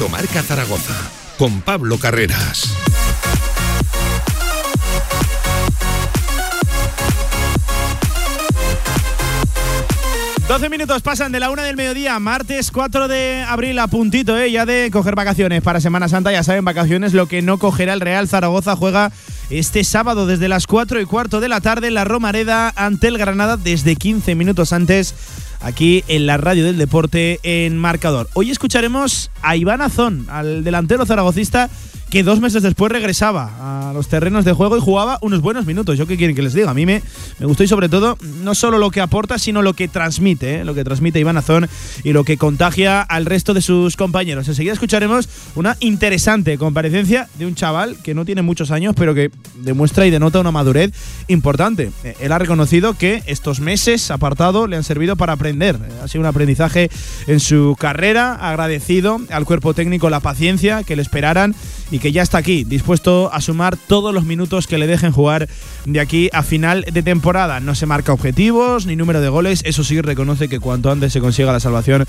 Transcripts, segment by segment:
Directo Marca Zaragoza con Pablo Carreras. 12 minutos pasan de la una del mediodía, martes 4 de abril, a puntito, ¿eh? ya de coger vacaciones para Semana Santa. Ya saben, vacaciones, lo que no cogerá el Real Zaragoza juega este sábado desde las 4 y cuarto de la tarde en la Romareda ante el Granada desde 15 minutos antes aquí en la radio del deporte en marcador. Hoy escucharemos a Iván Azón, al delantero zaragocista que dos meses después regresaba a los terrenos de juego y jugaba unos buenos minutos. ¿Yo qué quieren que les diga? A mí me, me gustó y sobre todo no solo lo que aporta, sino lo que transmite, ¿eh? lo que transmite Iván Azón y lo que contagia al resto de sus compañeros. Enseguida escucharemos una interesante comparecencia de un chaval que no tiene muchos años, pero que demuestra y denota una madurez importante. Eh, él ha reconocido que estos meses apartado le han servido para aprender. Ha sido un aprendizaje en su carrera, agradecido al cuerpo técnico la paciencia que le esperaran y que ya está aquí, dispuesto a sumar todos los minutos que le dejen jugar de aquí a final de temporada. No se marca objetivos ni número de goles, eso sí reconoce que cuanto antes se consiga la salvación,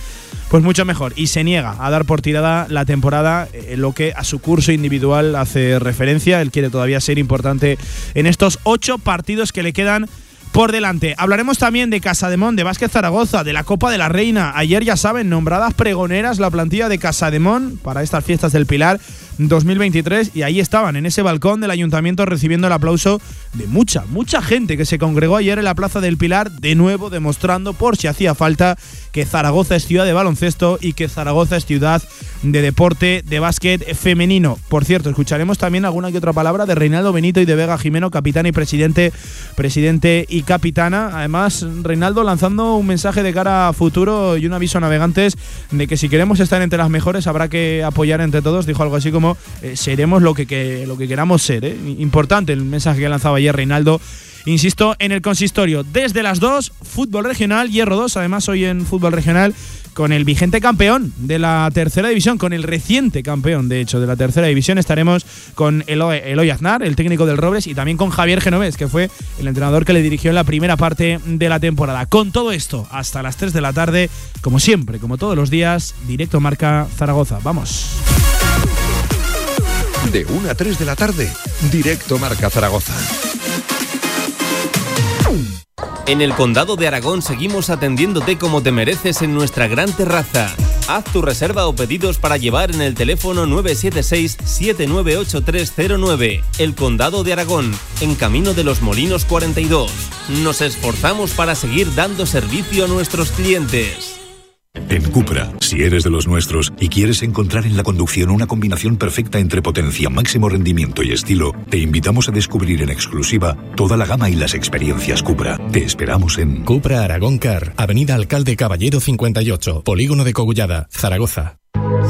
pues mucho mejor. Y se niega a dar por tirada la temporada, en lo que a su curso individual hace referencia. Él quiere todavía ser importante en estos ocho partidos que le quedan por delante. Hablaremos también de Casademón, de Vázquez Zaragoza, de la Copa de la Reina. Ayer, ya saben, nombradas pregoneras la plantilla de Casademón para estas fiestas del Pilar 2023 y ahí estaban en ese balcón del ayuntamiento recibiendo el aplauso de mucha, mucha gente que se congregó ayer en la Plaza del Pilar, de nuevo demostrando por si hacía falta que Zaragoza es ciudad de baloncesto y que Zaragoza es ciudad de deporte de básquet femenino. Por cierto, escucharemos también alguna que otra palabra de Reinaldo Benito y de Vega Jimeno, capitán y presidente, presidente y capitana. Además, Reinaldo lanzando un mensaje de cara a futuro y un aviso a navegantes de que si queremos estar entre las mejores habrá que apoyar entre todos. Dijo algo así como eh, seremos lo que, lo que queramos ser. ¿eh? Importante el mensaje que lanzaba ayer Reinaldo insisto, en el consistorio. Desde las 2, fútbol regional, Hierro 2, además hoy en fútbol regional, con el vigente campeón de la tercera división, con el reciente campeón, de hecho, de la tercera división. Estaremos con Eloy, Aznar, el técnico del Robles, y también con Javier Genovés, que fue el entrenador que le dirigió en la primera parte de la temporada. Con todo esto, hasta las 3 de la tarde, como siempre, como todos los días, directo Marca Zaragoza. Vamos. De 1 a 3 de la tarde, directo Marca Zaragoza. En el Condado de Aragón seguimos atendiéndote como te mereces en nuestra gran terraza. Haz tu reserva o pedidos para llevar en el teléfono 976-798309. El Condado de Aragón, en Camino de los Molinos 42. Nos esforzamos para seguir dando servicio a nuestros clientes. En Cupra, si eres de los nuestros y quieres encontrar en la conducción una combinación perfecta entre potencia, máximo rendimiento y estilo, te invitamos a descubrir en exclusiva toda la gama y las experiencias Cupra. Te esperamos en Cupra Aragón Car, Avenida Alcalde Caballero 58, Polígono de Cogullada, Zaragoza.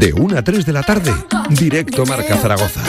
De 1 a 3 de la tarde, directo Marca Zaragoza.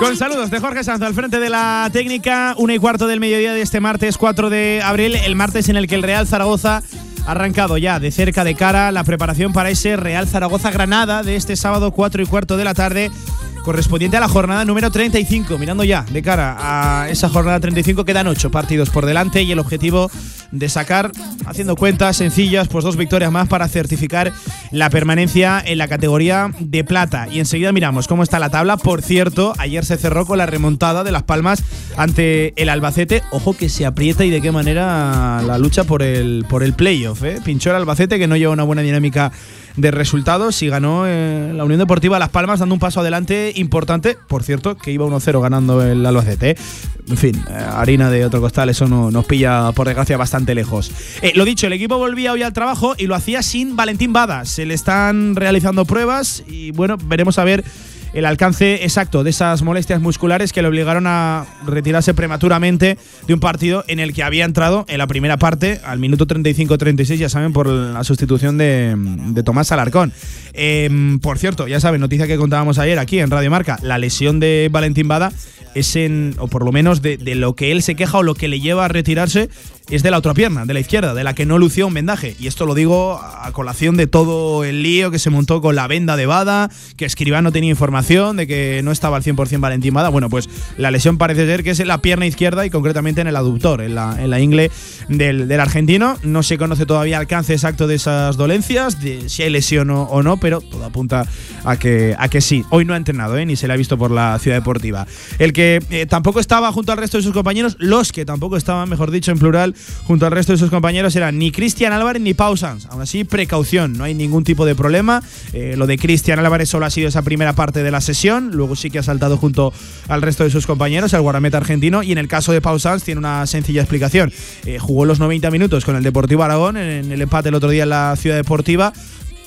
Con saludos de Jorge Sanz al frente de la técnica, una y cuarto del mediodía de este martes 4 de abril, el martes en el que el Real Zaragoza ha arrancado ya de cerca de cara la preparación para ese Real Zaragoza Granada de este sábado 4 y cuarto de la tarde correspondiente a la jornada número 35. Mirando ya de cara a esa jornada 35, quedan ocho partidos por delante y el objetivo de sacar, haciendo cuentas sencillas, pues dos victorias más para certificar la permanencia en la categoría de plata. Y enseguida miramos cómo está la tabla. Por cierto, ayer se cerró con la remontada de Las Palmas ante el Albacete. Ojo que se aprieta y de qué manera la lucha por el, por el playoff. ¿eh? Pinchó el Albacete que no lleva una buena dinámica de resultados y ganó eh, la Unión Deportiva Las Palmas dando un paso adelante importante. Por cierto, que iba 1-0 ganando el Albacete. En fin, eh, harina de otro costal, eso no, nos pilla por desgracia bastante lejos. Eh, lo dicho, el equipo volvía hoy al trabajo y lo hacía sin Valentín Bada. Se le están realizando pruebas y bueno, veremos a ver el alcance exacto de esas molestias musculares que le obligaron a retirarse prematuramente de un partido en el que había entrado en la primera parte, al minuto 35-36, ya saben, por la sustitución de, de Tomás Alarcón. Em, por cierto, ya saben, noticia que contábamos ayer aquí en Radio Marca, la lesión de Valentín Bada es en, o por lo menos de, de, lo que él se queja o lo que le lleva a retirarse, es de la otra pierna, de la izquierda, de la que no lució un vendaje. Y esto lo digo a colación de todo el lío que se montó con la venda de Bada, que Escribá no tenía información de que no estaba al 100% Valentín Bada. Bueno, pues la lesión parece ser que es en la pierna izquierda y concretamente en el aductor, en la, en la ingle del, del argentino. No se conoce todavía el alcance exacto de esas dolencias, de si hay lesión o, no, pero todo apunta a que, a que sí. Hoy no ha entrenado, ¿eh? ni se le ha visto por la ciudad deportiva. El que eh, tampoco estaba junto al resto de sus compañeros, los que tampoco estaban, mejor dicho, en plural, junto al resto de sus compañeros eran ni Cristian Álvarez ni Pau Sanz. Aún así, precaución, no hay ningún tipo de problema. Eh, lo de Cristian Álvarez solo ha sido esa primera parte de la sesión, luego sí que ha saltado junto al resto de sus compañeros, el guardameta argentino, y en el caso de Pau Sanz tiene una sencilla explicación. Eh, jugó los 90 minutos con el Deportivo Aragón en el empate el otro día en la Ciudad Deportiva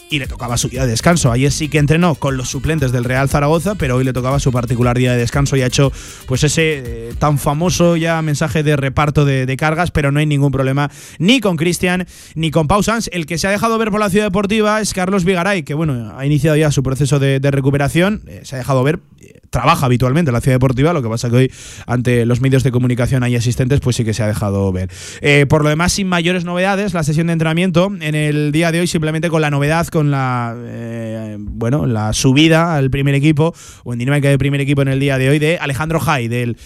y le tocaba su día de descanso. Ayer sí que entrenó con los suplentes del Real Zaragoza, pero hoy le tocaba su particular día de descanso y ha hecho pues ese eh, tan famoso ya mensaje de reparto de, cargas, pero no hay ningún problema ni con Cristian ni con Pau Sanz. El que se ha dejado ver por la ciudad deportiva es Carlos Vigaray, que bueno, ha iniciado ya su proceso de, de recuperación, eh, se ha dejado ver, eh, trabaja habitualmente en la ciudad deportiva, lo que pasa que hoy ante los medios de comunicación hay asistentes, pues sí que se ha dejado ver. Eh, por lo demás, sin mayores novedades, la sesión de entrenamiento en el día de hoy simplemente con la novedad, con la eh, bueno, la subida al primer equipo o en dinámica de primer equipo en el día de hoy de Alejandro Jai, del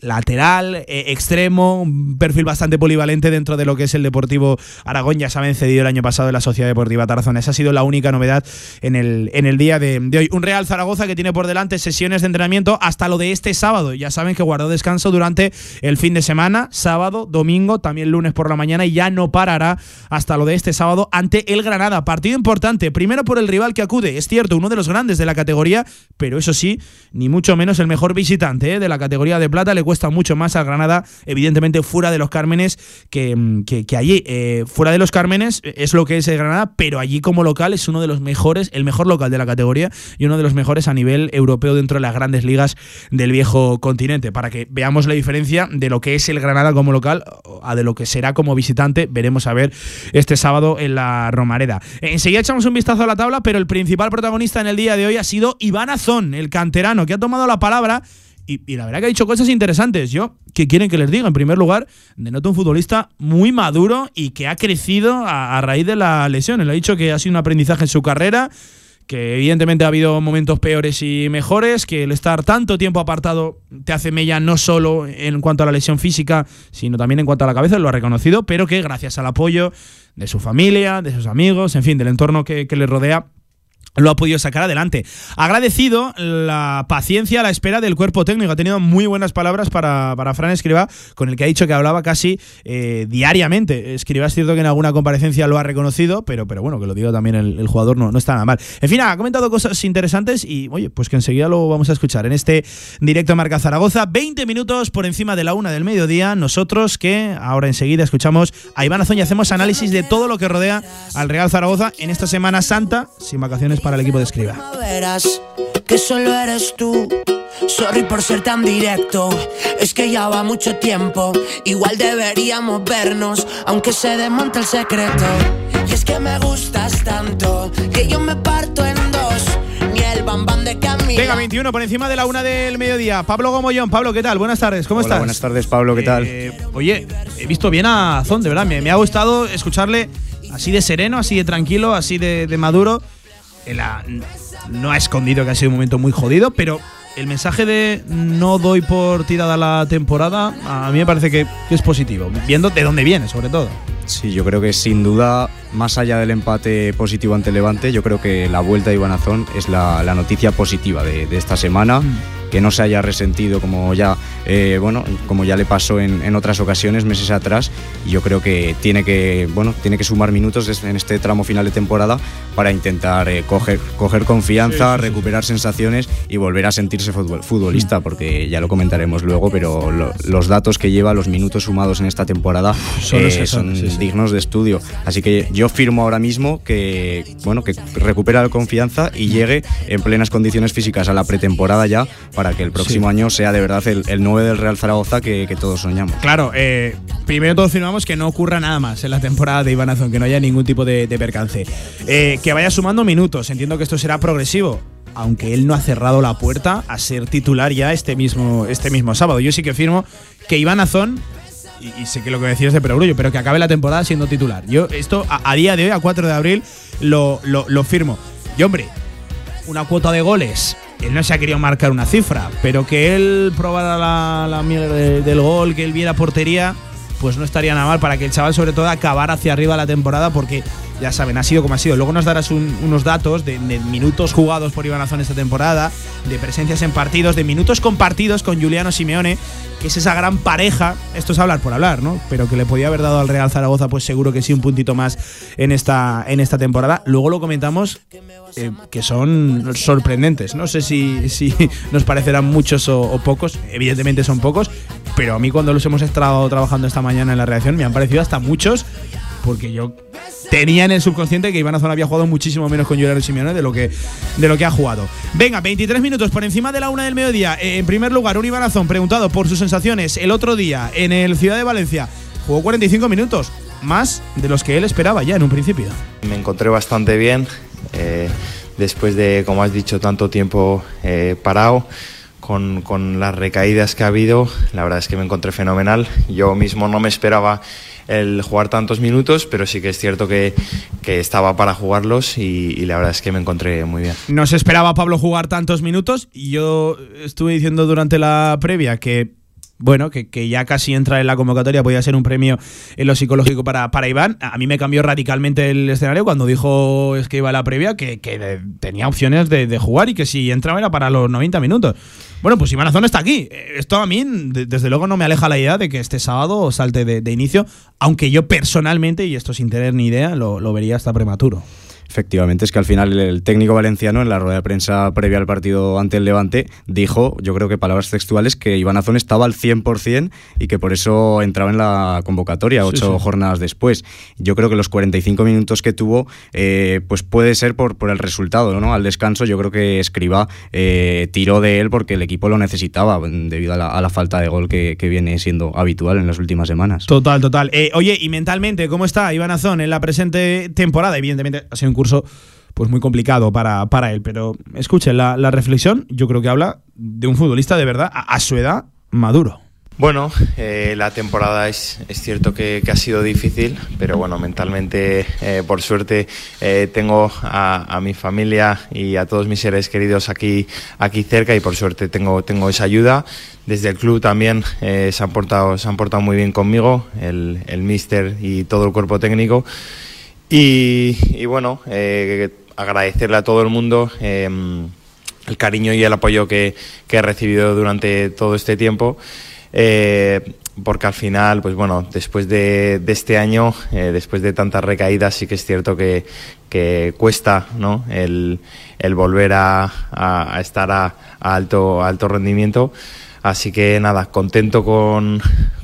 lateral, eh, extremo, un perfil bastante polivalente dentro de lo que es el Deportivo Aragón. Ya saben, cedido el año pasado en la Sociedad Deportiva Tarazona. Esa ha sido la única novedad en el, en el día de, de hoy. Un Real Zaragoza que tiene por delante sesiones de entrenamiento hasta lo de este sábado. Ya saben que guardó descanso durante el fin de semana, sábado, domingo, también lunes por la mañana y ya no parará hasta lo de este sábado ante el Granada. Partido importante, primero por el rival que acude, es cierto, uno de los grandes de la categoría, pero eso sí, ni mucho menos el mejor visitante ¿eh? de la categoría de plata, le cuesta mucho más al Granada, evidentemente fuera de los Cármenes, que, que, que allí, eh, fuera de los Cármenes, es lo que es el Granada, pero allí como local es uno de los mejores, el mejor local de la categoría y uno de los mejores a nivel europeo dentro de las grandes ligas del viejo continente, para que veamos la diferencia de lo que es el Granada como local a de lo que será como visitante, veremos a ver este sábado en la Romareda. Enseguida echamos un vistazo a la tabla, pero el principal protagonista en el día de hoy ha sido Iván Azón, el canterano, que ha tomado la palabra y, la verdad que ha dicho cosas interesantes. Yo, ¿qué quieren que les diga? En primer lugar, denota un futbolista muy maduro y que ha crecido a, a raíz de la lesión. Él ha dicho que ha sido un aprendizaje en su carrera, que evidentemente ha habido momentos peores y mejores, que el estar tanto tiempo apartado te hace mella no solo en cuanto a la lesión física, sino también en cuanto a la cabeza, lo ha reconocido, pero que gracias al apoyo de su familia, de sus amigos, en fin, del entorno que, que le rodea, lo ha podido sacar adelante. Agradecido la paciencia, la espera del cuerpo técnico. Ha tenido muy buenas palabras para, para Fran Escriba, con el que ha dicho que hablaba casi eh, diariamente. Escriba es cierto que en alguna comparecencia lo ha reconocido, pero, pero bueno, que lo diga también el, el jugador no, no, está nada mal. En fin, ha comentado cosas interesantes y, oye, pues que enseguida lo vamos a escuchar en este directo Marca Zaragoza. 20 minutos por encima de la una del mediodía. Nosotros que ahora enseguida escuchamos a Iván Azón y hacemos análisis de todo lo que rodea al Real Zaragoza en esta Semana Santa, sin vacaciones para el equipo de Escriba. Verás que solo eres tú. Sorry por ser tan directo, es que ya va mucho tiempo. Igual deberíamos vernos, aunque se desmonte el secreto. Y es que me gustas tanto, que yo me parto en dos. Ni el bambán de Camila. Venga, 21 por encima de la una del mediodía. Pablo Gomollón, Pablo, ¿qué tal? Buenas tardes, ¿cómo Hola, estás? Buenas tardes, Pablo, ¿qué tal? Eh, oye, he visto bien a Zon, de verdad. Me, me, ha gustado escucharle así de sereno, así de tranquilo, así de, de maduro. No ha escondido que ha sido un momento muy jodido, pero el mensaje de no doy por tirada la temporada, a mí me parece que, que, es positivo, viendo de dónde viene, sobre todo. Sí, yo creo que sin duda, más allá del empate positivo ante Levante, yo creo que la vuelta de Ibanazón es la, la noticia positiva de, de, esta semana. Mm. que no se haya resentido como ya, eh, bueno, como ya le pasó en, otras ocasiones, meses atrás. Y yo creo que tiene que, bueno, tiene que sumar minutos en este tramo final de temporada para intentar eh, coger, coger confianza, recuperar sensaciones y volver a sentirse futbolista, porque ya lo comentaremos luego, pero los datos que lleva, los minutos sumados en esta temporada son, dignos de estudio. Así que yo firmo ahora mismo que, bueno, que recupera la confianza y llegue en plenas condiciones físicas a la pretemporada ya para que el próximo año sea de verdad el, el 9 del Real Zaragoza que, todos soñamos. Claro, eh, primero todos firmamos que no ocurra nada más en la temporada de Iván Azón, que no haya ningún tipo de, percance. Eh, que vaya sumando minutos, entiendo que esto será progresivo aunque él no ha cerrado la puerta a ser titular ya este mismo, este mismo sábado. Yo sí que firmo que Iván Azón y, sé que lo que decías de perogrullo, pero que acabe la temporada siendo titular. Yo esto a, día de hoy, a 4 de abril, lo, lo, firmo. Y hombre, una cuota de goles. Él no se ha querido marcar una cifra, pero que él probara la, la mierda del gol, que él viera portería, pues no estaría nada mal para que el chaval sobre todo acabara hacia arriba la temporada porque ya saben, ha sido como ha sido. Luego nos darás unos datos de, minutos jugados por Iván Azón esta temporada, de presencias en partidos, de minutos compartidos con Juliano Simeone, que es esa gran pareja, esto es hablar por hablar, ¿no? Pero que le podía haber dado al Real Zaragoza, pues seguro que sí, un puntito más en esta, en esta temporada. Luego lo comentamos eh, que son sorprendentes. No sé si, si nos parecerán muchos o, pocos, evidentemente son pocos, pero a mí cuando los hemos estado trabajando esta mañana en la reacción me han parecido hasta muchos, porque yo tenía en el subconsciente que Iván Azón había jugado muchísimo menos con Juliano Simeone de lo que, de lo que ha jugado. Venga, 23 minutos por encima de la una del mediodía. Eh, en primer lugar, un Iván preguntado por sus sensaciones el otro día en el Ciudad de Valencia. Jugó 45 minutos, más de los que él esperaba ya en un principio. Me encontré bastante bien. Eh, después de, como has dicho, tanto tiempo eh, parado. Con, con, las recaídas que ha habido, la verdad es que me encontré fenomenal. Yo mismo no me esperaba el jugar tantos minutos, pero sí que es cierto que, estaba para jugarlos y, la verdad es que me encontré muy bien. No se esperaba Pablo jugar tantos minutos y yo estuve diciendo durante la previa que bueno, que, ya casi entra en la convocatoria, podía ser un premio en lo psicológico para, para Iván. A mí me cambió radicalmente el escenario cuando dijo es que iba a la previa que, tenía opciones de, jugar y que si entraba era para los 90 minutos. Bueno, pues Iván Azón está aquí. Esto a mí, desde luego, no me aleja la idea de que este sábado salte de, inicio, aunque yo personalmente, y esto sin tener ni idea, lo, lo vería hasta prematuro. Efectivamente, es que al final el técnico valenciano en la rueda de prensa previa al partido ante el Levante dijo, yo creo que palabras textuales, que Iván Azón estaba al 100% y que por eso entraba en la convocatoria ocho jornadas después. Yo creo que los 45 minutos que tuvo, eh, pues puede ser por, por el resultado, ¿no? Al descanso yo creo que Escriba eh, tiró de él porque el equipo lo necesitaba debido a la, falta de gol que, viene siendo habitual en las últimas semanas. Total, total. Eh, oye, y mentalmente, ¿cómo está Iván Azón en la presente temporada? Evidentemente ha sido un curso pues muy complicado para, para él. Pero escuchen, la, la, reflexión yo creo que habla de un futbolista de verdad a, su edad maduro. Bueno, eh, la temporada es, es cierto que, que, ha sido difícil, pero bueno, mentalmente, eh, por suerte, eh, tengo a, a, mi familia y a todos mis seres queridos aquí, aquí cerca y por suerte tengo, tengo esa ayuda. Desde el club también se, han portado, se han portado muy bien conmigo, el, el míster y todo el cuerpo técnico. Y, bueno, eh, agradecerle a todo el mundo eh, el cariño y el apoyo que, he recibido durante todo este tiempo. Eh, porque al final, pues bueno, después de, este año, después de tantas recaídas, sí que es cierto que, cuesta ¿no? el, volver a, estar a, alto, alto rendimiento. Así que nada, contento con,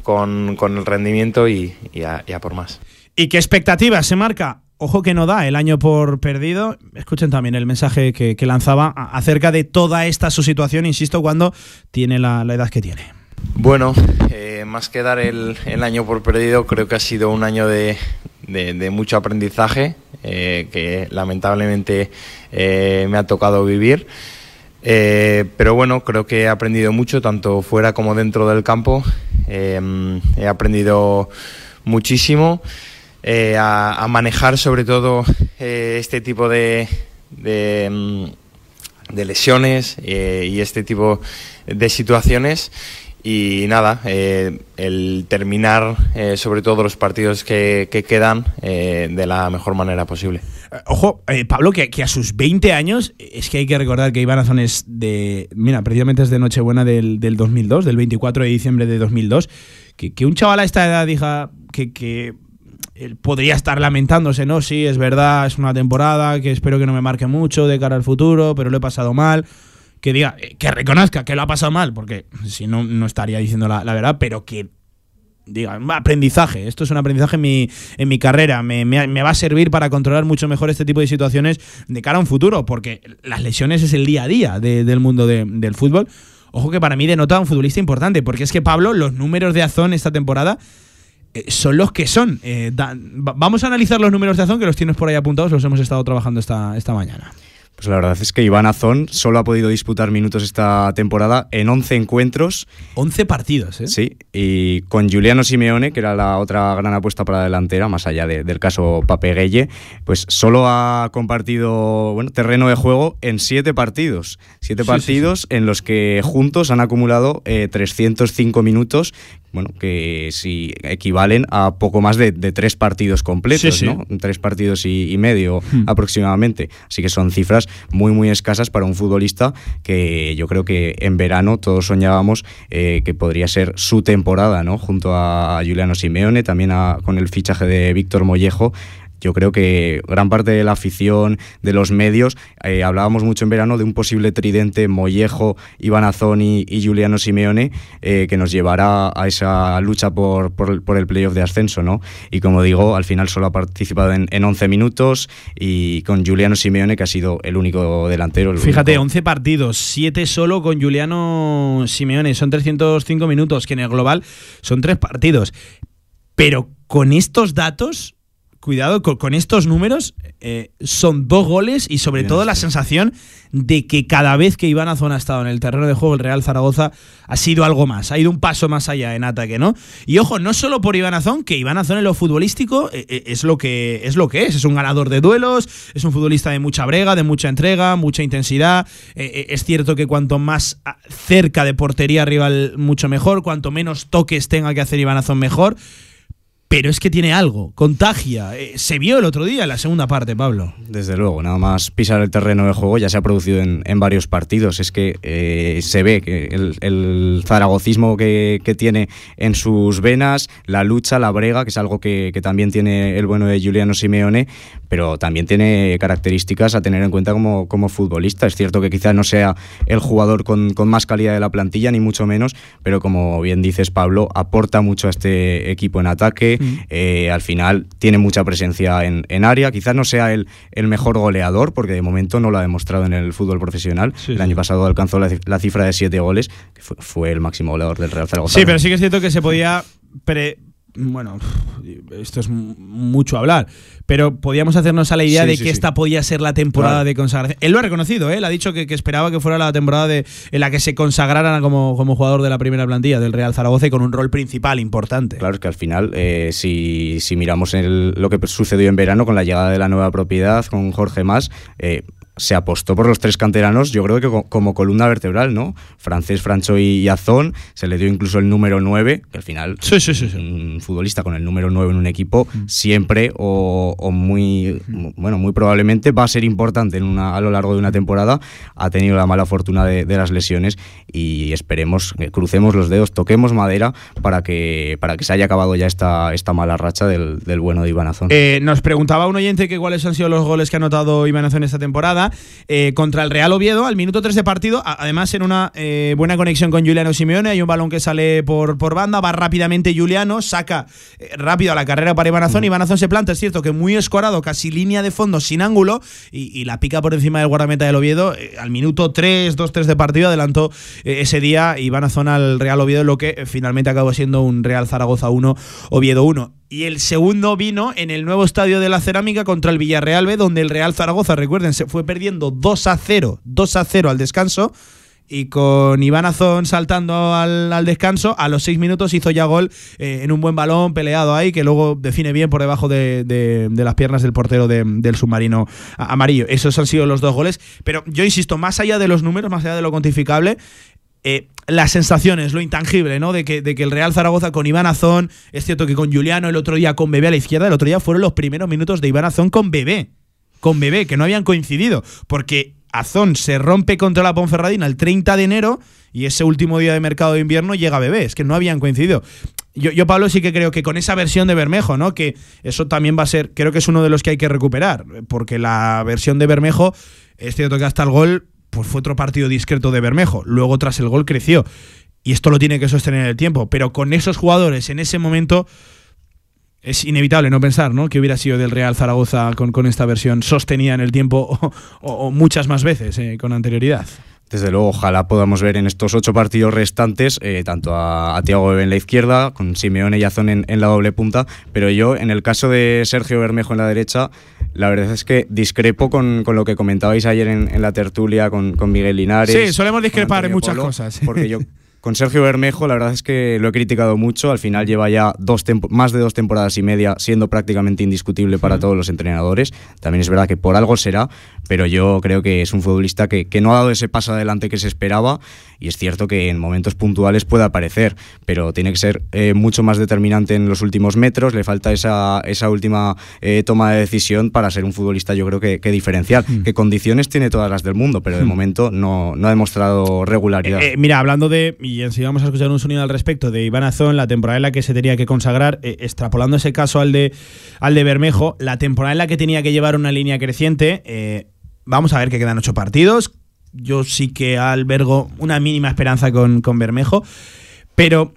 el rendimiento y, y a por más. ¿Y qué expectativas se marca? Ojo que no da el año por perdido. Escuchen también el mensaje que, lanzaba acerca de toda esta su situación, insisto, cuando tiene la, edad que tiene. Bueno, eh, más que dar el, año por perdido, creo que ha sido un año de, mucho aprendizaje eh, que lamentablemente eh, me ha tocado vivir. pero bueno, creo que he aprendido mucho, tanto fuera como dentro del campo. he aprendido muchísimo. Eh, a, manejar sobre todo eh, este tipo de, de, mm, lesiones eh, y este tipo de situaciones y nada, el terminar sobre todo los partidos que, quedan eh, de la mejor manera posible. Ojo, Pablo, que, a sus 20 años, es que hay que recordar que Iván Azón es de, mira, precisamente es de Nochebuena del, del 2002, del 24 de diciembre de 2002, que, que un chaval a esta edad diga que, que podría estar lamentándose, ¿no? Sí, es verdad, es una temporada que espero que no me marque mucho de cara al futuro, pero lo he pasado mal que diga, eh, que reconozca que lo ha pasado mal, porque si no, no estaría diciendo la, verdad, pero que diga, aprendizaje, esto es un aprendizaje en mi, en mi carrera, me, va a servir para controlar mucho mejor este tipo de situaciones de cara a un futuro, porque las lesiones es el día a día del mundo del fútbol. Ojo que para mí denota un futbolista importante, porque es que Pablo, los números de Azón esta temporada eh, son los que son. Eh, vamos a analizar los números de Azón, que los tienes por ahí apuntados, los hemos estado trabajando esta, esta mañana. Pues la verdad es que Iván Azón solo ha podido disputar minutos esta temporada en 11 encuentros. 11 partidos, ¿eh? Sí, y con Juliano Simeone, que era la otra gran apuesta para la delantera, más allá del caso Papeguelle, pues solo ha compartido bueno, terreno de juego en 7 partidos. 7 partidos en los que juntos han acumulado 305 eh, minutos, bueno, que si equivalen a poco más de, tres partidos completos, ¿no? Tres partidos y, medio hmm. aproximadamente. Así que son cifras muy, muy escasas para un futbolista que yo creo que en verano todos soñábamos eh, que podría ser su temporada, ¿no? Junto a Juliano Simeone, también con el fichaje de Víctor Mollejo yo creo que gran parte de la afición, de los medios, eh, hablábamos mucho en verano de un posible tridente Mollejo, Iván Azoni y Juliano Simeone eh, que nos llevará a esa lucha por, por, el playoff de ascenso, ¿no? Y como digo, al final solo ha participado en, en 11 minutos y con Juliano Simeone que ha sido el único delantero. Fíjate, 11 partidos, 7 solo con Juliano Simeone, son 305 minutos, que en el global son 3 partidos. Pero con estos datos cuidado con, estos números, eh, son dos goles y sobre todo la sensación de que cada vez que Iván Azón ha estado en el terreno de juego, el Real Zaragoza ha sido algo más, ha ido un paso más allá en ataque, ¿no? Y ojo, no solo por Iván Azón, que Iván Azón en lo futbolístico eh, eh, es, lo que, es lo que es, es un ganador de duelos, es un futbolista de mucha brega, de mucha entrega, mucha intensidad. es cierto que cuanto más cerca de portería rival, mucho mejor, cuanto menos toques tenga que hacer Iván Azón, mejor pero es que tiene algo, contagia. Eh, se vio el otro día en la segunda parte, Pablo. Desde luego, nada más pisar el terreno de juego ya se ha producido en, varios partidos. Es que eh, se ve que el, zaragocismo que, tiene en sus venas, la lucha, la brega, que es algo que, también tiene el bueno de Juliano Simeone, pero también tiene características a tener en cuenta como, como futbolista. Es cierto que quizás no sea el jugador con, más calidad de la plantilla, ni mucho menos, pero como bien dices, Pablo, aporta mucho a este equipo en ataque eh, al final tiene mucha presencia en, área. Quizás no sea el, el, mejor goleador, porque de momento no lo ha demostrado en el fútbol profesional. el año pasado alcanzó la, cifra de siete goles, que fue, el máximo goleador del Real Zaragoza. Sí, pero sí que es cierto que se podía bueno, esto es mucho hablar, pero podíamos hacernos a la idea de que esta podía ser la temporada de consagración. Él lo ha reconocido, ¿eh? él ha dicho que, esperaba que fuera la temporada de, en la que se consagraran como, como jugador de la primera plantilla del Real Zaragoza y con un rol principal importante. Claro, es que al final, eh, si, si, miramos lo que sucedió en verano con la llegada de la nueva propiedad, con Jorge Más, eh, se apostó por los tres canteranos, yo creo que como, columna vertebral, ¿no? Francés, Francho y, Azón, se le dio incluso el número 9, que al final sí, sí, sí, un futbolista con el número 9 en un equipo mm. siempre o, muy, bueno, muy probablemente va a ser importante en una, a lo largo de una temporada. Ha tenido la mala fortuna de, las lesiones y esperemos, que crucemos los dedos, toquemos madera para que, para que se haya acabado ya esta, esta mala racha del, bueno de Iván Azón. Eh, nos preguntaba un oyente que cuáles han sido los goles que ha anotado Iván Azón esta temporada. Eh, contra el Real Oviedo al minuto 3 de partido, además en una eh, buena conexión con Juliano Simeone, hay un balón que sale por, por banda, va rápidamente Juliano, saca eh, rápido a la carrera para Ivanazón, Ivanazón se planta, es cierto que muy escorado, casi línea de fondo, sin ángulo, y, la pica por encima del guardameta del Oviedo, al minuto 3, 2-3 de partido, adelantó ese día Ivanazón al Real Oviedo, lo que finalmente acabó siendo un Real Zaragoza 1, Oviedo 1 y el segundo vino en el nuevo estadio de la Cerámica contra el Villarreal B, donde el Real Zaragoza, recuerden, se fue perdiendo 2 a 0, 2 a 0 al descanso. Y con Iván Azón saltando al, descanso, a los 6 minutos hizo ya gol eh, en un buen balón peleado ahí, que luego define bien por debajo de, las piernas del portero del submarino amarillo. Esos han sido los dos goles. Pero yo insisto, más allá de los números, más allá de lo cuantificable, eh, las sensaciones, lo intangible, ¿no? De que, de que el Real Zaragoza con Iván Azón, es cierto que con Juliano el otro día con Bebé a la izquierda, el otro día fueron los primeros minutos de Iván Azón con Bebé, con Bebé, que no habían coincidido, porque Azón se rompe contra la Ponferradina el 30 de enero y ese último día de mercado de invierno llega Bebé, es que no habían coincidido. Yo, yo, Pablo, sí que creo que con esa versión de Bermejo, ¿no? Que eso también va a ser, creo que es uno de los que hay que recuperar, porque la versión de Bermejo, es cierto que hasta el gol, pues fue otro partido discreto de Bermejo. Luego, tras el gol, creció. Y esto lo tiene que sostener el tiempo. Pero con esos jugadores en ese momento, es inevitable no pensar, ¿no? Que hubiera sido del Real Zaragoza con, con esta versión sostenida en el tiempo o, o, o muchas más veces eh, con anterioridad. Desde luego, ojalá podamos ver en estos ocho partidos restantes eh, tanto a, a Tiago en la izquierda, con Simeone y Azón en, en, la doble punta, pero yo, en el caso de Sergio Bermejo en la derecha, la verdad es que discrepo con, con lo que comentabais ayer en, en la tertulia con, con, Miguel Linares. Sí, solemos discrepar en muchas Polo, cosas. Porque yo con Sergio Bermejo, la verdad es que lo he criticado mucho. Al final lleva ya dos más de dos temporadas y media siendo prácticamente indiscutible para todos los entrenadores. También es verdad que por algo será, pero yo creo que es un futbolista que, que no ha dado ese paso adelante que se esperaba. Y es cierto que en momentos puntuales puede aparecer, pero tiene que ser eh, mucho más determinante en los últimos metros. Le falta esa, esa última eh, toma de decisión para ser un futbolista, yo creo que, que diferencial. Mm. Que condiciones tiene todas las del mundo, pero de mm. momento no, no ha demostrado regularidad. Eh, mira, hablando de y enseguida vamos a escuchar un sonido al respecto de Iván Azón, la temporada en la que se tenía que consagrar, extrapolando ese caso al de, al de Bermejo, la temporada en la que tenía que llevar una línea creciente, vamos a ver que quedan ocho partidos, yo sí que albergo una mínima esperanza con, con Bermejo, pero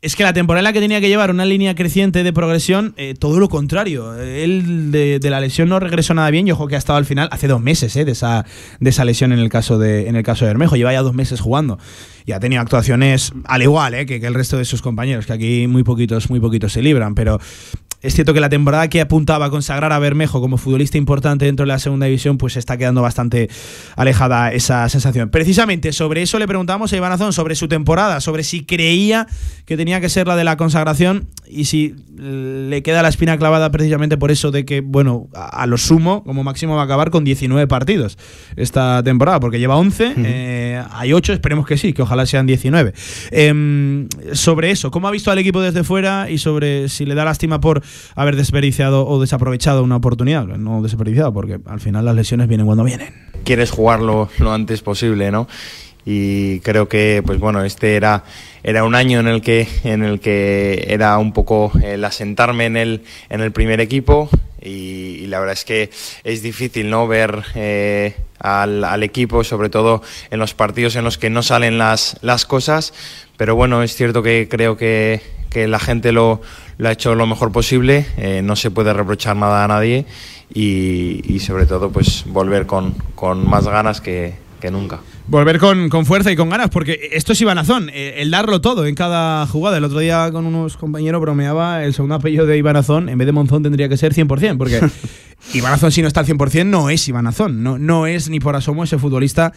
es que la temporada que tenía que llevar una línea creciente de progresión, eh, todo lo contrario. Él de, la lesión no regresó nada bien. Yo ojo que ha estado al final hace dos meses eh, de, esa, de esa lesión en el caso de, en el caso de Bermejo. Lleva ya dos meses jugando. Y ha tenido actuaciones al igual eh, que, que, el resto de sus compañeros, que aquí muy poquitos, muy poquitos se libran. Pero es cierto que la temporada que apuntaba a consagrar a Bermejo como futbolista importante dentro de la segunda división, pues está quedando bastante alejada esa sensación. Precisamente sobre eso le preguntamos a Iván Azón, sobre su temporada, sobre si creía que tenía que ser la de la consagración y si le queda la espina clavada precisamente por eso de que, bueno, a, lo sumo, como máximo va a acabar con 19 partidos esta temporada, porque lleva 11, uh -huh. eh, hay 8, esperemos que sí, que ojalá sean 19. Eh, sobre eso, ¿cómo ha visto al equipo desde fuera y sobre si le da lástima por haber desperdiciado o desaprovechado una oportunidad. No desperdiciado, porque al final las lesiones vienen cuando vienen. Quieres jugarlo lo antes posible, ¿no? Y creo que, pues bueno, este era, era un año en el que, en el que era un poco el asentarme en el, en el primer equipo. Y, y la verdad es que es difícil no ver eh, al, al, equipo, sobre todo en los partidos en los que no salen las, las cosas. Pero bueno, es cierto que creo que, que la gente lo, lo ha hecho lo mejor posible, eh, no se puede reprochar nada a nadie y, y sobre todo pues volver con, con más ganas que, que nunca. Volver con, con, fuerza y con ganas, porque esto es Ibanazón, eh, el darlo todo en cada jugada. El otro día con unos compañeros bromeaba, el segundo apellido de Ibanazón, en vez de Monzón tendría que ser 100%, porque Ibanazón si no está al 100% no es Ibanazón, no, no es ni por asomo ese futbolista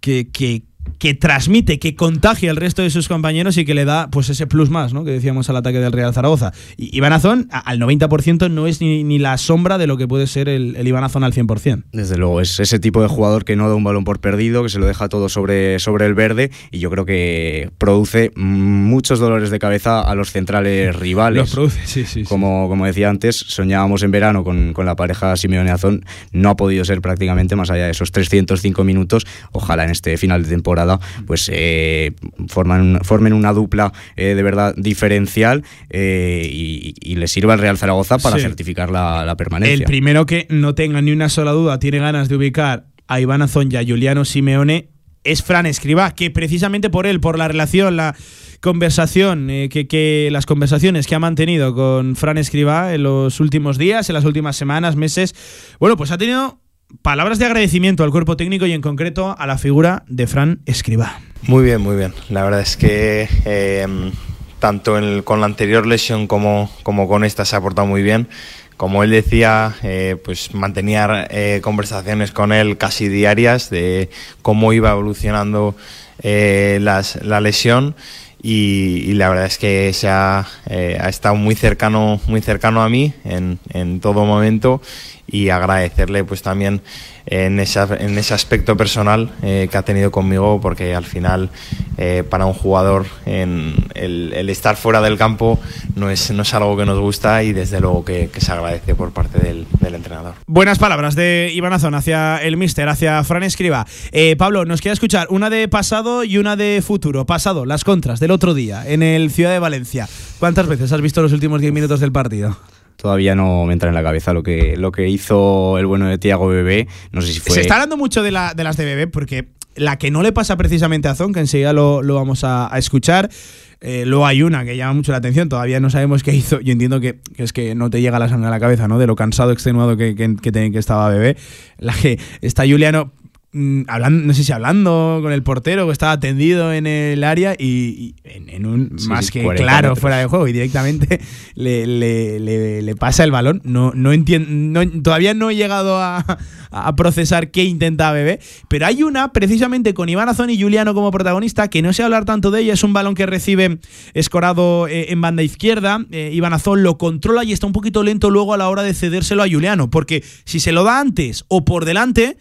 que, que, que transmite, que contagia al resto de sus compañeros y que le da pues ese plus más, ¿no? Que decíamos al ataque del Real Zaragoza. Y Ibanazón al 90% no es ni, ni, la sombra de lo que puede ser el, el Ibanazón al 100%. Desde luego, es ese tipo de jugador que no da un balón por perdido, que se lo deja todo sobre, sobre el verde y yo creo que produce muchos dolores de cabeza a los centrales rivales. Los produce, sí, sí. Como, sí. como decía antes, soñábamos en verano con, con la pareja Simeone Azón, no ha podido ser prácticamente más allá de esos 305 minutos. Ojalá en este final de temporada pues eh, forman, formen una dupla eh, de verdad diferencial eh, y, y, le sirva al Real Zaragoza para sí. certificar la, la, permanencia. El primero que no tenga ni una sola duda, tiene ganas de ubicar a Iván Azón y a Juliano Simeone es Fran Escribá, que precisamente por él, por la relación, la conversación, eh, que, que, las conversaciones que ha mantenido con Fran Escribá en los últimos días, en las últimas semanas, meses, bueno, pues ha tenido palabras de agradecimiento al cuerpo técnico y en concreto a la figura de Fran Escribá. Muy bien, muy bien. La verdad es que eh, tanto con la anterior lesión como, como con esta se ha portado muy bien. Como él decía, eh, pues mantenía eh, conversaciones con él casi diarias de cómo iba evolucionando las, la lesión y, la verdad es que se ha, eh, ha, estado muy cercano, muy cercano a mí en, en todo momento y agradecerle pues también en, en ese aspecto personal eh, que ha tenido conmigo porque al final eh, para un jugador en el, estar fuera del campo no es, no es algo que nos gusta y desde luego que, se agradece por parte del, entrenador. Buenas palabras de Iván Azón hacia el míster, hacia Fran Escriba. Eh, Pablo, nos queda escuchar una de pasado y una de futuro. Pasado, las contras del otro día en el Ciudad de Valencia. ¿Cuántas veces has visto los últimos 10 minutos del partido? Todavía no me entra en la cabeza lo que, lo que hizo el bueno de Tiago Bebé. No sé si fue. Se está hablando mucho de, la, de las de Bebé porque la que no le pasa precisamente a Zon, que enseguida lo, lo vamos a, escuchar. Eh, luego hay una que llama mucho la atención, todavía no sabemos qué hizo. Yo entiendo que, es que no te llega la sangre a la cabeza, ¿no? De lo cansado, extenuado que, que, que, que estaba bebé. La que está Juliano hablando, no sé si hablando con el portero que estaba tendido en el área y, en, un más que claro fuera de juego y directamente le, le, pasa el balón. No, no entiendo, todavía no he llegado a, procesar qué intenta Bebé, pero hay una precisamente con Iván Azón y Juliano como protagonista que no sé hablar tanto de ella. Es un balón que recibe escorado eh, en banda izquierda. Eh, Iván Azón lo controla y está un poquito lento luego a la hora de cedérselo a Juliano, porque si se lo da antes o por delante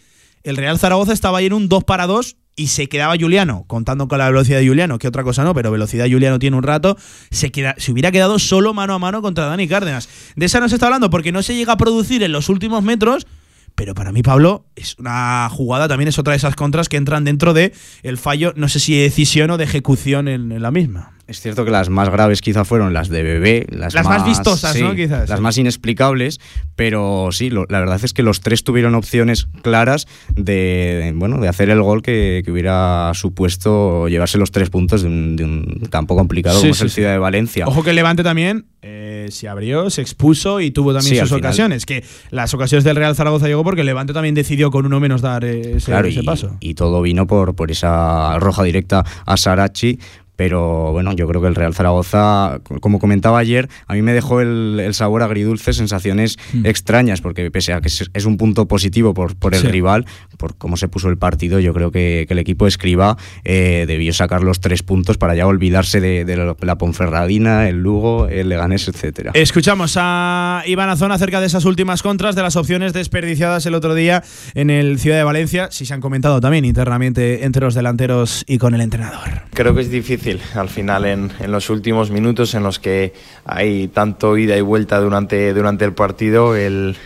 el Real Zaragoza estaba ahí en un 2 para 2 y se quedaba Juliano, contando con la velocidad de Juliano, que otra cosa no, pero velocidad Juliano tiene un rato, se, queda, hubiera quedado solo mano a mano contra Dani Cárdenas. De esa no se está hablando porque no se llega a producir en los últimos metros, pero para mí, Pablo, es una jugada, también es otra de esas contras que entran dentro de el fallo, no sé si de decisión o de ejecución en la misma. Es cierto que las más graves quizá fueron las de bebé, las, más, vistosas, ¿no? Quizás. Las más inexplicables, pero sí, la verdad es que los tres tuvieron opciones claras de, bueno, de hacer el gol que, hubiera supuesto llevarse los tres puntos de un, campo complicado como es el Ciudad de Valencia. Ojo que el Levante también eh, se abrió, se expuso y tuvo también sus ocasiones. Que las ocasiones del Real Zaragoza llegó porque el Levante también decidió con uno menos dar ese, paso. Y todo vino por, por esa roja directa a Sarachi pero bueno, yo creo que el Real Zaragoza, como comentaba ayer, a mí me dejó el, sabor agridulce, sensaciones mm. extrañas, porque pese a que es, un punto positivo por, por el rival, por cómo se puso el partido, yo creo que, el equipo Escriba eh, debió sacar los tres puntos para ya olvidarse de, la Ponferradina, el Lugo, el Leganés, etcétera. Escuchamos a Iván Azón acerca de esas últimas contras, de las opciones desperdiciadas el otro día en el Ciudad de Valencia, si se han comentado también internamente entre los delanteros y con el entrenador. Creo que es difícil al final en, los últimos minutos en los que hay tanto ida y vuelta durante, durante el partido, el,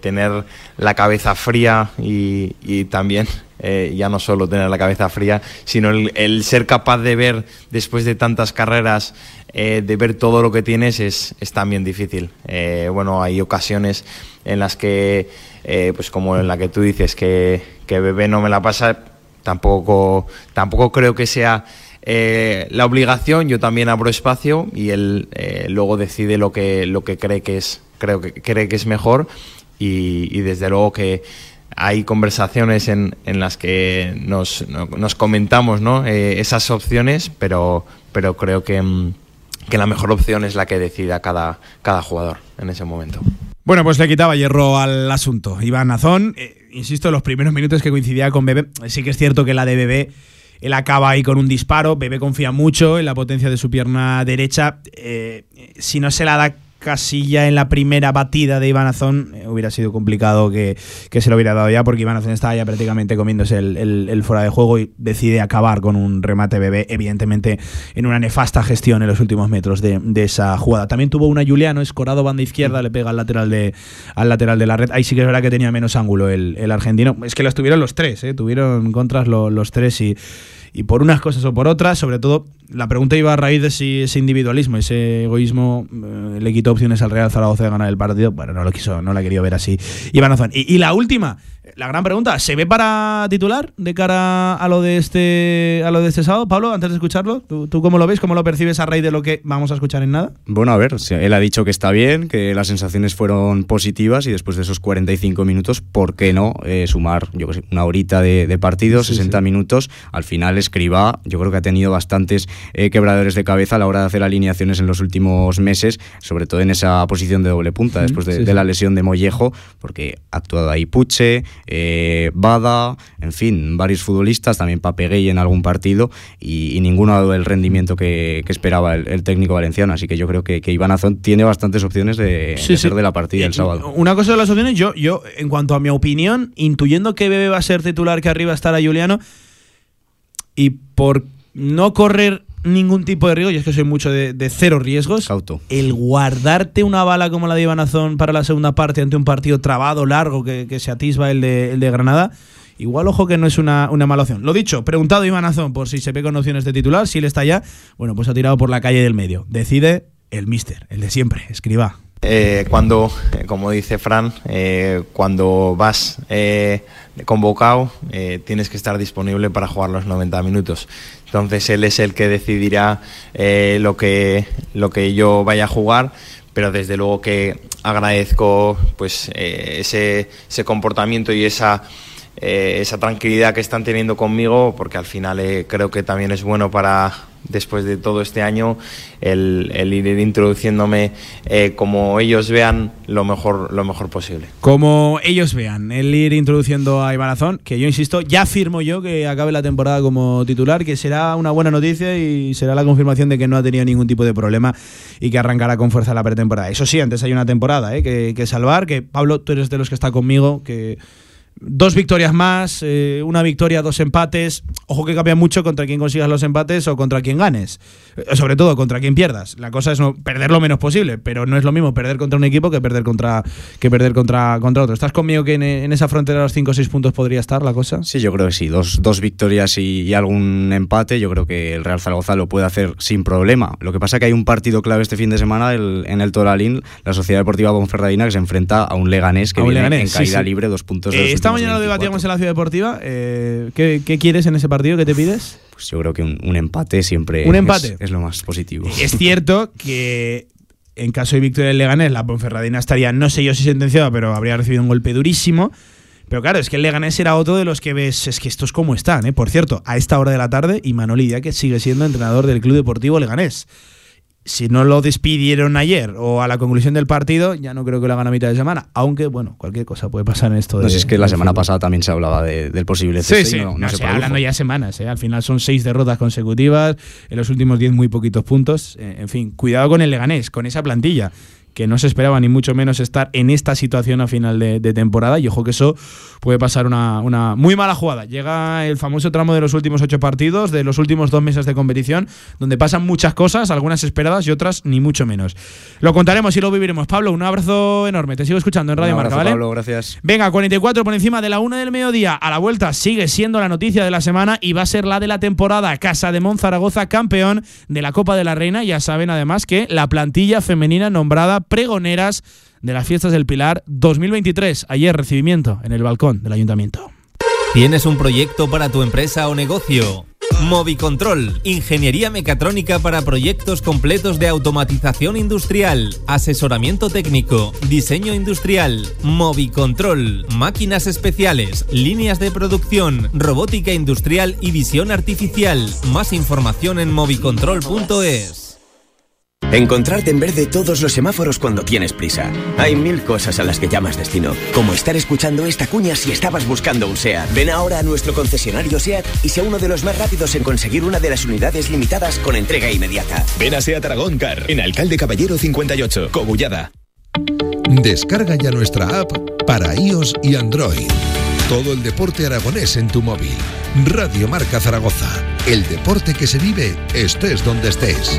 tener la cabeza fría y, también eh, ya no solo tener la cabeza fría, sino el, ser capaz de ver después de tantas carreras, eh, de ver todo lo que tienes es, también difícil. Eh, bueno, hay ocasiones en las que, pues como en la que tú dices, que, que Bebé no me la pasa, tampoco, tampoco creo que sea eh, la obligación, yo también abro espacio y él eh, luego decide lo que, lo que cree que es, creo que cree que es mejor y, desde luego que hay conversaciones en, en las que nos, nos comentamos ¿no? Eh, esas opciones, pero, pero creo que, mm, que la mejor opción es la que decida cada, cada jugador en ese momento. Bueno, pues le quitaba hierro al asunto. Iván Nazón, insisto, los primeros minutos que coincidía con Bebé, sí que es cierto que la de Bebé él acaba ahí con un disparo. Bebé confía mucho en la potencia de su pierna derecha. Eh, si no se la da casilla en la primera batida de Iván Azón, eh, hubiera sido complicado que, se lo hubiera dado ya, porque Iván Azón estaba ya prácticamente comiéndose el, fuera de juego y decide acabar con un remate bebé, evidentemente en una nefasta gestión en los últimos metros de, esa jugada. También tuvo una Juliano, escorado banda izquierda, le pega al lateral de, al lateral de la red. Ahí sí que es verdad que tenía menos ángulo el, argentino. Es que los tuvieron los tres, ¿eh? tuvieron contras los tres y y por unas cosas o por otras, sobre todo, la pregunta iba a raíz de si ese individualismo, ese egoísmo eh, le quitó opciones al Real Zaragoza de ganar el partido. Bueno, no lo quiso, no la quería ver así. Iván y, y la última, la gran pregunta, ¿se ve para titular de cara a lo de este a lo de este sábado? Pablo, antes de escucharlo, ¿tú, cómo lo ves? ¿Cómo lo percibes a raíz de lo que vamos a escuchar en nada? Bueno, a ver, él ha dicho que está bien, que las sensaciones fueron positivas y después de esos 45 minutos, ¿por qué no eh, sumar, yo que sé, una horita de, partido, 60 minutos? Al final, Escriba, yo creo que ha tenido bastantes eh, quebradores de cabeza a la hora de hacer alineaciones en los últimos meses, sobre todo en esa posición de doble punta, después de, de la lesión de Mollejo, porque ha actuado ahí Puche, eh, Bada, en fin, varios futbolistas, también Papeguey en algún partido y, ninguno ha dado el rendimiento que, esperaba el, técnico valenciano. Así que yo creo que, que Iván Azón tiene bastantes opciones de, ser de la partida el sábado. Una cosa de las opciones, yo, yo, en cuanto a mi opinión, intuyendo que Bebe va a ser titular, que arriba estará Juliano, y por no correr ningún tipo de riesgo, y es que soy mucho de, cero riesgos. El guardarte una bala como la de Ivanazón para la segunda parte ante un partido trabado, largo, que, se atisba el de, el de Granada. Igual, ojo que no es una, mala opción. Lo dicho, preguntado Ivanazón por si se ve con opciones de titular, si él está ya, bueno, pues ha tirado por la calle del medio. Decide el mister, el de siempre, escriba. Eh, cuando, eh, como dice Fran, eh, cuando vas convocado, tienes que estar disponible para jugar los 90 minutos. Entonces él es el que decidirá lo, que, lo que yo vaya a jugar, pero desde luego que agradezco pues, ese, ese comportamiento y esa esa tranquilidad que están teniendo conmigo, porque al final creo que también es bueno para, después de todo este año, el, ir introduciéndome eh, como ellos vean lo mejor, lo mejor posible. Como ellos vean, el ir introduciendo a Ibarazón, que yo insisto, ya firmo yo que acabe la temporada como titular, que será una buena noticia y será la confirmación de que no ha tenido ningún tipo de problema y que arrancará con fuerza la pretemporada. Eso sí, antes hay una temporada eh, que, que salvar, que Pablo, tú eres de los que está conmigo, que Dos victorias más, eh, una victoria, dos empates. Ojo que cambia mucho contra quien consigas los empates o contra quien ganes. Eh, sobre todo contra quien pierdas. La cosa es no perder lo menos posible, pero no es lo mismo perder contra un equipo que perder contra, que perder contra, contra otro. ¿Estás conmigo que en, esa frontera de los 5 o 6 puntos podría estar la cosa? Sí, yo creo que sí. Dos, dos victorias y, algún empate. Yo creo que el Real Zaragoza lo puede hacer sin problema. Lo que pasa es que hay un partido clave este fin de semana en el Toralín, la Sociedad Deportiva Bonferradina, que se enfrenta a un Leganés que viene en caída libre, dos puntos. de esta mañana lo debatíamos en la Ciudad Deportiva. Eh, ¿qué, quieres en ese partido? ¿Qué te pides? Pues yo creo que un, empate siempre ¿Un empate? Es, lo más positivo. Es cierto que en caso de victoria del Leganés, la Ponferradina estaría, no sé yo si sentenciada, pero habría recibido un golpe durísimo. Pero claro, es que el Leganés era otro de los que ves, es que estos como están, ¿eh? Por cierto, a esta hora de la tarde, y Manoli que sigue siendo entrenador del Club Deportivo Leganés si no lo despidieron ayer o a la conclusión del partido, ya no creo que lo hagan a mitad de semana. Aunque, bueno, cualquier cosa puede pasar en esto. No sé, es que la semana pasada también se hablaba del posible cese. Sí, sí, no, se hablando ya semanas. ¿eh? Al final son seis derrotas consecutivas, en los últimos diez muy poquitos puntos. Eh, en fin, cuidado con el Leganés, con esa plantilla que no se esperaba ni mucho menos estar en esta situación a final de, temporada y ojo que eso puede pasar una, una, muy mala jugada. Llega el famoso tramo de los últimos ocho partidos, de los últimos dos meses de competición, donde pasan muchas cosas, algunas esperadas y otras ni mucho menos. Lo contaremos y lo viviremos. Pablo, un abrazo enorme. Te sigo escuchando en Radio Marca, ¿vale? Pablo, gracias. Venga, 44 por encima de la una del mediodía. A la vuelta sigue siendo la noticia de la semana y va a ser la de la temporada. Casa de Monzaragoza, campeón de la Copa de la Reina. Ya saben además que la plantilla femenina nombrada pregoneras de las fiestas del Pilar 2023. Ayer recibimiento en el balcón del ayuntamiento. ¿Tienes un proyecto para tu empresa o negocio? Movicontrol, ingeniería mecatrónica para proyectos completos de automatización industrial, asesoramiento técnico, diseño industrial, Movicontrol, máquinas especiales, líneas de producción, robótica industrial y visión artificial. Más información en movicontrol.es. Encontrarte en verde todos los semáforos cuando tienes prisa. Hay mil cosas a las que llamas destino, como estar escuchando esta cuña si estabas buscando un SEAT. Ven ahora a nuestro concesionario SEAT y sea uno de los más rápidos en conseguir una de las unidades limitadas con entrega inmediata. Ven a SEAT Aragón Car, en Alcalde Caballero 58, Cogullada. Descarga ya nuestra app para iOS y Android. Todo el deporte aragonés en tu móvil. Radio Marca Zaragoza. El deporte que se vive estés donde estés.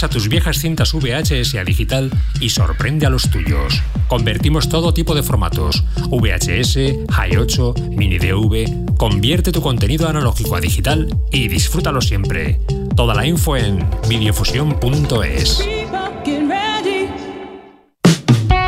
Pasa tus viejas cintas VHS a digital y sorprende a los tuyos. Convertimos todo tipo de formatos: VHS, Hi8, Mini DV. Convierte tu contenido analógico a digital y disfrútalo siempre. Toda la info en videofusión.es.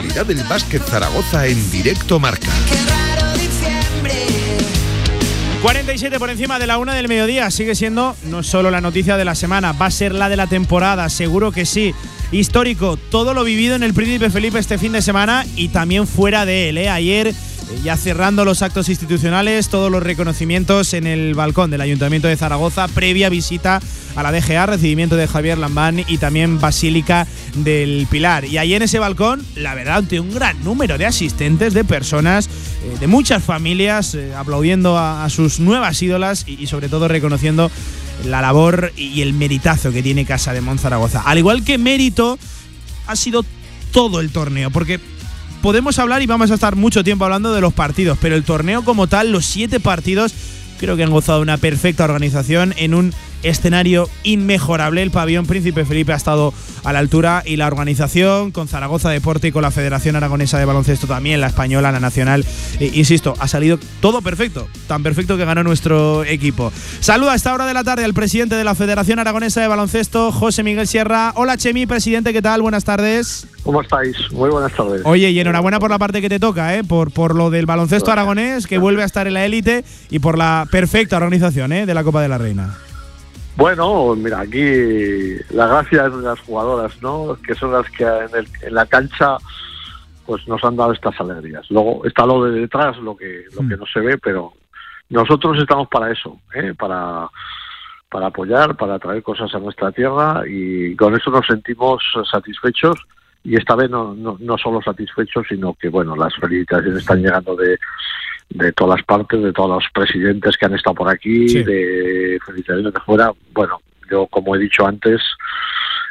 actualidad del básquet Zaragoza en directo marca. 47 por encima de la una del mediodía. Sigue siendo no solo la noticia de la semana, va a ser la de la temporada, seguro que sí. Histórico, todo lo vivido en el Príncipe Felipe este fin de semana y también fuera de él. ¿eh? Ayer, ya cerrando los actos institucionales, todos los reconocimientos en el balcón del Ayuntamiento de Zaragoza, previa visita a la DGA, recibimiento de Javier Lambán y también Basílica del Pilar. Y ahí en ese balcón, la verdad, un gran número de asistentes, de personas, eh, de muchas familias, eh, aplaudiendo a, sus nuevas ídolas y, y sobre todo reconociendo la labor y el meritazo que tiene Casa de Monzaragoza. Al igual que mérito ha sido todo el torneo, porque podemos hablar y vamos a estar mucho tiempo hablando de los partidos, pero el torneo como tal, los siete partidos, creo que han gozado una perfecta organización en un escenario inmejorable. El pabellón Príncipe Felipe ha estado a la altura y la organización con Zaragoza Deporte y con la Federación Aragonesa de Baloncesto también, la española, la nacional. Eh, insisto, ha salido todo perfecto, tan perfecto que ganó nuestro equipo. Saluda a esta hora de la tarde al presidente de la Federación Aragonesa de Baloncesto, José Miguel Sierra. Hola Chemi, presidente, ¿qué tal? Buenas tardes. ¿Cómo estáis? Muy buenas tardes. Oye, y enhorabuena por la parte que te toca, ¿eh? por, por lo del baloncesto aragonés, que vuelve a estar en la élite, y por la perfecta organización ¿eh? de la Copa de la Reina. Bueno, mira, aquí la gracia es de las jugadoras, ¿no? Que son las que en, el- en la cancha pues nos han dado estas alegrías. Luego está lo de detrás, lo que lo que no se ve, pero nosotros estamos para eso, ¿eh? Para para apoyar, para traer cosas a nuestra tierra y con eso nos sentimos satisfechos y esta vez no, no, no solo satisfechos, sino que bueno, las felicitaciones están llegando de, de todas las partes, de todos los presidentes que han estado por aquí, Sí. de felicitaciones de fuera. Bueno, yo como he dicho antes,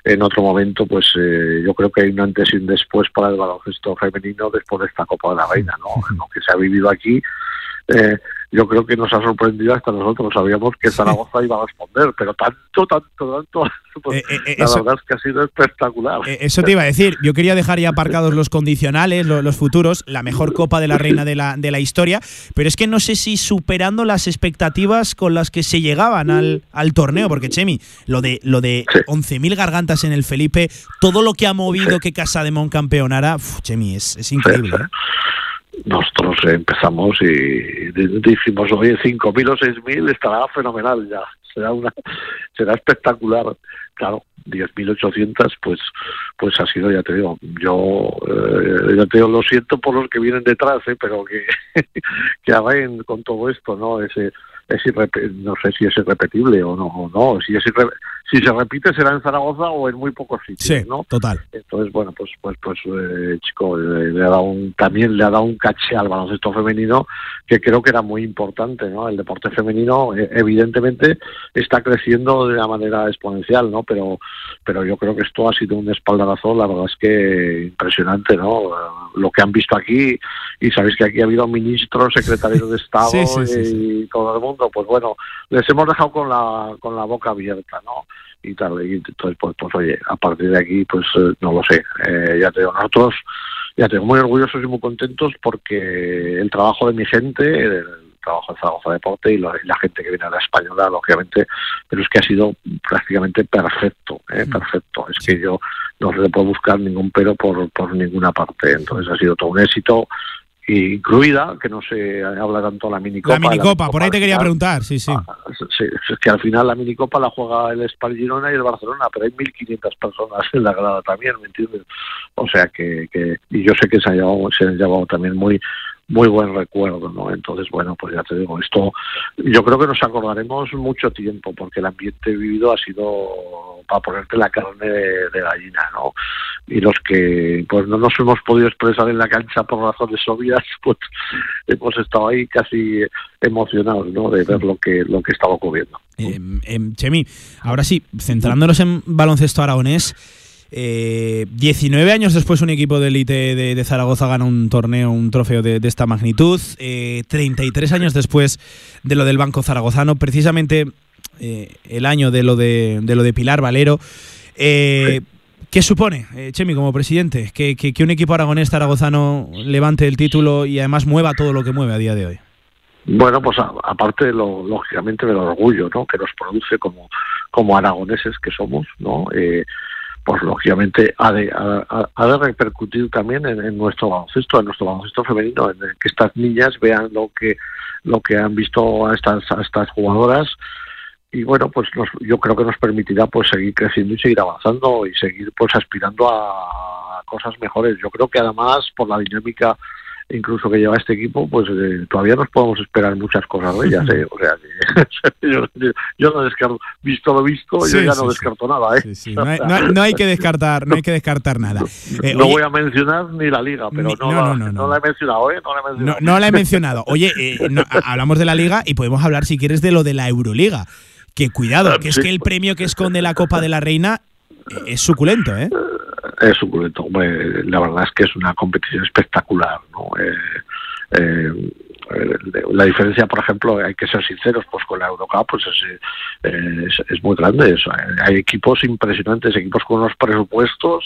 en otro momento, pues eh, yo creo que hay un antes y un después para el baloncesto femenino después de esta Copa de la Reina, ¿no? Lo que se ha vivido aquí. eh, yo creo que nos ha sorprendido hasta nosotros. Sabíamos que Zaragoza iba a responder, pero tanto, tanto, tanto. pues, Eh, eh, la eso- verdad es que ha sido espectacular. Eh, Eso te iba a decir. Yo quería dejar ya aparcados los condicionales, lo- los, futuros, la mejor Copa de la Reina de la, de la historia, pero es que no sé si superando las expectativas con las que se llegaban al, al torneo, porque Chemi, lo de, lo de 11.000 gargantas en el Felipe, todo lo que ha movido que Casa de Mon campeonara, uf, Chemi, es, es increíble. ¿eh? Nosotros empezamos y di- dijimos, oye, 5.000 o 6.000 estará fenomenal ya, será una será espectacular. Claro, 10.800 pues pues ha sido, ya te digo, yo eh, ya te digo, lo siento por los que vienen detrás, ¿eh? pero que, que hagan con todo esto, ¿no? Ese, es no sé si es irrepetible o no, o no. Si, es irre- si se repite será en Zaragoza o en muy pocos sitios, Sí, ¿no? total. Entonces, bueno, pues, pues, pues, eh, chico, eh, le ha dado un, también le ha dado un caché al baloncesto femenino que creo que era muy importante, ¿no? El deporte femenino, eh, evidentemente, está creciendo de una manera exponencial, ¿no? Pero, pero yo creo que esto ha sido un espaldarazo, la verdad es que impresionante, ¿no? Lo que han visto aquí, y sabéis que aquí ha habido ministros, secretarios de Estado Sí, sí. y todo el mundo, pues bueno, les hemos dejado con la, con la boca abierta, ¿no? Y tal. Y entonces, pues, pues oye, a partir de aquí, pues eh, no lo sé. Eh, ya te digo, nosotros, ya te digo, muy orgullosos y muy contentos porque el trabajo de mi gente, el trabajo de Zaragoza Deporte y la, y la gente que viene a la española, lógicamente, pero es que ha sido prácticamente perfecto, ¿eh? perfecto. Es que yo no se le puedo buscar ningún pero por, por ninguna parte. Entonces ha sido todo un éxito incluida, que no se habla tanto de la minicopa. La minicopa, por ahí te quería final. preguntar, sí, sí. Sí, es que al final la minicopa la juega el Spal Girona y el Barcelona, pero hay 1.500 personas en la grada también, ¿me entiendes? O sea que, que y yo sé que se han llevado, se han llevado también muy muy buen recuerdo, ¿no? Entonces, bueno, pues ya te digo, esto yo creo que nos acordaremos mucho tiempo porque el ambiente vivido ha sido para ponerte la carne de, gallina, ¿no? Y los que pues no nos hemos podido expresar en la cancha por razones obvias, pues hemos estado ahí casi emocionados, ¿no? De ver lo que lo que estaba ocurriendo. Eh, Chemi, ahora sí, centrándonos en baloncesto aragonés, eh, 19 años después un equipo de élite de, Zaragoza gana un torneo, un trofeo de, esta magnitud. Eh, 33 años después de lo del Banco Zaragozano, precisamente eh, el año de lo de, lo de Pilar Valero. Eh, ¿Qué supone, eh, Chemi, como presidente, que, un equipo aragonés zaragozano levante el título y además mueva todo lo que mueve a día de hoy? Bueno, pues aparte, lo, lógicamente, del orgullo ¿no? que nos produce como, como aragoneses que somos, ¿no? pues lógicamente ha de, ha, de repercutir también en, nuestro baloncesto, en nuestro baloncesto femenino, en que estas niñas vean lo que lo que han visto a a estas jugadoras y bueno pues yo creo que nos permitirá pues seguir creciendo y seguir avanzando y seguir pues aspirando a cosas mejores yo creo que además por la dinámica incluso que lleva este equipo, pues eh, todavía nos podemos esperar muchas cosas de ellas. ¿eh? O sea, yo, no descarto, visto lo visto, yo ya no descarto nada. ¿eh? No hay, que descartar, no hay que descartar nada. Eh, no voy a mencionar ni la liga, pero no, no, la he mencionado, ¿eh? No la he mencionado. No, la he mencionado. Oye, hablamos de la liga y podemos hablar, si quieres, de lo de la Euroliga. Que cuidado, que es que el premio que esconde la Copa de la Reina es suculento, ¿eh? es suculento. la verdad es que es una competición espectacular, ¿no? Eh, eh, la diferencia, por ejemplo, hay que ser sinceros, pues con la Eurocup pues es, es, muy grande. hay equipos impresionantes, equipos con unos presupuestos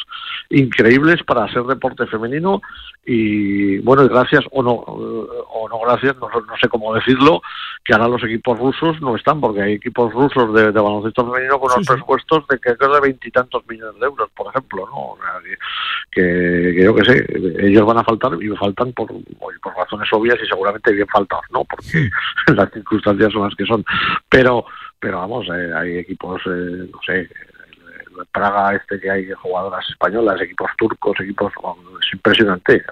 increíbles para hacer deporte femenino y bueno, gracias o no, o no gracias, no, sé cómo decirlo, que ahora los equipos rusos no están, porque hay equipos rusos de, baloncesto femenino con unos presupuestos de que es de veintitantos millones de euros, por ejemplo, ¿no? que, yo que sé, ellos van a faltar y faltan por, por razones obvias y seguramente bien faltados, ¿no? Porque las circunstancias son las que son. Pero, pero vamos, eh, hay equipos, eh, no sé, Praga este que hay jugadoras españolas, equipos turcos, equipos es impresionante.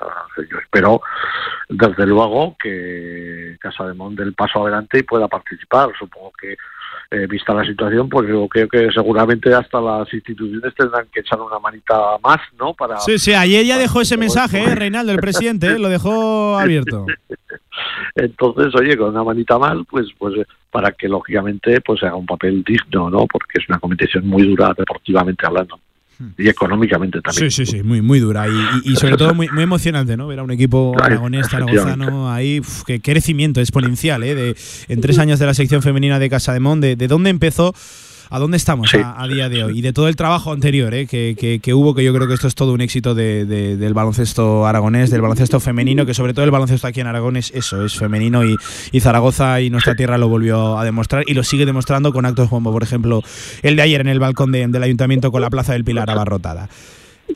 Yo espero desde luego que Casa de Mon el paso adelante y pueda participar. Supongo que eh, vista la situación, pues yo creo que seguramente hasta las instituciones tendrán que echar una manita más, ¿no? Para, sí, sí, ayer ya dejó ese mensaje, ¿eh? Reinaldo, el presidente, ¿eh? lo dejó abierto. Entonces, oye, con una manita mal, pues, pues para que lógicamente pues haga un papel digno, ¿no? Porque es una competición muy dura deportivamente hablando y económicamente también. Sí, sí, sí, muy, muy dura y, sobre todo muy, muy, emocionante, ¿no? Ver a un equipo aragonés, zaragozano, ahí, qué crecimiento exponencial, ¿eh? De, en tres años de la sección femenina de Casa de Mon, de, de dónde empezó a dónde estamos a, día de hoy y de todo el trabajo anterior ¿eh? que, que, hubo, que yo creo que esto es todo un éxito de, del baloncesto aragonés, del baloncesto femenino, que sobre todo el baloncesto aquí en Aragón es eso, es femenino y, y Zaragoza y nuestra tierra lo volvió a demostrar y lo sigue demostrando con actos como, por ejemplo, el de ayer en el balcón del ayuntamiento con la Plaza del Pilar abarrotada.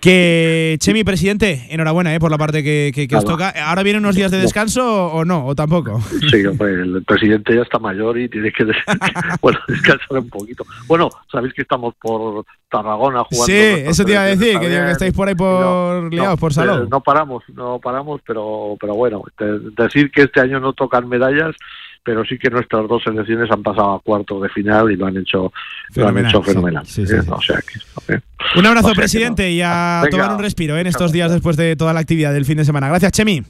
Que, Chemi, presidente, enhorabuena eh, por la parte que, os toca. ¿Ahora vienen unos días de descanso o no? ¿O tampoco? Sí, el presidente ya está mayor y tiene que bueno, descansar un poquito. Bueno, sabéis que estamos por Tarragona jugando. Sí, eso te iba a decir, que, que estáis por ahí por liados, por salón. Eh, no paramos, no paramos, pero, pero bueno, decir que este año no tocan medallas pero sí que nuestras dos selecciones han pasado a cuartos de final y lo han hecho fenomenal. hecho fenomenal. un abrazo, presidente, y a tomar un respiro ¿eh? en estos días después de toda la actividad del fin de semana. Gracias, Chemi.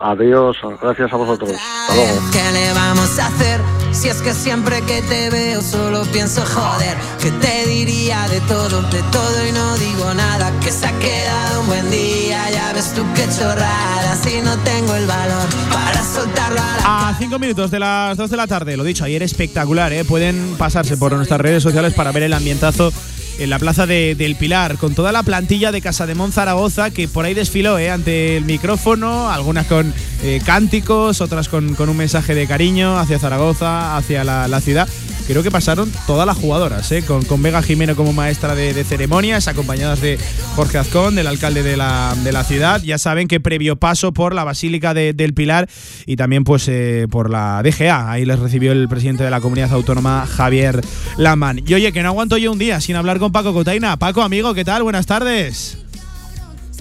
Adiós, gracias a vosotros. Hasta luego. ¿Qué le vamos a hacer? Si es que siempre que te veo solo pienso joder. Que te diría de todo, de todo y no digo nada. Que se ha quedado un buen día, ya ves tú qué chorrada. Si no tengo el valor para soltarlo a la. A cinco minutos de las dos de la tarde, lo dicho, ayer espectacular, ¿eh? Pueden pasarse por nuestras redes sociales para ver el ambientazo en la plaza de, del Pilar, con toda la plantilla de Casa de Zaragoza que por ahí desfiló eh, ante el micrófono, algunas con eh, cánticos, otras con, con, un mensaje de cariño hacia Zaragoza, hacia la, la ciudad creo que pasaron todas las jugadoras, ¿eh? con, con Vega Jimeno como maestra de, ceremonias, acompañadas de Jorge Azcón, del alcalde de la, de la, ciudad. Ya saben que previo paso por la Basílica del Pilar y también pues eh, por la DGA. Ahí les recibió el presidente de la comunidad autónoma, Javier Laman. Y oye, que no aguanto yo un día sin hablar con Paco Cotaina. Paco, amigo, ¿qué tal? Buenas tardes.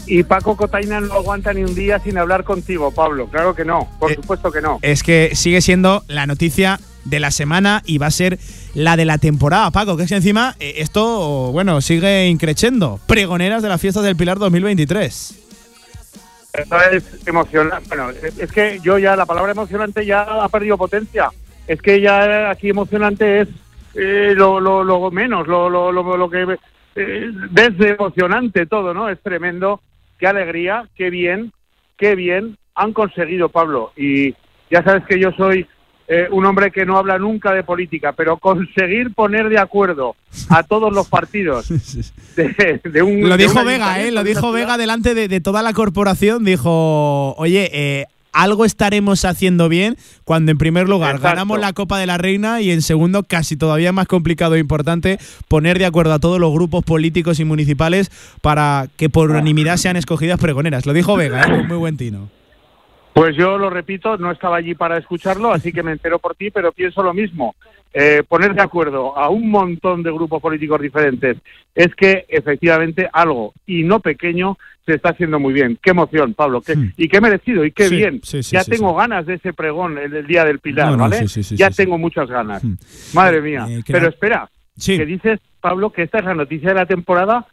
y Paco Cotaina no aguanta ni un día sin hablar contigo, Pablo. Claro que no, por Eh, supuesto que no. Es que sigue siendo la noticia de la semana y va a ser la de la temporada, Paco, que es que encima eh, esto, bueno, sigue increchendo. Pregoneras de las fiestas del Pilar 2023. Esto es emocionante. Bueno, es, que yo ya, la palabra emocionante ya ha perdido potencia. Es que ya aquí emocionante es eh, lo, lo, menos, lo, lo, lo, lo que eh, desde emocionante todo, ¿no? Es tremendo. Qué alegría, qué bien, qué bien han conseguido, Pablo. Y ya sabes que yo soy eh, un hombre que no habla nunca de política, pero conseguir poner de acuerdo a todos los partidos de, de un... Lo dijo Vega, ¿eh? Lo dijo Vega delante de, de toda la corporación. Dijo, oye, eh, algo estaremos haciendo bien cuando en primer lugar Exacto. ganamos la Copa de la Reina y en segundo, casi todavía más complicado e importante, poner de acuerdo a todos los grupos políticos y municipales para que por unanimidad sean escogidas pregoneras. Lo dijo Vega, ¿eh? Muy buen tino. Pues yo lo repito, no estaba allí para escucharlo, así que me entero por ti, pero pienso lo mismo. Eh, poner de acuerdo a un montón de grupos políticos diferentes es que efectivamente algo, y no pequeño, se está haciendo muy bien. Qué emoción, Pablo, qué, y qué merecido, y qué Hmm. Sí, bien. sí, sí, ya sí, tengo ganas de ese pregón el, el día del Pilar, No, no, ¿vale? sí, sí, sí, ya sí, sí. tengo muchas ganas. Madre mía. Eh, pero espera, Sí. que dices, Pablo, que esta es la noticia de la temporada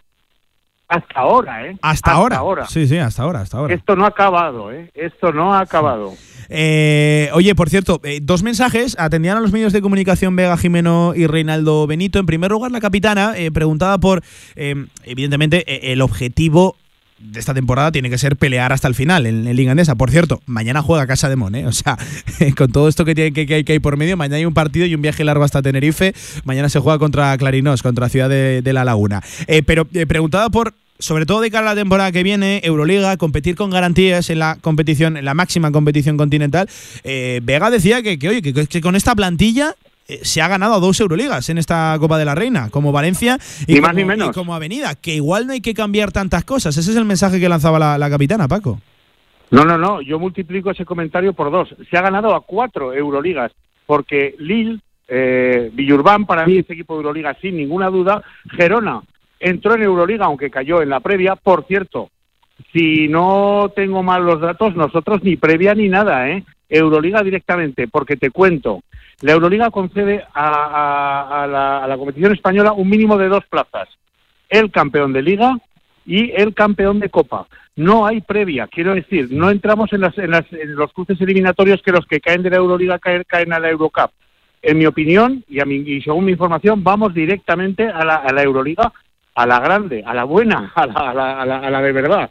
hasta ahora, ¿eh? Hasta, ahora. ahora. Sí, sí, hasta ahora, hasta ahora. Esto no ha acabado, ¿eh? Esto no ha acabado. Eh, oye, por cierto, eh, dos mensajes atendían a los medios de comunicación Vega Jimeno y Reinaldo Benito. En primer lugar, la capitana eh, preguntada por, eh, evidentemente, el objetivo de esta temporada tiene que ser pelear hasta el final en, en Liga Andesa. Por cierto, mañana juega Casa de Mon, ¿eh? O sea, con todo esto que, tiene, que, que hay, que hay por medio, mañana hay un partido y un viaje largo hasta Tenerife. Mañana se juega contra Clarinós, contra Ciudad de, La Laguna. Eh, pero eh, preguntada por sobre todo de cara a la temporada que viene, Euroliga, competir con garantías en la competición, en la máxima competición continental. eh, Vega decía que, que, oye, que con esta plantilla eh, se ha ganado dos Euroligas en esta Copa de la Reina, como Valencia y, Ni más como, ni menos. y como Avenida, que igual no hay que cambiar tantas cosas. Ese es el mensaje que lanzaba la, la capitana, Paco. No, no, no, yo multiplico ese comentario por dos. Se ha ganado a cuatro Euroligas, porque Lille, eh, Villurban, para mí, este equipo de Euroliga sin ninguna duda. Gerona entró en Euroliga, aunque cayó en la previa. Por cierto, si no tengo mal los datos, nosotros ni previa ni nada, ¿eh? Euroliga directamente, porque te cuento, la Euroliga concede a, a- a la, a la competición española un mínimo de dos plazas. El campeón de liga y el campeón de copa. No hay previa, quiero decir, no entramos en, las- en las- en los cruces eliminatorios que los que caen de la Euroliga caen, caen a la Eurocup. En mi opinión y, a mi- y según mi información, vamos directamente a la, a la Euroliga, a la grande, a la buena, a la, a la- a la- a la de verdad.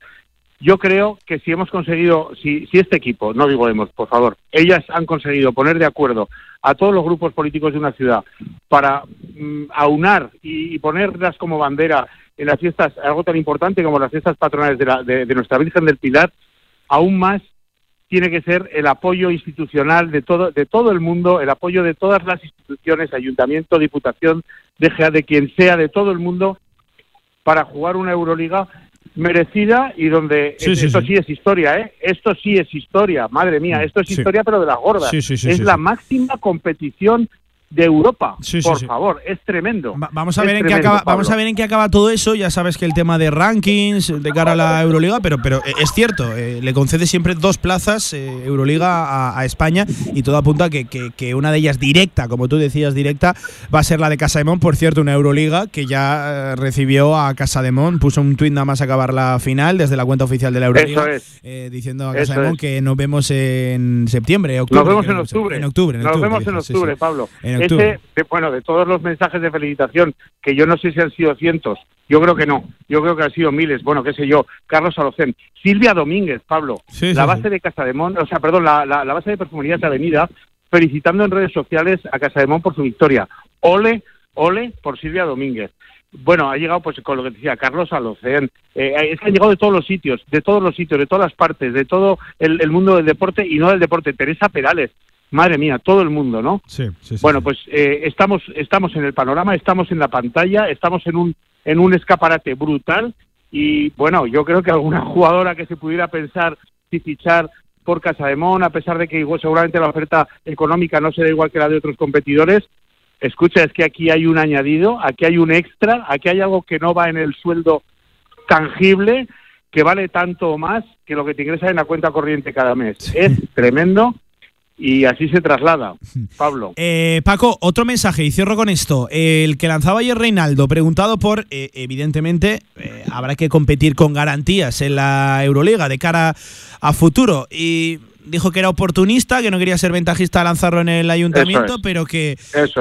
Yo creo que si hemos conseguido, si, si este equipo, no digo hemos, por favor, ellas han conseguido poner de acuerdo a todos los grupos políticos de una ciudad para mm, aunar y, ponerlas como bandera en las fiestas, algo tan importante como las fiestas patronales de, la- de nuestra Virgen del Pilar, aún más tiene que ser el apoyo institucional de todo, de todo el mundo, el apoyo de todas las instituciones, ayuntamiento, diputación, DGA, de quien sea, de todo el mundo, para jugar una Euroliga merecida y donde Sí, esto sí. sí. es historia, ¿eh? Esto sí es historia, madre mía, esto es historia pero de las gordas. Sí, sí, sí, es la máxima competición de Europa. Sí, sí, Por sí. favor, es tremendo. Vamos a, Es ver en qué acaba, vamos a ver en qué acaba todo eso. Ya sabes que el tema de rankings de cara a la Euroliga, pero, pero eh, es cierto, eh, le concede siempre dos plazas eh, Euroliga a, a España y todo apunta a que, que- que una de ellas directa, como tú decías, directa, va a ser la de Casademón. Por cierto, una Euroliga que ya eh, recibió a Casademont, puso un tuit nada más acabar la final desde la cuenta oficial de la Euroliga, es. eh, diciendo a Eso Casademont es. que nos vemos en septiembre, octubre. Nos vemos en octubre. En octubre, en Nos vemos en octubre. Pablo. En octubre. Ese, de- bueno, de todos los mensajes de felicitación, que yo no sé si han sido cientos, yo creo que no, yo creo que han sido miles, bueno, qué sé yo, Carlos Alocén, Silvia Domínguez, Pablo, Sí, la base sí. de Casademón, o sea, perdón, la, la, la base de Perfumerías de Avenida, felicitando en redes sociales a Casademón por su victoria. Ole, ole por Silvia Domínguez. Bueno, ha llegado pues con lo que decía Carlos Alocén, eh, es que han llegado de todos los sitios, de todos los sitios, de todas las partes, de todo el, el mundo del deporte y no del deporte. Teresa Perales, madre mía, todo el mundo, ¿no? Sí, sí, sí. Bueno, pues eh, estamos, estamos en el panorama, estamos en la pantalla, estamos en un, en un escaparate brutal y bueno, yo creo que alguna jugadora que se pudiera pensar si fichar por Casademón, a pesar de que igual, seguramente la oferta económica no será igual que la de otros competidores, escucha, es que aquí hay un añadido, aquí hay un extra, aquí hay algo que no va en el sueldo tangible que vale tanto o más que lo que te ingresa en la cuenta corriente cada mes. Es tremendo y así se traslada. Pablo. Eh, Paco, otro mensaje y cierro con esto. El que lanzaba ayer Reinaldo, preguntado por, eh, evidentemente, eh, habrá que competir con garantías en la Euroliga de cara a futuro. Y dijo que era oportunista, que no quería ser ventajista a lanzarlo en el ayuntamiento, pero que,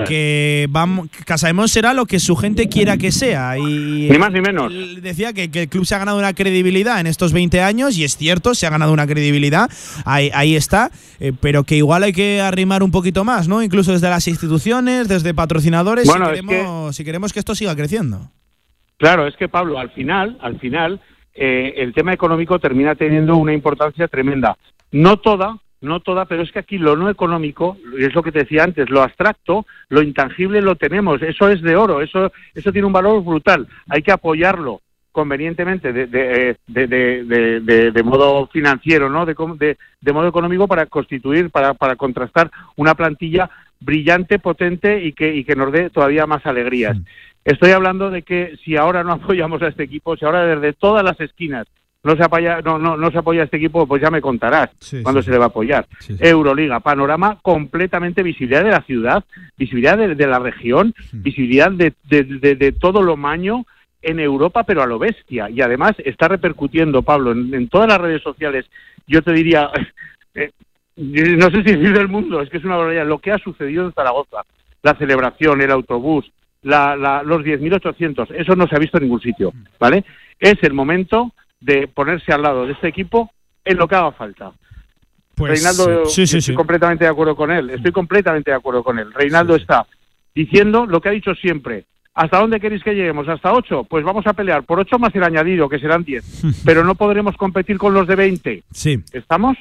que vamos, Casaemón será lo que su gente quiera que sea. Y ni más ni menos. Decía que, el club se ha ganado una credibilidad en estos 20 años, y es cierto, se ha ganado una credibilidad, ahí, ahí está, eh, pero que igual hay que arrimar un poquito más, ¿no? Incluso desde las instituciones, desde patrocinadores, si, queremos, si queremos que esto siga creciendo. Claro, es que Pablo, al final, al final, eh, el tema económico termina teniendo una importancia tremenda. No toda, no toda, pero es que aquí lo no económico, es lo que te decía antes, lo abstracto, lo intangible lo tenemos, eso es de oro, eso, eso tiene un valor brutal, hay que apoyarlo convenientemente de, de, de, de modo financiero, ¿no? De, modo económico para constituir, para, para contrastar una plantilla brillante, potente y que, y que nos dé todavía más alegrías. Estoy hablando de que si ahora no apoyamos a este equipo, si ahora desde todas las esquinas no se apoya, no, no, no se apoya este equipo, pues ya me contarás cuándo se le va a apoyar. Euroliga, panorama completamente visibilidad de la ciudad, visibilidad de, la región, visibilidad de, de, todo lo maño en Europa, pero a lo bestia. Y además está repercutiendo, Pablo, en, todas las redes sociales. Yo te diría, eh, no sé si decir del mundo, es que es una barbaridad. Lo que ha sucedido en Zaragoza, la celebración, el autobús, la, la, los 10.800, eso no se ha visto en ningún sitio, ¿vale? Es el momento de ponerse al lado de este equipo en lo que haga falta. Pues, Reinaldo, estoy completamente de acuerdo con él, estoy completamente de acuerdo con él. Reinaldo está diciendo lo que ha dicho siempre. ¿Hasta dónde queréis que lleguemos? ¿Hasta ocho? Pues vamos a pelear por ocho más el añadido, que serán diez. Pero no podremos competir con los de 20. Sí. ¿Estamos?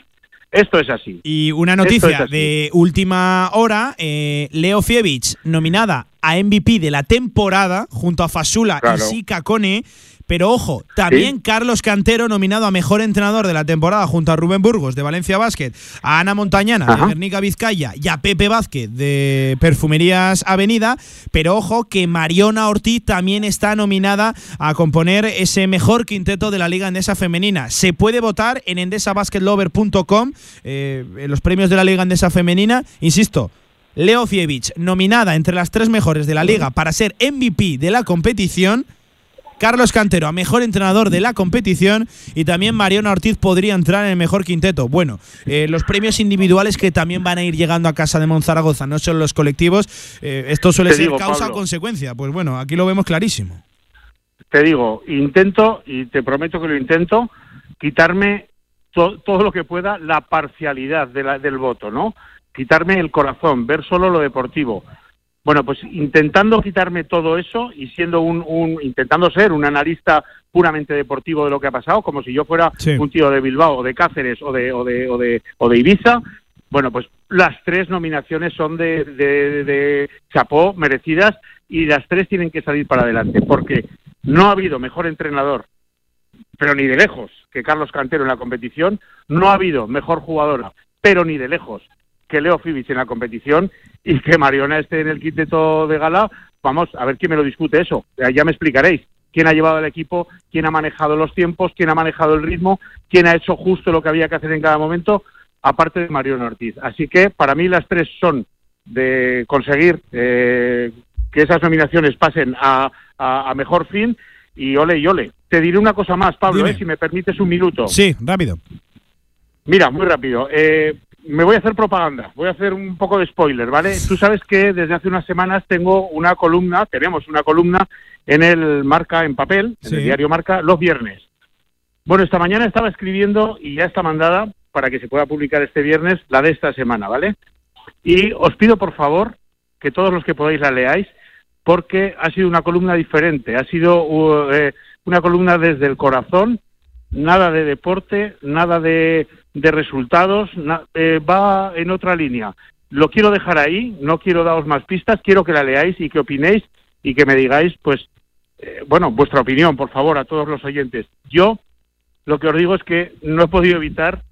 Esto es así. Y una noticia de última hora, eh, Leo Fievich, nominada a MVP de la temporada junto a Fasula y Sika Kone pero ojo, también Carlos Cantero nominado a mejor entrenador de la temporada junto a Rubén Burgos de Valencia Basket, a Ana Montañana de Guernica Vizcaya y a Pepe Vázquez de Perfumerías Avenida. Pero ojo que Mariona Ortiz también está nominada a componer ese mejor quinteto de la Liga Endesa Femenina. Se puede votar en endesabasketlover.com eh, en los premios de la Liga Endesa Femenina. Insisto, Leo Fievich, nominada entre las tres mejores de la liga para ser MVP de la competición. Carlos Cantero a mejor entrenador de la competición y también Mariona Ortiz podría entrar en el mejor quinteto. Bueno, eh, los premios individuales que también van a ir llegando a casa de Monzaragoza, no son los colectivos, eh, esto suele ser causa o consecuencia. Pues bueno, aquí lo vemos clarísimo. Te digo, intento, y te prometo que lo intento, quitarme todo lo que pueda la parcialidad del voto, ¿no? Quitarme el corazón, ver solo lo deportivo. Bueno, pues intentando quitarme todo eso y siendo un, intentando ser un analista puramente deportivo de lo que ha pasado, como si yo fuera un tío de Bilbao o de Cáceres o de, o de, o de, o de Ibiza, bueno, pues las tres nominaciones son de, de, de chapó, merecidas, y las tres tienen que salir para adelante, porque no ha habido mejor entrenador, pero ni de lejos, que Carlos Cantero en la competición, no ha habido mejor jugadora, pero ni de lejos, que Leo Fibich en la competición y que Mariona esté en el quinteto de gala, vamos, a ver quién me lo discute eso, ya me explicaréis quién ha llevado al equipo, quién ha manejado los tiempos, quién ha manejado el ritmo, quién ha hecho justo lo que había que hacer en cada momento, aparte de Mariona Ortiz. Así que para mí las tres son de conseguir eh, que esas nominaciones pasen a, mejor fin y ole y ole. Te diré una cosa más, Pablo, eh, si me permites un minuto. Sí, rápido. Mira, muy rápido. Eh, me voy a hacer propaganda, voy a hacer un poco de spoiler, ¿vale? Tú sabes que desde hace unas semanas tengo una columna, tenemos una columna en el Marca en papel, en el diario Marca, los viernes. Bueno, esta mañana estaba escribiendo y ya está mandada para que se pueda publicar este viernes la de esta semana, ¿vale? Y os pido por favor que todos los que podáis la leáis, porque ha sido una columna diferente, ha sido uh, eh, una columna desde el corazón, nada de deporte, nada de de resultados eh, va en otra línea. Lo quiero dejar ahí, no quiero daros más pistas, quiero que la leáis y que opinéis y que me digáis, pues, eh, bueno, vuestra opinión, por favor, a todos los oyentes. Yo lo que os digo es que no he podido evitar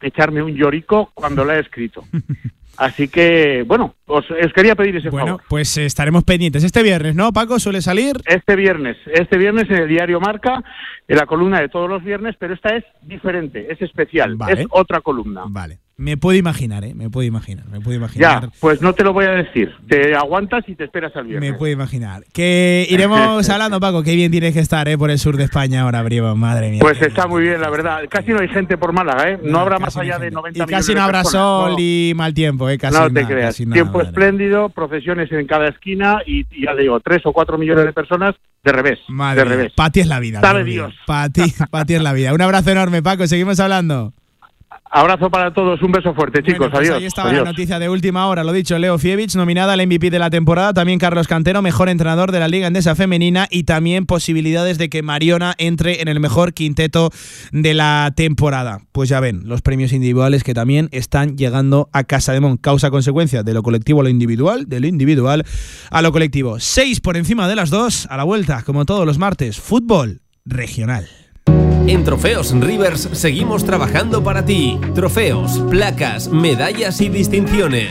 echarme un llorico cuando la he escrito. Así que, bueno, os, os quería pedir ese Bueno, favor. pues eh, estaremos pendientes. Este viernes, ¿no, Paco? ¿Suele salir? Este viernes, este viernes en el diario Marca, en la columna de todos los viernes, pero esta es diferente, es especial, Vale. es otra columna. Vale. Me puedo imaginar, ¿eh? Me puedo imaginar, me puedo Ya, imaginar. pues no te lo voy a decir. Te aguantas y te esperas al viernes. Me puedo imaginar. Que iremos hablando, Paco. Qué bien tienes que estar, ¿eh? Por el sur de España ahora, Brimo. Madre mía. Pues está muy bien, la verdad. Casi no hay gente por Málaga, ¿eh? No, habrá más allá de 90 y casi no habrá sol No. y mal tiempo, ¿eh? Casi no te nada, creas. nada, Tiempo madre. espléndido, procesiones en cada esquina y, ya te digo, tres o cuatro millones de personas de revés. Madre de revés. Ti es la vida. Sabe Dios mío. Dios. Pa' ti, pa' ti es la vida. Un abrazo enorme, Paco. Seguimos hablando. Abrazo para todos, un beso fuerte, chicos. Bueno, pues adiós. ahí estaba adiós. la noticia de última hora, lo dicho, Leo Fievich, nominada al MVP de la temporada, también Carlos Cantero, mejor entrenador de la Liga Endesa Femenina y también posibilidades de que Mariona entre en el mejor quinteto de la temporada. Pues ya ven, los premios individuales que también están llegando a Casa de Mon, causa-consecuencia de lo colectivo a lo individual, de lo individual a lo colectivo. Seis por encima de las dos, a la vuelta, como todos los martes, fútbol regional. En Trofeos Rivers seguimos trabajando para ti. Trofeos, placas, medallas y distinciones.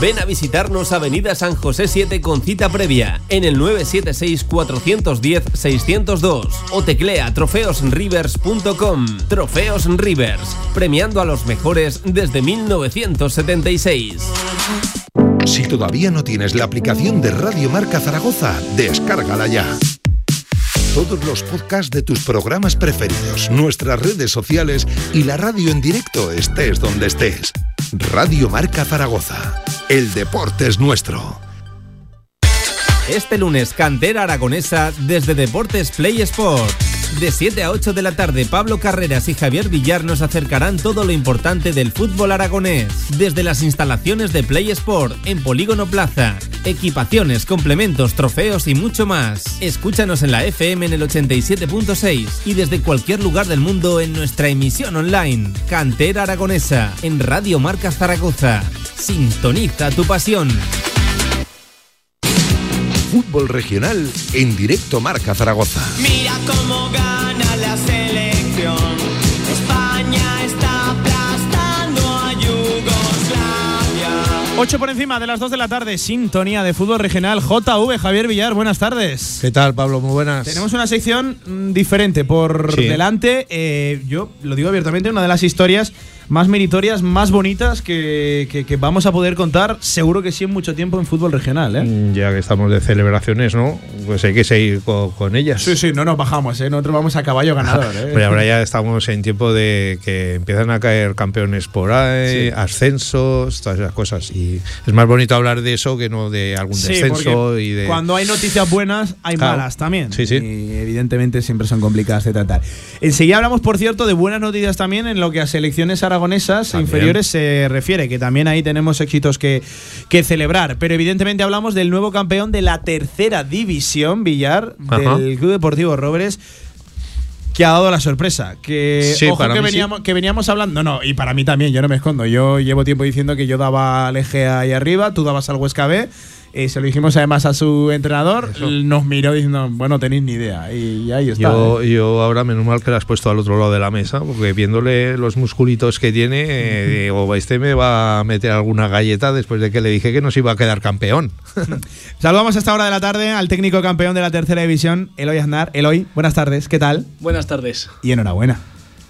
Ven a visitarnos Avenida San José 7 con cita previa en el 976-410-602 o teclea trofeosrivers.com. Trofeos Rivers, premiando a los mejores desde 1976. Si todavía no tienes la aplicación de Radio Marca Zaragoza, descárgala ya. Todos los podcasts de tus programas preferidos, nuestras redes sociales y la radio en directo estés donde estés. Radio Marca Zaragoza. El deporte es nuestro. Este lunes, cantera aragonesa desde Deportes Play Sport. De 7 a 8 de la tarde, Pablo Carreras y Javier Villar nos acercarán todo lo importante del fútbol aragonés. Desde las instalaciones de Play Sport en Polígono Plaza. Equipaciones, complementos, trofeos y mucho más. Escúchanos en la FM en el 87.6 y desde cualquier lugar del mundo en nuestra emisión online. Cantera aragonesa en Radio Marca Zaragoza. Sintoniza tu pasión. Fútbol regional en directo Marca Zaragoza. Mira cómo gana la selección. España está aplastando a Yugoslavia. 8 por encima de las 2 de la tarde, sintonía de fútbol regional. JV, Javier Villar, buenas tardes. ¿Qué tal, Pablo? Muy buenas. Tenemos una sección mm, diferente por Sí. delante. Eh, yo lo digo abiertamente, una de las historias más meritorias, más bonitas que, que- que vamos a poder contar, seguro que sí, en mucho tiempo en fútbol regional. ¿eh? Mm, Ya que estamos de celebraciones, ¿no? Pues hay que seguir co- con, ellas. Sí, sí, no nos bajamos, ¿eh? nosotros vamos a caballo ganador. ¿eh? Pero ahora ya estamos en tiempo de que empiezan a caer campeones por ahí, Sí. ascensos, todas esas cosas. Y es más bonito hablar de eso que no de algún Sí, descenso y de. Cuando hay noticias buenas, hay Claro. malas también. Sí, sí. Y evidentemente siempre son complicadas de tratar. Enseguida hablamos, por cierto, de buenas noticias también en lo que a selecciones aragonesas También. inferiores se refiere, que también ahí tenemos éxitos que, que celebrar. Pero evidentemente hablamos del nuevo campeón de la tercera división, Villar, Ajá. del Club Deportivo Robres. Que ha dado la sorpresa. Que, Sí, ojo que, sí. veníamos, que veníamos hablando. No, no, y para mí también, yo no me escondo. Yo llevo tiempo diciendo que yo daba al Egea ahí arriba, tú dabas al Huesca B. eh, se lo dijimos además a su entrenador. Nos miró diciendo, bueno, tenéis ni idea. Y ahí está. Yo, ¿eh? yo ahora, menos mal que la has puesto al otro lado de la mesa, porque viéndole los musculitos que tiene, eh, digo, este me va a meter alguna galleta después de que le dije que nos iba a quedar campeón. Saludamos a esta hora de la tarde al técnico campeón de la tercera división, Eloy Aznar. Eloy, buenas tardes, ¿qué tal? Buenas tardes. Y enhorabuena.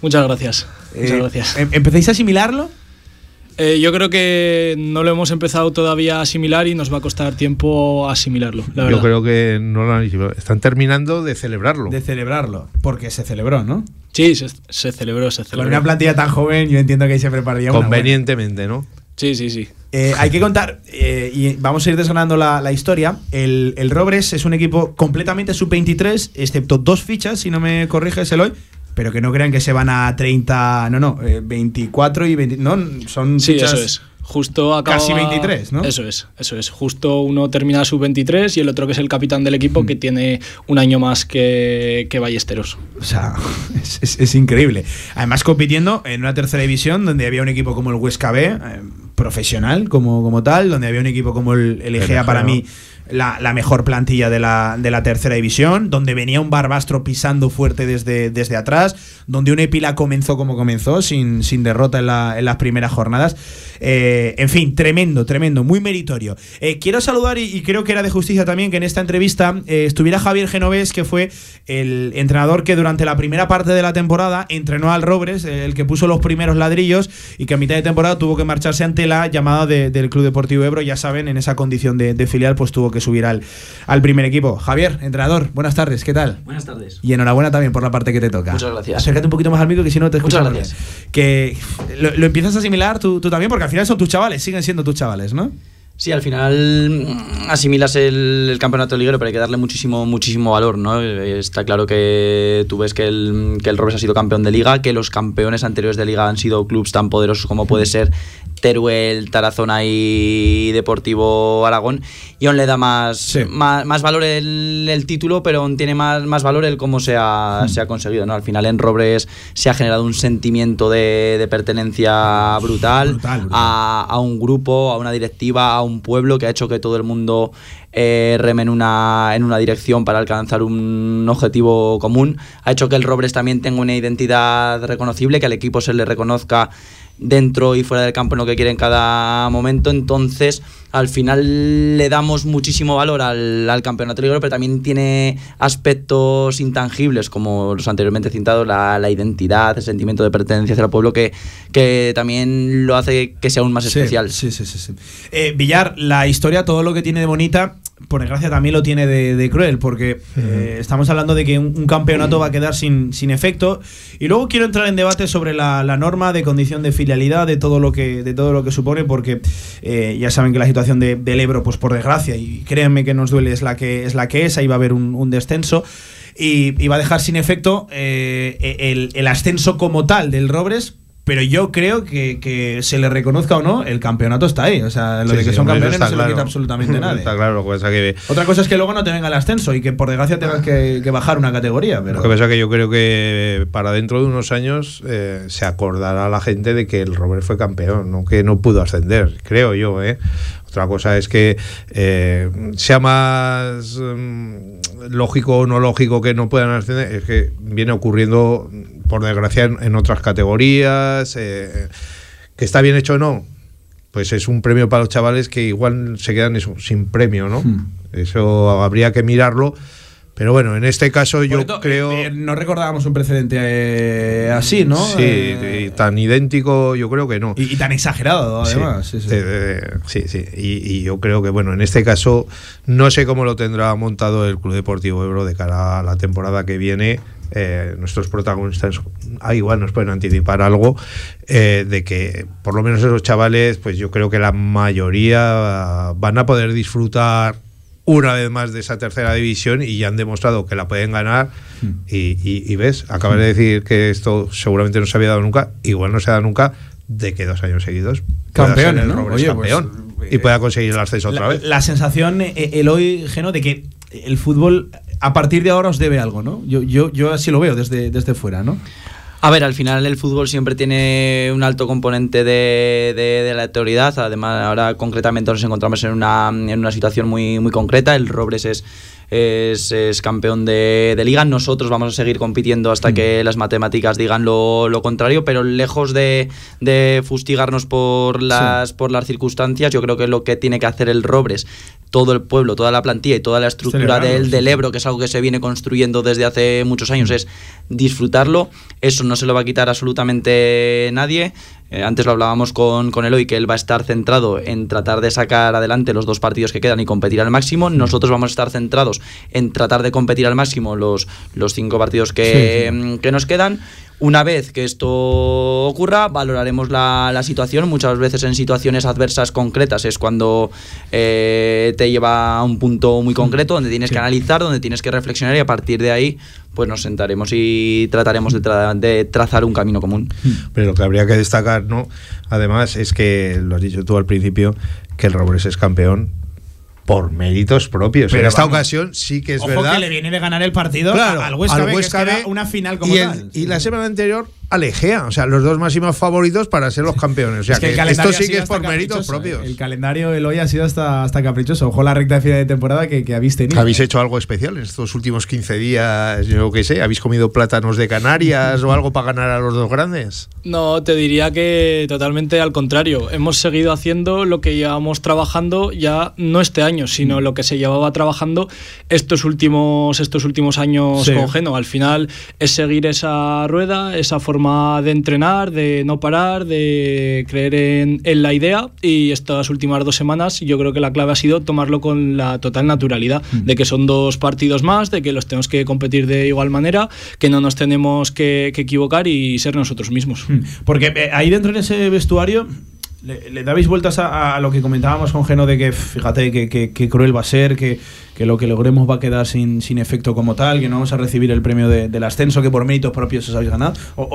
Muchas gracias. Muchas Eh, gracias. ¿em- ¿Empezáis a asimilarlo? Eh, yo creo que no lo hemos empezado todavía a asimilar y nos va a costar tiempo asimilarlo, la verdad. Yo creo que no lo han Están terminando de celebrarlo. De celebrarlo, porque se celebró, ¿no? Sí, se, se celebró, se Con celebró. una plantilla tan joven, yo entiendo que ahí se prepararía una. Convenientemente, ¿no? Sí, sí, sí. Eh, hay que contar, eh, y vamos a ir desgranando la, la historia. El, el Robres es un equipo completamente sub-23, excepto dos fichas, si no me corriges, Eloy. Pero que no crean que se van a 30, no, no, eh, 24 y 20. No, son Sí, fichas eso es. Justo acaba, Casi 23, ¿no? Eso es, eso es. Justo uno termina su 23 y el otro que es el capitán del equipo Mm. que tiene un año más que, que Ballesteros. O sea, es, es- es increíble. Además, compitiendo en una tercera división donde había un equipo como el Huesca B, eh, profesional como, como tal, donde había un equipo como el, el Egea, Egea. para mí, la, mejor plantilla de la, de la tercera división, donde venía un Barbastro pisando fuerte desde, desde atrás, donde un Epila comenzó como comenzó, sin, sin derrota en, la- en las primeras jornadas. Eh, en fin, tremendo, tremendo, muy meritorio. Eh, quiero saludar, y, y creo que era de justicia también, que en esta entrevista eh, estuviera Javier Genovés, que fue el entrenador que durante la primera parte de la temporada entrenó al Robres, el que puso los primeros ladrillos y que a mitad de temporada tuvo que marcharse ante la llamada de- del Club Deportivo Ebro. Ya saben, en esa condición de, de filial, pues tuvo que subir al, al primer equipo. Javier, entrenador, buenas tardes, ¿qué tal? Buenas tardes. Y enhorabuena también por la parte que te toca. Muchas gracias. Acércate un poquito más al micro que si no te Muchas escuchamos gracias. Que lo, lo empiezas a asimilar tú, tú también, porque al final son tus chavales, siguen siendo tus chavales, ¿no? Sí, al final mm, asimilas el, el campeonato liguero, pero hay que darle muchísimo, muchísimo valor, ¿no? Está claro que tú ves que el, que el Robes ha sido campeón de liga, que los campeones anteriores de liga han sido clubes tan poderosos como puede ser Teruel, Tarazona y Deportivo Aragón, y aún le da más, más, más valor el, el título, pero aún tiene más, más valor el cómo se ha, se ha conseguido, ¿no? Al final en Robres se ha generado un sentimiento de, de pertenencia brutal, A, a un grupo, a una directiva, a un pueblo que ha hecho que todo el mundo eh, reme en una, en una dirección para alcanzar un objetivo común. Ha hecho que el Robres también tenga una identidad reconocible, que al equipo se le reconozca dentro y fuera del campo en lo que quiere en cada momento. Entonces, al final le damos muchísimo valor al, al campeonato ligero, pero también tiene aspectos intangibles, como los anteriormente citados, la, la identidad, el sentimiento de pertenencia hacia el pueblo, que, que también lo hace que sea aún más Sí, especial. Sí, sí, sí. sí. Eh, Villar, la historia, todo lo que tiene de bonita, por desgracia también lo tiene de, de cruel, porque eh, estamos hablando de que un, un campeonato va a quedar sin, sin efecto. Y luego quiero entrar en debate sobre la, la norma de condición de filialidad, de todo lo que, de todo lo que supone, porque eh, ya saben que la situación de- del Ebro, pues por desgracia, y créanme que nos duele, es la que es, la que es ahí va a haber un, descenso. Y, y va a dejar sin efecto eh, el, el ascenso como tal del Robres, pero yo creo que, que se le reconozca o no, el campeonato está ahí. O sea, lo Sí, de que sí, son campeones no se lo claro. quita absolutamente nadie. Está claro, lo que pasa que Otra cosa es que luego no te venga el ascenso y que por desgracia tengas que, que bajar una categoría. Pero Lo que pasa que yo creo que para dentro de unos años eh, se acordará la gente de que el Robert fue campeón, no que no pudo ascender, creo yo. ¿eh? Otra cosa es que eh, sea más mm, lógico o no lógico que no puedan ascender, es que viene ocurriendo, por desgracia, en, en otras categorías. eh, que está bien hecho o no, pues es un premio para los chavales que igual se quedan eso, sin premio, ¿no? Eso habría que mirarlo. Pero bueno, en este caso yo creo. eh, no recordábamos un precedente eh, así, ¿no? Sí, Eh, tan idéntico yo creo que no. y, y tan exagerado, además. Sí, sí. eh, eh, sí, sí. Y, y yo creo que, bueno, en este caso no sé cómo lo tendrá montado el Club Deportivo Ebro de cara a la temporada que viene. Eh, nuestros protagonistas ah, igual nos pueden anticipar algo eh, de que por lo menos esos chavales, pues yo creo que la mayoría van a poder disfrutar una vez más de esa tercera división y ya han demostrado que la pueden ganar. Y, y- y ves, acabas de decir que esto seguramente no se había dado nunca, igual no se ha dado nunca, de que dos años seguidos ser el ¿no? Pues, campeón y pueda conseguir el ascenso otra vez. la sensación, eh, el hoy, Geno, de que el fútbol a partir de ahora os debe algo, ¿no? Yo, yo, yo así lo veo desde, desde fuera, ¿no? A ver, al final el fútbol siempre tiene un alto componente de, de, de la autoridad. Además, ahora concretamente nos encontramos en una, en una situación muy, muy concreta. El Robles es, es, es campeón de, de liga. Nosotros vamos a seguir compitiendo hasta que las matemáticas digan lo, lo contrario, pero lejos de, de fustigarnos por las, por las circunstancias, yo creo que lo que tiene que hacer el Robres, todo el pueblo, toda la plantilla y toda la estructura del, del. Ebro, que es algo que se viene construyendo desde hace muchos años, es disfrutarlo. Eso no se lo va a quitar absolutamente nadie. Eh, antes lo hablábamos con, con Eloy, que él va a estar centrado en tratar de sacar adelante los dos partidos que quedan y competir al máximo. Nosotros vamos a estar centrados en tratar de competir al máximo los, los cinco partidos que, mm, que nos quedan. Una vez que esto ocurra, valoraremos la, la situación. Muchas veces en situaciones adversas concretas es cuando eh, te lleva a un punto muy concreto donde tienes que analizar, donde tienes que reflexionar y a partir de ahí pues nos sentaremos y trataremos de, tra- de trazar un camino común. Pero lo que habría que destacar, ¿no? Además, es que lo has dicho tú al principio, que el Robles es campeón por méritos propios. Pero en esta vamos, ocasión sí que es Ojo verdad. que le viene de ganar el partido Claro, al Huesca, al B, que Huesca que era B, una final como y, el- tal. y la semana anterior Alejea. O sea, los dos máximos favoritos para ser los campeones. O sea, Es que que esto sí que es por méritos caprichoso, propios. ¿eh? El calendario del hoy ha sido hasta, hasta caprichoso. Ojo la recta de final de temporada que, que habéis tenido. ¿Habéis hecho algo especial en estos últimos 15 días? Yo qué sé, ¿habéis comido plátanos de Canarias o algo para ganar a los dos grandes? No, te diría que totalmente al contrario. Hemos seguido haciendo lo que llevamos trabajando ya no este año, sino lo que se llevaba trabajando estos últimos, estos últimos años Sí. con Geno. Al final es seguir esa rueda, esa forma de entrenar, de no parar, de creer en, en la idea. Y estas últimas dos semanas yo creo que la clave ha sido tomarlo con la total naturalidad, de que son dos partidos más, de que los tenemos que competir de igual manera, que no nos tenemos que, que equivocar y ser nosotros mismos. Porque eh, ahí dentro en ese vestuario le, le dabais vueltas a, a lo que comentábamos con Geno de que, fíjate, que, que- que cruel va a ser, que, que lo que logremos va a quedar sin, sin efecto como tal, que no vamos a recibir el premio de- del ascenso que por méritos propios os habéis ganado. O,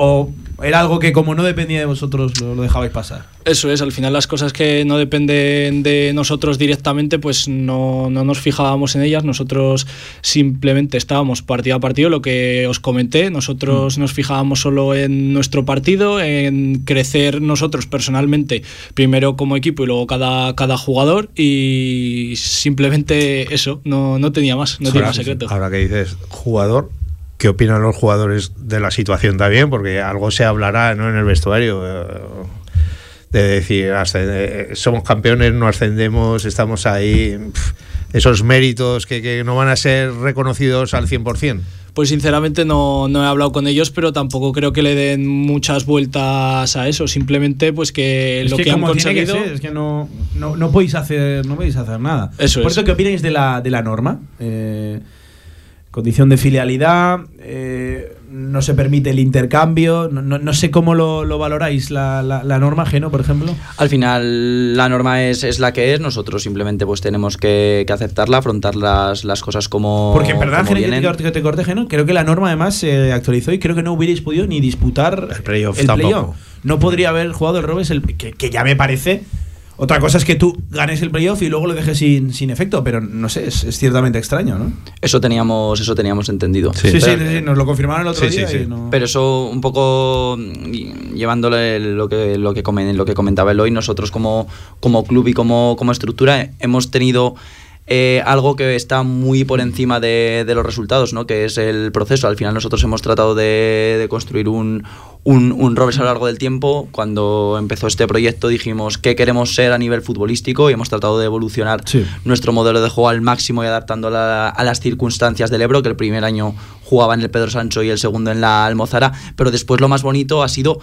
o era algo que como no dependía de vosotros lo, lo dejabais pasar. Eso es, al final las cosas que no dependen de nosotros directamente, pues no, no nos fijábamos en ellas, nosotros simplemente estábamos partido a partido, lo que os comenté, nosotros nos fijábamos solo en nuestro partido, en crecer nosotros personalmente, primero como equipo y luego cada, cada jugador, y simplemente eso, no, no tenía más, no tenía más secreto. Ahora que dices jugador, ¿qué opinan los jugadores de la situación también? Porque algo se hablará ¿no? en el vestuario. eh, De decir, eh, somos campeones, no ascendemos, estamos ahí. esos méritos que, que no van a ser reconocidos al 100%. Pues sinceramente no, no he hablado con ellos, pero tampoco creo que le den muchas vueltas a eso. Simplemente pues que Es lo que, que, han que conseguido. ser, es que no, no, no podéis hacer no podéis hacer nada. Eso Por es. eso, ¿qué opináis de la, de la norma? Eh, condición de filialidad, eh, no se permite el intercambio, no, no- no sé cómo lo, lo valoráis, la, la- la norma Geno, por ejemplo. Al final la norma es, es la que es, nosotros simplemente pues tenemos que, que aceptarla, afrontar las, las cosas como, Porque en verdad, Geno, que te, corte, Geno, creo que la norma además se actualizó y creo que no hubierais podido ni disputar el playoff playoff. No podría haber jugado el Robes, el, que, que ya me parece. Otra cosa es que tú ganes el playoff y luego lo dejes sin, sin efecto, pero no sé, es, es ciertamente extraño, ¿no? Eso teníamos, eso teníamos entendido. Sí, sí, Pero- sí, sí, nos lo confirmaron el otro día. y no- Pero eso un poco mm, llevándole lo que, lo que, comen- lo que comentaba Eloy, nosotros como, como club y como, como estructura hemos tenido eh, algo que está muy por encima de, de los resultados, ¿no? que es el proceso. Al final nosotros hemos tratado de, de construir un, un, un Robes a lo largo del tiempo. Cuando empezó este proyecto dijimos qué queremos ser a nivel futbolístico y hemos tratado de evolucionar nuestro modelo de juego al máximo y adaptándolo a las circunstancias del Ebro, que el primer año jugaba en el Pedro Sancho y el segundo en la Almozara, pero después lo más bonito ha sido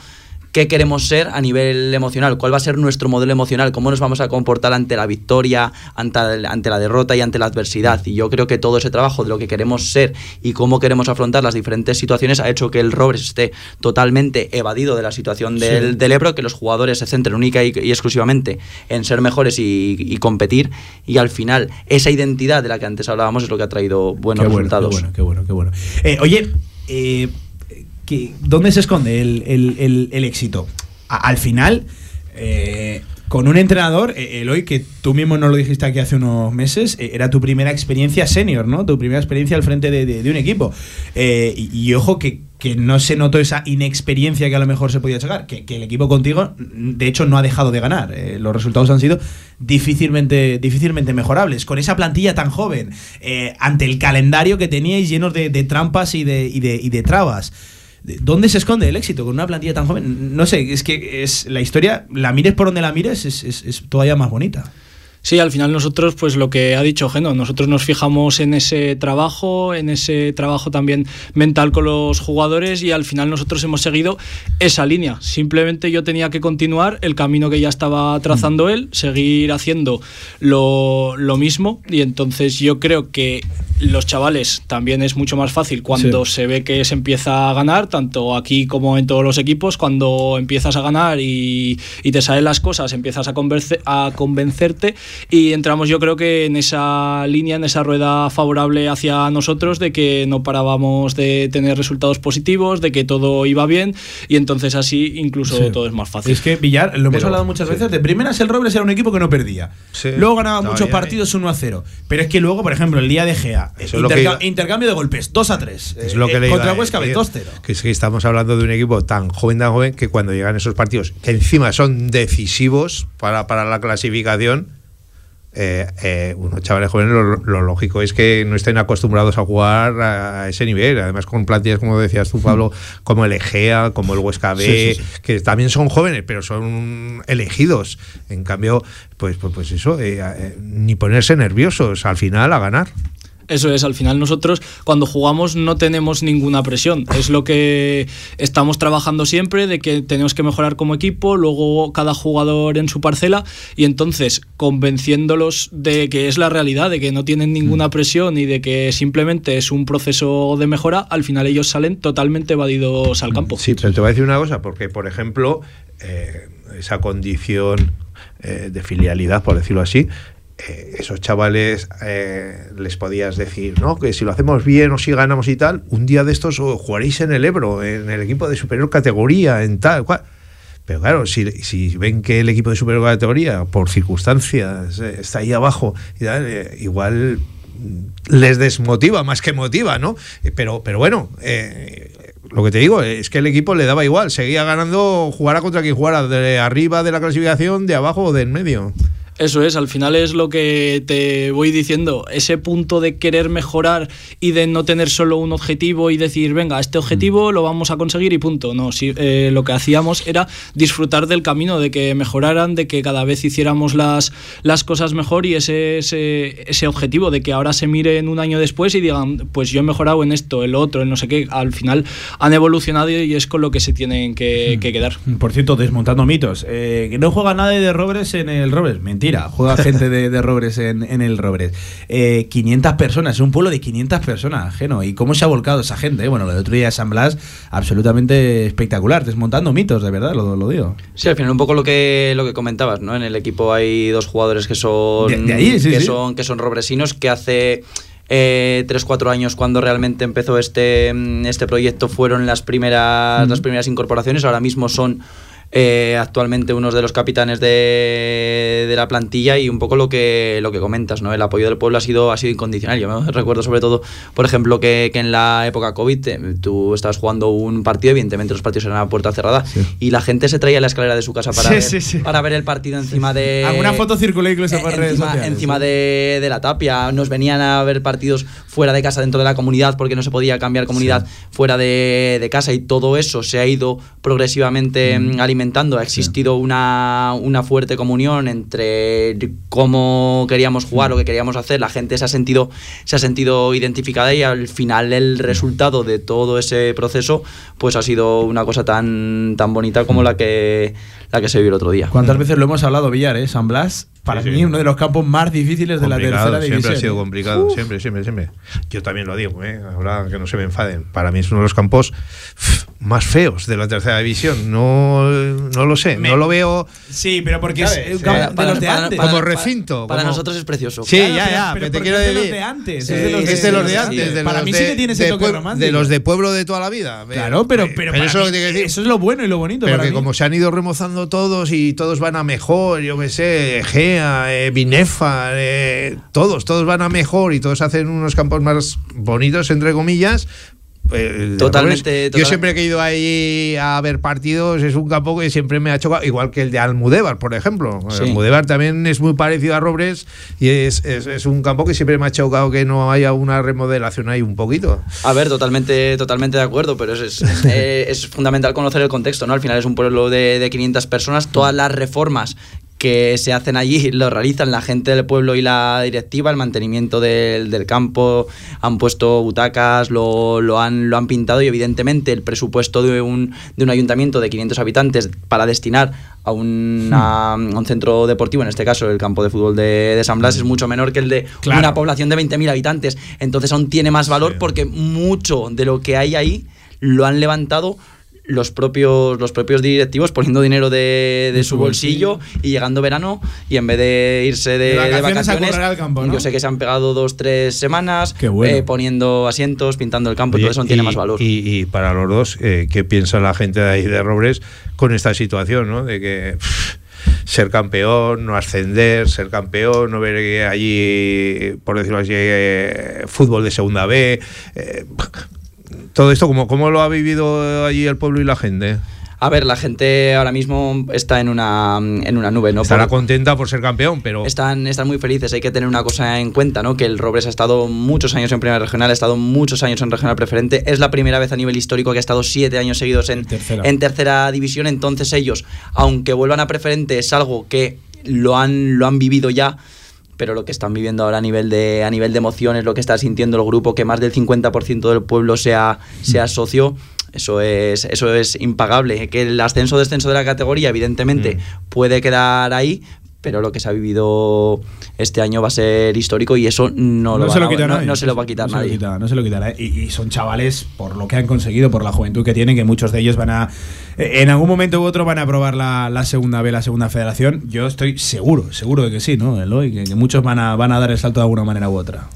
qué queremos ser a nivel emocional, cuál va a ser nuestro modelo emocional, cómo nos vamos a comportar ante la victoria, ante, ante la derrota y ante la adversidad. Y yo creo que todo ese trabajo de lo que queremos ser y cómo queremos afrontar las diferentes situaciones ha hecho que el Robres esté totalmente evadido de la situación del, Sí. del Ebro, que los jugadores se centren única y, y exclusivamente en ser mejores y, y competir. Y al final, esa identidad de la que antes hablábamos es lo que ha traído buenos Qué bueno, resultados. Qué bueno, qué bueno, qué bueno. Eh, oye, eh, ¿qué- ¿dónde se esconde el, el- el- éxito? Al final, eh, con un entrenador, eh, Eloy, que tú mismo nos lo dijiste aquí hace unos meses, eh, era tu primera experiencia senior, ¿no? Tu primera experiencia al frente de, de- un equipo. Y, ojo que, que no se notó esa inexperiencia que a lo mejor se podía sacar, que, que el equipo contigo, de hecho, no ha dejado de ganar. Los resultados han sido difícilmente, difícilmente mejorables. Con esa plantilla tan joven, ante el calendario que teníais llenos de, de trampas y de, y de, y de trabas. ¿Dónde se esconde el éxito con una plantilla tan joven? No sé, es que es la historia, la mires por donde la mires, es, es, es todavía más bonita. Sí, al final nosotros, pues lo que ha dicho Geno, nosotros nos fijamos en ese trabajo, en ese trabajo también mental con los jugadores y al final nosotros hemos seguido esa línea. Simplemente yo tenía que continuar el camino que ya estaba trazando él, seguir haciendo lo, lo mismo y entonces yo creo que los chavales también es mucho más fácil cuando Sí. se ve que se empieza a ganar, tanto aquí como en todos los equipos, cuando empiezas a ganar y, y te salen las cosas, empiezas a, converse- a convencerte y entramos yo creo que en esa línea, en esa rueda favorable hacia nosotros de que no parábamos de tener resultados positivos, de que todo iba bien y entonces así incluso Sí. todo es más fácil. Es que Villar, lo hemos Pero- hablado muchas veces, de primeras el Robles era un equipo que no perdía. Luego ganaba No, muchos ya- partidos 1 a 0. Pero es que luego, por ejemplo, el día de Gea, Eso es lo que interca- iba- intercambio de golpes, 2 a 3. Es lo que Eh, le contra Huesca, decir, 2 0. Que es que estamos hablando de un equipo tan joven, tan joven, que cuando llegan esos partidos, que encima son decisivos para, para la clasificación, eh, eh, unos chavales jóvenes, lo, lo lógico es que no estén acostumbrados a jugar a, ese nivel. Además, con plantillas, como decías tú, Pablo, como el Egea, como el Huesca B, Sí, sí, sí. que también son jóvenes, pero son elegidos. En cambio, pues, pues, pues eso, eh, eh, ni ponerse nerviosos al final a ganar. Eso es, al final nosotros cuando jugamos no tenemos ninguna presión. Es lo que estamos trabajando siempre, de que tenemos que mejorar como equipo, luego cada jugador en su parcela y entonces convenciéndolos de que es la realidad, de que no tienen ninguna presión y de que simplemente es un proceso de mejora, al final ellos salen totalmente evadidos al campo. Sí, pero te voy a decir una cosa, porque, por ejemplo, eh, esa condición eh, de filialidad, por decirlo así, eh, esos chavales eh, les podías decir, no, que si lo hacemos bien o si ganamos y tal, un día de estos oh, jugaréis en el Ebro, en el equipo de superior categoría, en tal, cual. Pero claro, si, si ven que el equipo de superior categoría, por circunstancias, eh, está ahí abajo, igual les desmotiva más que motiva, ¿no? Pero, pero bueno, lo que te digo es que el equipo le daba igual, seguía ganando, jugara contra quien jugara, de arriba de la clasificación, de abajo o de en medio. Eso es, al final es lo que te voy diciendo, ese punto de querer mejorar y de no tener solo un objetivo y decir, venga, este objetivo lo vamos a conseguir y punto. No, sí, eh, lo que hacíamos era disfrutar del camino, de que mejoraran, de que cada vez hiciéramos las, las cosas mejor y ese, ese, ese objetivo de que ahora se miren un año después y digan, pues yo he mejorado en esto, en lo otro, en no sé qué. Al final han evolucionado y es con lo que se tienen que, que quedar. Por cierto, desmontando mitos. eh, no juega nadie de Robres en el Robres. Mentira, juega gente de, de Robres en, en el Robres. Eh, 500 personas, es un pueblo de 500 personas, Geno. ¿Y cómo se ha volcado esa gente? eh? Bueno, lo de otro día de San Blas, absolutamente espectacular. Desmontando mitos, de verdad, lo, lo digo. Sí, al final un poco lo que lo que comentabas, ¿no? En el equipo hay dos jugadores que son De- de ahí, sí, que sí. son que son robresinos que hace eh, 3-4 años cuando realmente empezó este, este proyecto fueron las primeras las primeras incorporaciones, ahora mismo son eh, actualmente unos de los capitanes de, de la plantilla y un poco lo que lo que comentas, ¿no? El apoyo del pueblo ha sido ha sido incondicional. Yo me recuerdo sobre todo, por ejemplo, que, que en la época COVID eh, tú estabas jugando un partido, evidentemente los partidos eran a puerta cerrada y la gente se traía la escalera de su casa para, Sí, ver, sí. para ver el partido encima de Alguna foto circuló incluso por redes encima, sociales. encima de, de la tapia. Nos venían a ver partidos fuera de casa dentro de la comunidad porque no se podía cambiar comunidad fuera de, de casa y todo eso se ha ido progresivamente mm, alimentando. Ha existido una, una fuerte comunión entre cómo queríamos jugar, lo que queríamos hacer. La gente se ha sentido, se ha sentido identificada y al final el resultado de todo ese proceso pues ha sido una cosa tan, tan bonita como la que, la que se vio el otro día. ¿Cuántas veces lo hemos hablado, Villar, eh? San Blas, para Sí, mí, sí. uno de los campos más difíciles de la Complicado, tercera división. Siempre ha sido eh. complicado, siempre, siempre, siempre. Yo también lo digo, ¿eh? ahora que no se me enfaden. Para mí es uno de los campos más feos de la tercera división. No, no lo sé, no lo veo. Sí, pero porque es ¿Sabes? un campo de los de antes. como recinto. Para como- nosotros es precioso. Sí, Claro, ya, ya, pero pero te quiero es de los decir. de antes, es de los de- es de los de sí, antes. de para los mí sí que tiene ese toque romántico. De los de pueblo de toda la vida. Claro, pero, pero, para eso, es lo bueno y lo bonito. Pero para que como se han ido remozando todos y todos van a mejor, yo qué sé, Egea, eh, eh, todos, todos van a mejor y todos hacen unos campos más bonitos, entre comillas. Eh, Totalmente. Yo siempre que he ido ahí a ver partidos, es un campo que siempre me ha chocado, igual que el de Almudévar, por ejemplo. Sí. Almudévar también es muy parecido a Robres y es, es- es un campo que siempre me ha chocado que no haya una remodelación ahí un poquito. A ver, totalmente, totalmente de acuerdo, pero es, es, eh, es fundamental conocer el contexto, ¿no? Al final es un pueblo de, de 500 personas, todas las reformas que se hacen allí lo realizan la gente del pueblo y la directiva, el mantenimiento del, del campo, han puesto butacas, lo, lo, han, lo han pintado y evidentemente el presupuesto de un, de un ayuntamiento de 500 habitantes para destinar a un, a un centro deportivo, en este caso el campo de fútbol de, de San Blas, es mucho menor que el de Claro. una población de 20.000 habitantes. Entonces aún tiene más valor porque mucho de lo que hay ahí lo han levantado los propios, los propios directivos poniendo dinero de, de su bolsillo y llegando verano y en vez de irse de, De de vacaciones a vacaciones, correr al campo, ¿no? yo sé que se han pegado dos, tres semanas Qué bueno. eh, poniendo asientos, pintando el campo, Oye, todo eso tiene y- más valor. Y, y para los dos, eh, ¿qué piensa la gente de ahí de Robres con esta situación, ¿no? De que pff, ser campeón, no ascender, ser campeón, no ver allí, por decirlo así, eh, fútbol de segunda B. eh, todo esto, ¿cómo, ¿cómo lo ha vivido allí el pueblo y la gente? A ver, la gente ahora mismo está en una, en una nube, ¿no? Estará Por- contenta por ser campeón, pero Están, están muy felices. Hay que tener una cosa en cuenta, ¿no? Que el Robres ha estado muchos años en Primera Regional, ha estado muchos años en Regional Preferente. Es la primera vez a nivel histórico que ha estado siete años seguidos en, en tercera división. Entonces ellos, aunque vuelvan a Preferente, es algo que lo han, lo han vivido ya. Pero lo que están viviendo ahora a nivel de, a nivel de emociones, lo que está sintiendo el grupo, que más del 50% del pueblo sea, sea socio, eso es, eso es impagable. Que el ascenso descenso de la categoría, evidentemente, puede quedar ahí, pero lo que se ha vivido este año va a ser histórico y eso no, lo, se lo a- quita no- nadie. no se lo va a quitar no Se nadie. lo quita, no se lo quitará. Y, y son chavales por lo que han conseguido, por la juventud que tienen, que muchos de ellos van a. En algún momento u otro van a probar la, la segunda B, la segunda federación. Yo estoy seguro, seguro de que sí, ¿no? Eloy? Que, que muchos van a, van a dar el salto de alguna manera u otra.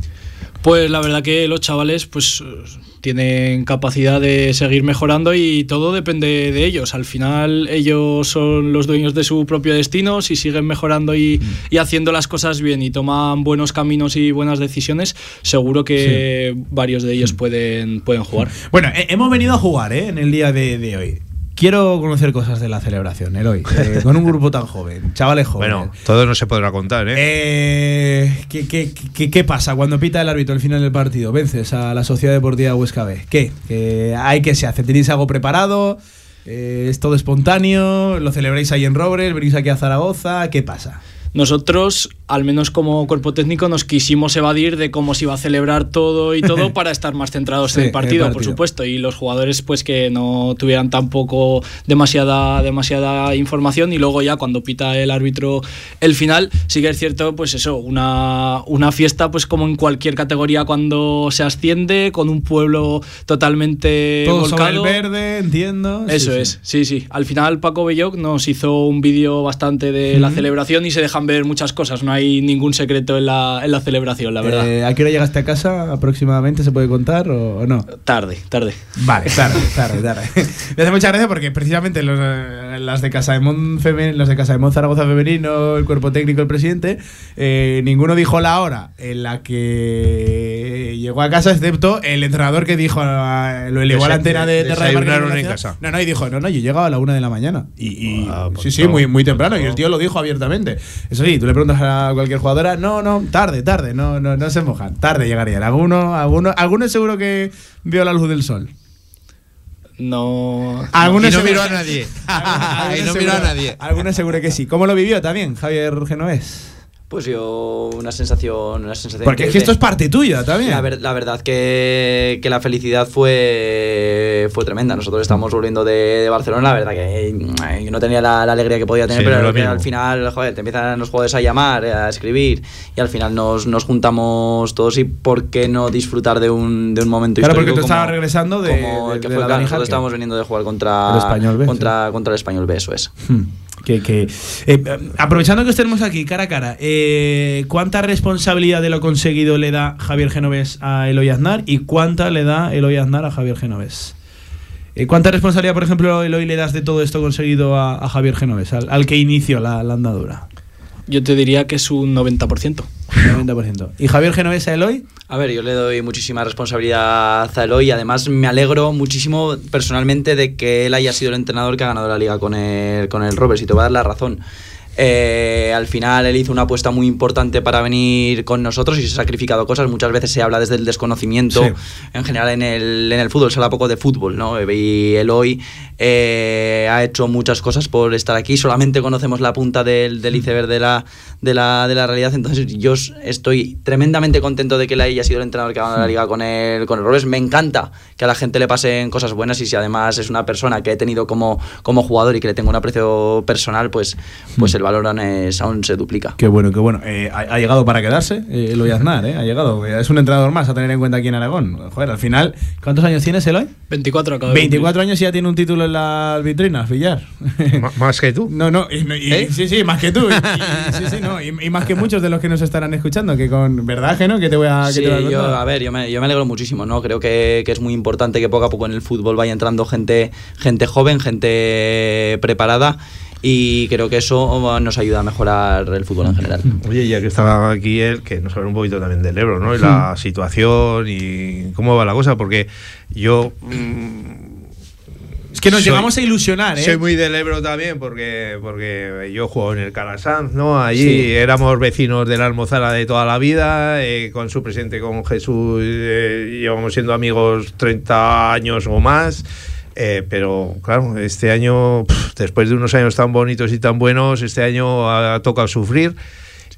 Pues la verdad que los chavales pues tienen capacidad de seguir mejorando y todo depende de ellos. Al final ellos son los dueños de su propio destino. Si siguen mejorando y, y haciendo las cosas bien y toman buenos caminos y buenas decisiones, seguro que varios de ellos pueden, pueden jugar. Bueno, hemos venido a jugar, ¿eh? En el día de, de hoy. Quiero conocer cosas de la celebración, Eloy. eh, con un grupo tan joven, chavales jóvenes. bueno, todo no se podrá contar, ¿eh? Eh, ¿qué, qué, qué- qué pasa cuando pita el árbitro al final del partido? Vences a la Sociedad Deportiva Huesca B. ¿Qué? ¿Qué hay que se hace? ¿Tenéis algo preparado? Eh, ¿Es todo espontáneo? ¿Lo celebráis ahí en Robres? ¿Venís aquí a Zaragoza? ¿Qué pasa? Nosotros, al menos como cuerpo técnico, nos quisimos evadir de cómo se iba a celebrar todo y todo para estar más centrados Sí, en el el partido, por supuesto. Y los jugadores, pues que no tuvieran tampoco demasiada, demasiada información. Y luego ya cuando pita el árbitro el final, sí que es cierto, pues eso, una, una fiesta, pues como en cualquier categoría cuando se asciende, con un pueblo totalmente Todo sobre el volcado. verde, entiendo. Eso sí. es, sí, sí. Al final Paco Belloc nos hizo un vídeo bastante de la celebración y se dejan ver muchas cosas. No hay ningún secreto en la, en la celebración, la verdad. Eh, ¿A qué hora llegaste a casa aproximadamente? ¿Se puede contar o, o no? Tarde, tarde. Vale, tarde, tarde, tarde. Me hace mucha gracia porque precisamente los, eh, las de Casa de Mon femen- los de Casa de Mon Zaragoza femenino, el cuerpo técnico, el presidente, eh, ninguno dijo la hora en la que llegó a casa, excepto el entrenador que dijo, ah, lo elevó a la antena de, de Marca desayunaron en casa. No, no, y dijo, no, no, yo llegaba a la una de la mañana. Y, y- pues sí, sí, no, muy, muy temprano. Y el tío lo dijo abiertamente. Eso sí, tú le preguntas a cualquier jugadora, no, no, tarde, tarde, no, no, no se mojan. Tarde llegarían. Alguno, alguno, alguno seguro que vio la luz del sol. No. Algunos Y no miró a nadie. Algunos Y no miró a nadie. Algunos seguro que sí. ¿Cómo lo vivió también Javier Genovés? Pues yo, una sensación. Una sensación Porque es que esto es parte tuya también. La, ver- la verdad que, que la felicidad fue, fue tremenda. Nosotros estamos volviendo de, de Barcelona. La verdad que yo no tenía la, la alegría que podía tener, Sí, pero que al final, joder, te empiezan los jugadores a llamar, a escribir, y al final nos, nos juntamos todos. Y por qué no disfrutar de un, de un momento Claro, porque histórico tú como- estabas regresando de, como el que de fue la claro, Dani nosotros estábamos viniendo de jugar contra El Español B, contra, contra el Español B, eso es. Hmm. Que, que- eh, aprovechando que os tenemos aquí cara a cara, eh, ¿cuánta responsabilidad de lo conseguido le da Javier Genovés a Eloy Aznar y cuánta le da Eloy Aznar a Javier Genovés? Eh, ¿Cuánta responsabilidad, por ejemplo, Eloy le das de todo esto conseguido a, Javier Genovés, al, que inició la, la andadura? Yo te diría que es un 90%. 90%. ¿Y Javier Genovés a Eloy? A ver, yo le doy muchísima responsabilidad a Eloy además me alegro muchísimo personalmente de que él haya sido el entrenador que ha ganado la liga con el, con el Roberts y te voy a dar la razón. Eh, al final él hizo una apuesta muy importante para venir con nosotros y se ha sacrificado cosas. Muchas veces se habla desde el desconocimiento. Sí. En general en el, en el fútbol se habla poco de fútbol, ¿no? Y Eloy eh, ha hecho muchas cosas por estar aquí. Solamente conocemos la punta del, del iceberg de la, de, la, de la realidad. Entonces yo estoy tremendamente contento de que él haya sido el entrenador que ha ganado la liga con el, con el Robes. Me encanta que a la gente le pasen cosas buenas y si además es una persona que he tenido como, como jugador y que le tengo un aprecio personal, pues, pues el balones aún se duplica. Qué bueno, qué bueno. Eh, ha, ha llegado para quedarse, eh, Eloy Aznar, ¿eh? Ha llegado. Es un entrenador más a tener en cuenta aquí en Aragón. Joder, al final, ¿cuántos años tienes, Eloy? 24 acaba de 24 años y ya tiene un título en las vitrinas, Villar. ¿Más que tú? No, no, y, y- ¿Eh? sí, sí, más que tú. Y, y- sí, sí, no, y, y más que muchos de los que nos estarán escuchando, que con verdad, que no, que te voy a, que Sí, te voy a yo, a ver, yo me, yo me alegro muchísimo, ¿no? Creo que, que es muy importante que poco a poco en el fútbol vaya entrando gente, gente joven, gente preparada y creo que eso nos ayuda a mejorar el fútbol en general. Oye, ya que estaba aquí él, que nos habla un poquito también del Ebro, ¿no? Y la situación y cómo va la cosa, porque yo... mm, Es que nos soy- llegamos a ilusionar, ¿eh? Soy muy del Ebro también, porque, porque yo juego en el Calasanz, ¿no? Allí Sí. éramos vecinos de la Almozara de toda la vida, eh, con su presidente, con Jesús, eh, llevamos siendo amigos 30 años o más. Eh, pero claro, este año, después de unos años tan bonitos y tan buenos, este año ha tocado sufrir.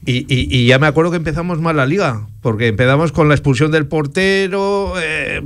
Y, ya me acuerdo que empezamos mal la liga, porque empezamos con la expulsión del portero, eh,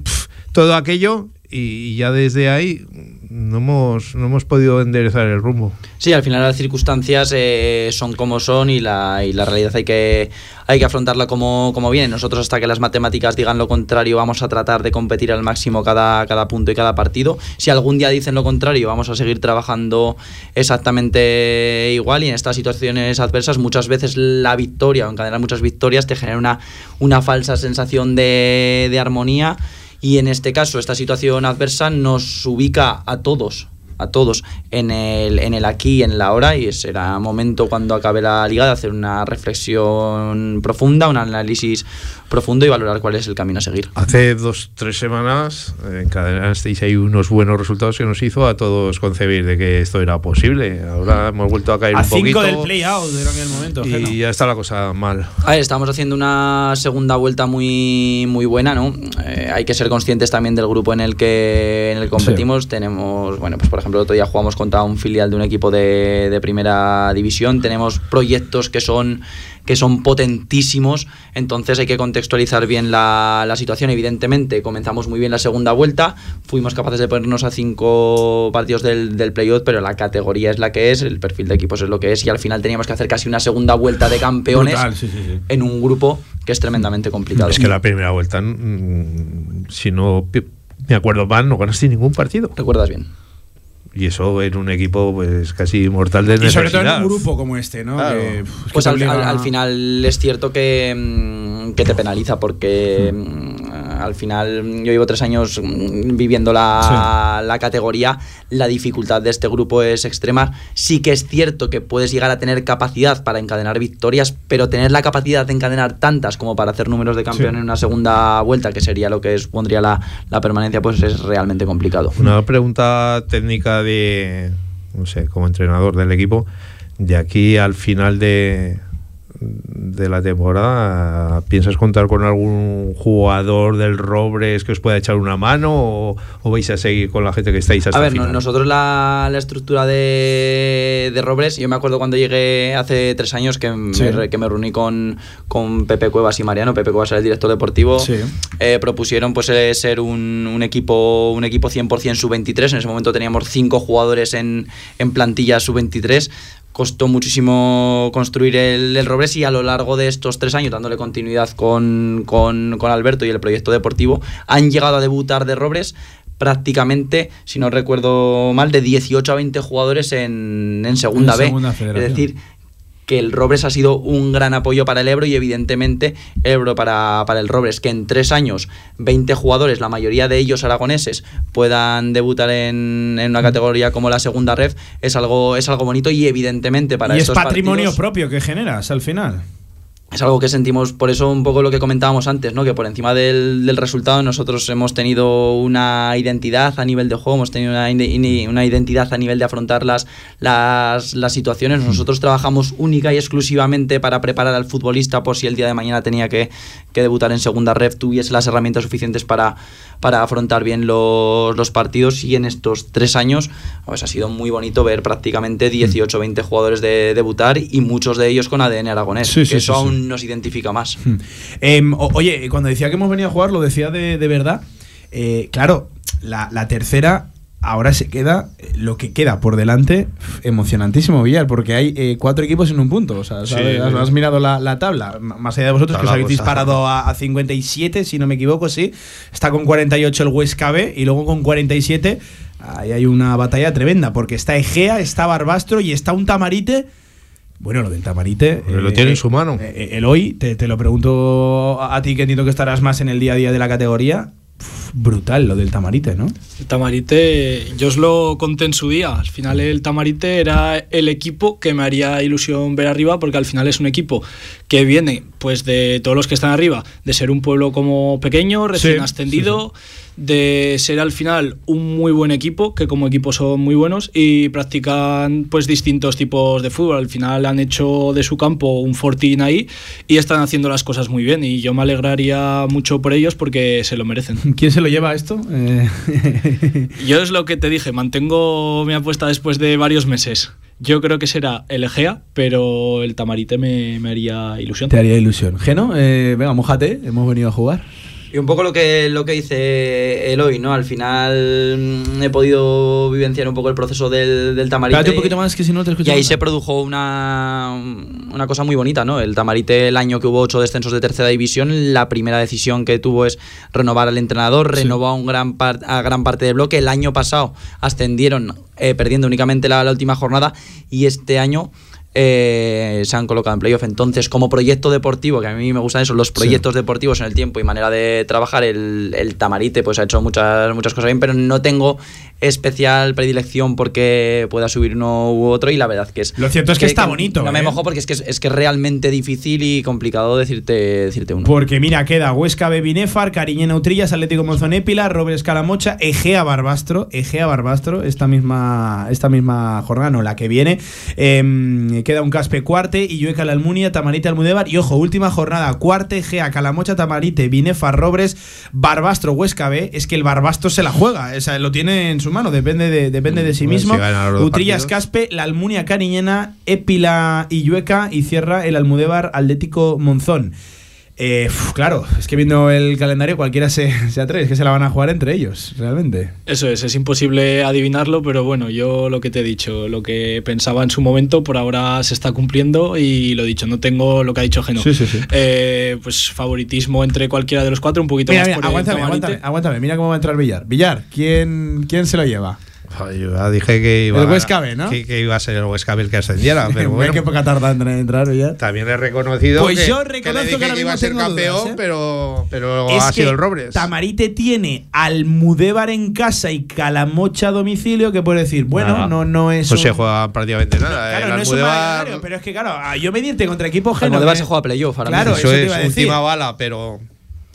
todo aquello, y ya desde ahí no hemos, no hemos podido enderezar el rumbo. Sí, al final las circunstancias eh, son como son y la, y la realidad hay que, hay que afrontarla como, como viene. Nosotros hasta que las matemáticas digan lo contrario vamos a tratar de competir al máximo cada, cada punto y cada partido. Si algún día dicen lo contrario vamos a seguir trabajando exactamente igual y en estas situaciones adversas muchas veces la victoria o encadenar muchas victorias te genera una, una falsa sensación de, de armonía y en este caso esta situación adversa nos ubica a todos a todos en el, en el aquí y en la ahora y será momento cuando acabe la liga de hacer una reflexión profunda, un análisis profundo y valorar cuál es el camino a seguir. Hace dos, tres semanas eh, encadenasteis ahí unos buenos resultados que nos hizo a todos concebir de que esto era posible. Ahora hemos vuelto a caer A un cinco poquito. del play-out era en el momento. Y ya está la cosa mal. A ver, estamos haciendo una segunda vuelta muy, muy buena, ¿no? Eh, hay que ser conscientes también del grupo en el que, en el que competimos. Tenemos, bueno, pues por ejemplo, el otro día jugamos contra un filial de un equipo de, de primera división. Tenemos proyectos que son que son potentísimos, entonces hay que contextualizar bien la, la situación. Evidentemente, comenzamos muy bien la segunda vuelta, fuimos capaces de ponernos a cinco partidos del, del playoff, pero la categoría es la que es, el perfil de equipos es lo que es, y al final teníamos que hacer casi una segunda vuelta de campeones Brutal, sí, sí, sí. en un grupo que es tremendamente complicado. Es que la primera vuelta, mm, si no me acuerdo mal, no ganaste ningún partido. Recuerdas bien. Y eso en un equipo pues casi mortal de Y sobre todo en un grupo como este, ¿no? Claro. Que, Pues al, obliga- al- al final es cierto que, mm, que te penaliza porque mm, al final yo llevo tres años mm, viviendo la, la categoría, la dificultad de este grupo es extrema. Sí que es cierto que puedes llegar a tener capacidad para encadenar victorias, pero tener la capacidad de encadenar tantas como para hacer números de campeón Sí. en una segunda vuelta, que sería lo que supondría la, la permanencia, pues es realmente complicado. Una pregunta técnica de, no sé, como entrenador del equipo, de aquí al final de, de la temporada, ¿piensas contar con algún jugador del Robres que os pueda echar una mano o, o vais a seguir con la gente que estáis hasta A ver, el no- final? nosotros la, la estructura de, de Robres, yo me acuerdo cuando llegué hace tres años que, Sí. me, re- que me reuní con, con Pepe Cuevas y Mariano. Pepe Cuevas era el director deportivo. Sí. Eh, propusieron pues eh, ser un, un equipo un equipo 100% sub-23. En ese momento teníamos cinco jugadores en, en plantilla sub-23. Costó muchísimo construir el, el Robres y a lo largo de estos tres años, dándole continuidad con, con, con Alberto y el proyecto deportivo, han llegado a debutar de Robres prácticamente, si no recuerdo mal, de 18 a 20 jugadores en, en segunda En B. segunda es decir, que el Robres ha sido un gran apoyo para el Ebro y evidentemente Ebro para, para el Robres, que en tres años 20 jugadores, la mayoría de ellos aragoneses, puedan debutar en, en una categoría como la segunda ref, es algo, es algo bonito y evidentemente para y es patrimonio partidos- propio que generas al final. Es algo que sentimos, por eso un poco lo que comentábamos antes, ¿no? que por encima del, del resultado nosotros hemos tenido una identidad a nivel de juego, hemos tenido una, una identidad a nivel de afrontar las, las, las situaciones. Nosotros trabajamos única y exclusivamente para preparar al futbolista por si el día de mañana tenía que, que debutar en segunda ref, tuviese las herramientas suficientes para, para afrontar bien los, los partidos y en estos tres años pues, ha sido muy bonito ver prácticamente 18 20 jugadores de debutar y muchos de ellos con ADN aragonés, Sí, que sí, eso sí, aún nos identifica más. Em, o- oye, cuando decía que hemos venido a jugar, lo decía de, de verdad. Eh, claro, la, la tercera ahora se queda eh, lo que queda por delante emocionantísimo Villar porque hay eh, cuatro equipos en un punto o sea has, has mirado la, la tabla más allá de vosotros que os habéis disparado a, a 57 si no me equivoco sí está con 48 el Huesca B y luego con 47 ahí hay una batalla tremenda porque está Egea está Barbastro y está un Tamarite bueno, lo del Tamarite. Lo tiene en su mano. eh, el hoy, te, te lo pregunto a a ti que entiendo que estarás más en el día a día de la categoría. Uf, brutal lo del Tamarite, ¿no? El Tamarite, yo os lo conté en su día. Al final, el Tamarite era el equipo que me haría ilusión ver arriba, porque al final es un equipo que viene, pues, de todos los que están arriba, de ser un pueblo como pequeño, recién Sí, ascendido, de ser al final un muy buen equipo, que como equipo son muy buenos y practican, pues, distintos tipos de fútbol. Al final han hecho de su campo un fortín ahí y están haciendo las cosas muy bien. Y yo me alegraría mucho por ellos porque se lo merecen. ¿Quién se lo lleva esto? Eh, Yo es lo que te dije, mantengo mi apuesta después de varios meses. Yo creo que será el Egea, pero el Tamarite me, me haría ilusión. te haría ilusión. Geno, eh, venga, mojate, hemos venido a jugar. Y un poco lo que, lo que dice Eloy, ¿no? Al final mm, he podido vivenciar un poco el proceso del, del Tamarite. Espérate un poquito más que si no te Y ahí nada. se produjo una, una cosa muy bonita, ¿no? El Tamarite, el año que hubo ocho descensos de tercera división, la primera decisión que tuvo es renovar al entrenador, renovó a, un gran par- a gran parte del bloque. El año pasado ascendieron eh, perdiendo únicamente la, la última jornada y este año eh, se han colocado en playoff. Entonces, como proyecto deportivo, que a mí me gustan eso, los proyectos deportivos en el tiempo y manera de trabajar, el, el Tamarite pues ha hecho muchas, muchas cosas bien, pero no tengo especial predilección porque pueda subir uno u otro y la verdad que es... Lo cierto es que está bonito, No me ¿eh? mojo porque es que es, es que es realmente difícil y complicado decirte, decirte uno. Porque mira, queda Huesca B Binefar, Cariñena Utrillas, Atlético Monzón Épila, Robles Calamocha, Egea Barbastro, Egea Barbastro, esta misma, esta misma jornada, no, la que viene. Em, queda un Caspe Cuarte, Illueca la Almunia, Tamarite Almudebar. Y ojo, última jornada, Cuarte, Egea, Calamocha, Tamarite, Binefar, Robles, Barbastro, Huesca B. Es que el Barbastro se la juega, o sea, lo tiene en su mano, depende de, depende de sí mismo. si Utrillas. Caspe, la Almunia Cariñena, Épila Illueca y cierra el Almudebar Atlético Monzón. Eh, claro, es que viendo el calendario cualquiera se, se atreve, es que se la van a jugar entre ellos, realmente. Eso es, es imposible adivinarlo, pero bueno, yo lo que te he dicho, lo que pensaba en su momento, por ahora se está cumpliendo y lo dicho, no tengo lo que ha dicho Geno. Sí, sí, sí. Eh, pues favoritismo entre cualquiera de los cuatro, un poquito Mira, más mira, por el aguántame, aguántame, aguántame, mira cómo va a entrar Villar. Villar, ¿quién, quién se lo lleva? Yo ya dije que iba, El Huesca B, ¿no? que, que iba a ser el Huesca B el que ascendiera, pero bueno. qué poca tarda en entrar, Villar. También he reconocido Pues que, yo que reconozco que ahora que iba a ser campeón, dudas, ¿eh? pero, pero Es ha que sido el Robles. Tamarite tiene Almudévar en casa y Calamocha a domicilio, que puede decir, bueno, Nada. no, no es. No un- se juega prácticamente nada. Claro, el no es un Almudévar- pero es que claro, a yo medirte contra equipo. Almudévar que- se juega playoff ahora Claro, mismo. eso, te iba a decir. última bala, pero.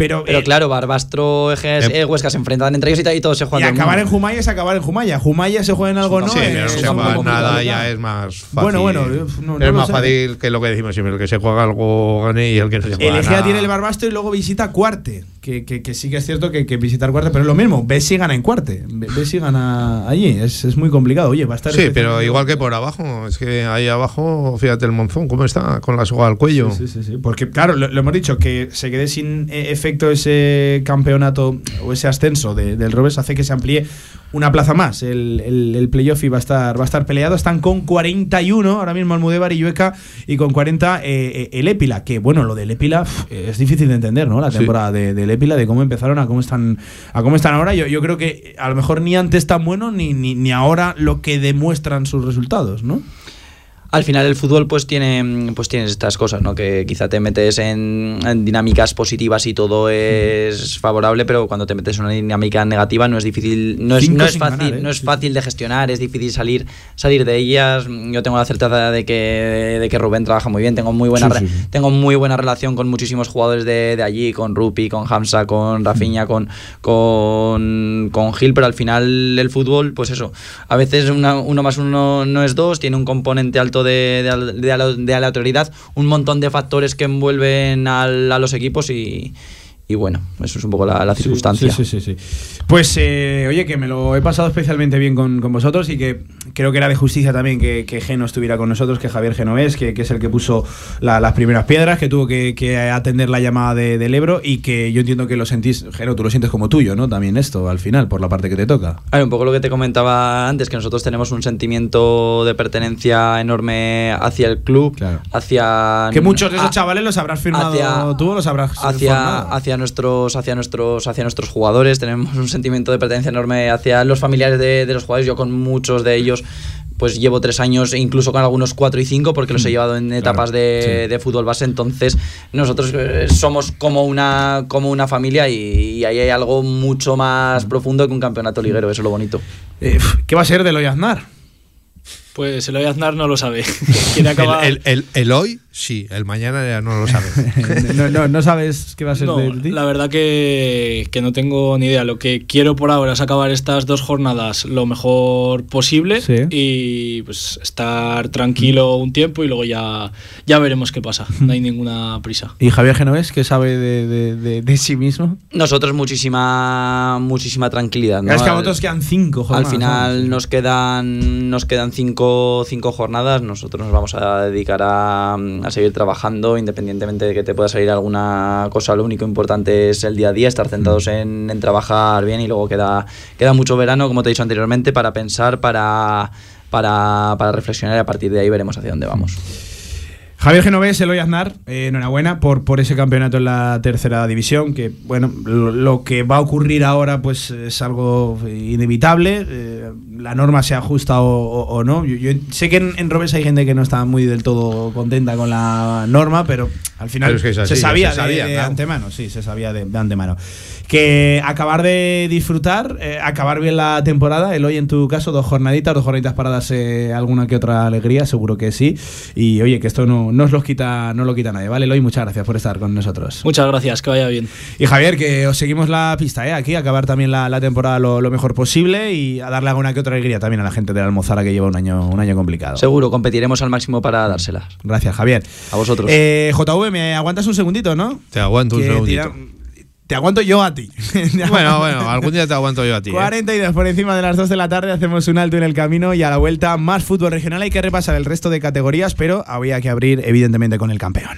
Pero, Pero eh, claro, Barbastro, Ejes, Eh, eh, Huesca se enfrentan entre ellos y, y todos se y juegan. el acabar en. Jumaya es acabar en Jumaya. Jumaya se juega en algo, ¿no? sí, Eh, pero no es se nada ya es más fácil. Bueno, bueno, no- no es más fácil que lo que decimos siempre, el que se juega algo gane y el que no se juega El Egea tiene el Barbastro y luego visita Cuarte. Que, que, que sí que es cierto que, que visitar Cuarte, pero es lo mismo. Ves si gana en Cuarte. Ve- Ves si gana allí. Es, es muy complicado. Oye, va a estar. Sí, pero igual que por abajo. Es que ahí abajo, fíjate el monzón, cómo está, con la soga al cuello. Sí, sí, sí. Porque, claro, lo, lo hemos dicho, que se quede sin eh, efecto ese campeonato o ese ascenso de- del Robes hace que se amplíe una plaza más. El, el, el playoff y va a estar va a estar peleado. Están con 41 ahora mismo Almudévar y Llueca y con 40 eh, eh, el Épila. Que bueno, lo del Épila es difícil de entender, ¿no? La Sí. temporada de- del De cómo empezaron a cómo están a cómo están ahora. Yo, yo creo que a lo mejor ni antes tan bueno ni, ni, ni ahora lo que demuestran sus resultados, ¿no? Al final el fútbol pues tiene pues tienes estas cosas, ¿no? Que quizá te metes en, en dinámicas positivas y todo es favorable, pero cuando te metes en una dinámica negativa no es difícil, no es, no es fácil, ganar, ¿eh? no es fácil de gestionar, es difícil salir salir de ellas. Yo tengo la certeza de que de que Rubén trabaja muy bien, tengo muy buena Sí, re- sí, sí. tengo muy buena relación con muchísimos jugadores de, de allí, con Rupi, con Hamza, con Rafinha, con, con, con Gil, pero al final el fútbol, pues eso, a veces una- uno más uno no es dos, tiene un componente alto de, de, de ale- de aleatoriedad, un montón de factores que envuelven a los equipos y, y bueno, eso es un poco la, la circunstancia. Sí, sí, sí, sí. Pues, eh, oye, que me lo he pasado especialmente bien con, con vosotros y que creo que era de justicia también que, que Geno estuviera con nosotros, que Javier Genovés, que, que es el que puso la- las primeras piedras, que tuvo que, que atender la llamada de- del Ebro y que yo entiendo que lo sentís, Geno, tú lo sientes como tuyo, ¿no? También esto, al final, por la parte que te toca. A ver, un poco lo que te comentaba antes, que nosotros tenemos un sentimiento de pertenencia enorme hacia el club, hacia... Que muchos de esos a- chavales los habrás firmado hacia- tú o los habrás hacia, formado. hacia nuestros hacia nuestros hacia nuestros jugadores. Tenemos un sentimiento de pertenencia enorme hacia los familiares de, de los jugadores. Yo con muchos de ellos pues llevo tres años incluso con algunos cuatro y cinco porque los he llevado en etapas de, de fútbol base. Entonces nosotros eh, somos como una como una familia y, y ahí hay algo mucho más profundo que un campeonato liguero. Eso es lo bonito. Eh, ¿Qué va a ser de Loy Aznar? Pues el Aznar no lo sabe. Quiere acabar. El, el- el hoy, sí, el mañana ya no lo sabe. no, no, no sabes qué va a ser No, de ti. la verdad que, que no tengo ni idea. Lo que quiero por ahora es acabar estas dos jornadas lo mejor posible Sí. y pues estar tranquilo un tiempo y luego ya, ya veremos qué pasa. No hay ninguna prisa. ¿Y Javier Genovés, qué sabe de, de- de- de sí mismo? nosotros muchísima muchísima tranquilidad ¿no? Es que a Al- vosotros quedan cinco Al final nos quedan nos quedan cinco, cinco jornadas. Nosotros nos vamos a dedicar a, a seguir trabajando, independientemente de que te pueda salir alguna cosa. Lo único importante es el día a día, estar centrados en, en trabajar bien y luego queda, queda mucho verano, como te he dicho anteriormente, para pensar, para, para, para reflexionar y a partir de ahí veremos hacia dónde vamos. Javier Genovés, Eloy Aznar, eh, enhorabuena por, por ese campeonato en la tercera división, que bueno, lo, lo que va a ocurrir ahora pues es algo inevitable, eh, la norma se ajusta o, o- o no. Yo, yo sé que en, en Robes hay gente que no está muy del todo contenta con la norma, pero al final Pero es que es así, se sabía, se sabía, de, antemano, sí, se sabía de, de antemano. Que acabar de disfrutar, eh, acabar bien la temporada, Eloy en tu caso, dos jornaditas, dos jornaditas para darse alguna que otra alegría, seguro que sí. Y oye, que esto no, no os lo quita, no lo quita nadie, ¿vale? Eloy, muchas gracias por estar con nosotros. Muchas gracias, que vaya bien. Y Javier, que os seguimos la pista, ¿eh? Aquí, acabar también la, la temporada lo, lo mejor posible y a darle alguna que otra alegría también a la gente de la Almozara que lleva un año, un año complicado. Seguro, competiremos al máximo para dárselas. Gracias, Javier. A vosotros. Eh, JV, me aguantas un segundito, ¿no? Te aguanto un Que segundito. tira- te aguanto yo a ti. Bueno, bueno, algún día te aguanto yo a ti. ¿eh? 42 por encima de las 2 de la tarde, hacemos un alto en el camino y a la vuelta más fútbol regional. Hay que repasar el resto de categorías, pero había que abrir evidentemente con el campeón.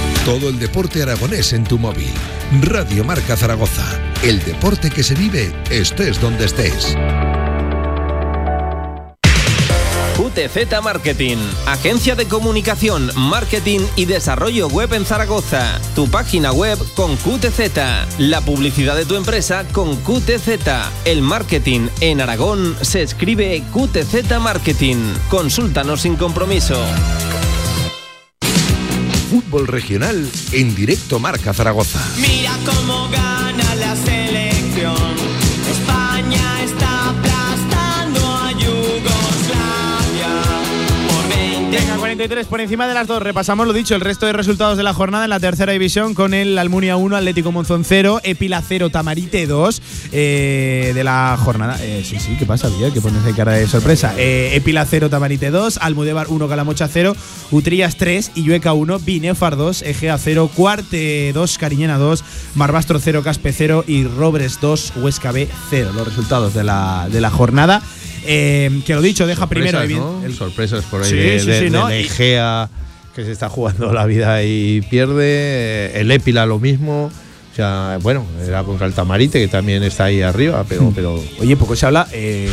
Todo el deporte aragonés en tu móvil. Radio Marca Zaragoza. El deporte que se vive estés donde estés. QTZ Marketing, agencia de comunicación, marketing y desarrollo web en Zaragoza. Tu página web con QTZ, la publicidad de tu empresa con QTZ. El marketing en Aragón se escribe QTZ Marketing. Consúltanos sin compromiso. Fútbol regional en directo Marca Zaragoza. Mira cómo gana la 43 por encima de las dos. Repasamos lo dicho, el resto de resultados de la jornada en la tercera división con el Almunia 1, Atlético Monzón 0, Epila 0, Tamarite 2 eh, de la jornada. Eh, sí, sí, ¿qué pasa, Villa? Que pones cara de sorpresa. Eh, Epila 0, Tamarite 2, Almudebar 1, Calamocha 0, Utrillas 3, Illueca 1, Binefar 2, Egea 0, Cuarte 2, Cariñena 2, Marbastro 0, Caspe 0 y Robres 2, Huesca B 0. Los resultados de la, de la jornada. Eh, que lo dicho, deja primero Sorpresas, ¿no? el- sorpresas por ahí Sí, de, sí, de- sí, ¿no? de Y- Egea, que se está jugando la vida y pierde. El Épila lo mismo. O sea, bueno, era contra el Tamarite, que también está ahí arriba, pero. pero Oye, poco se habla. Eh,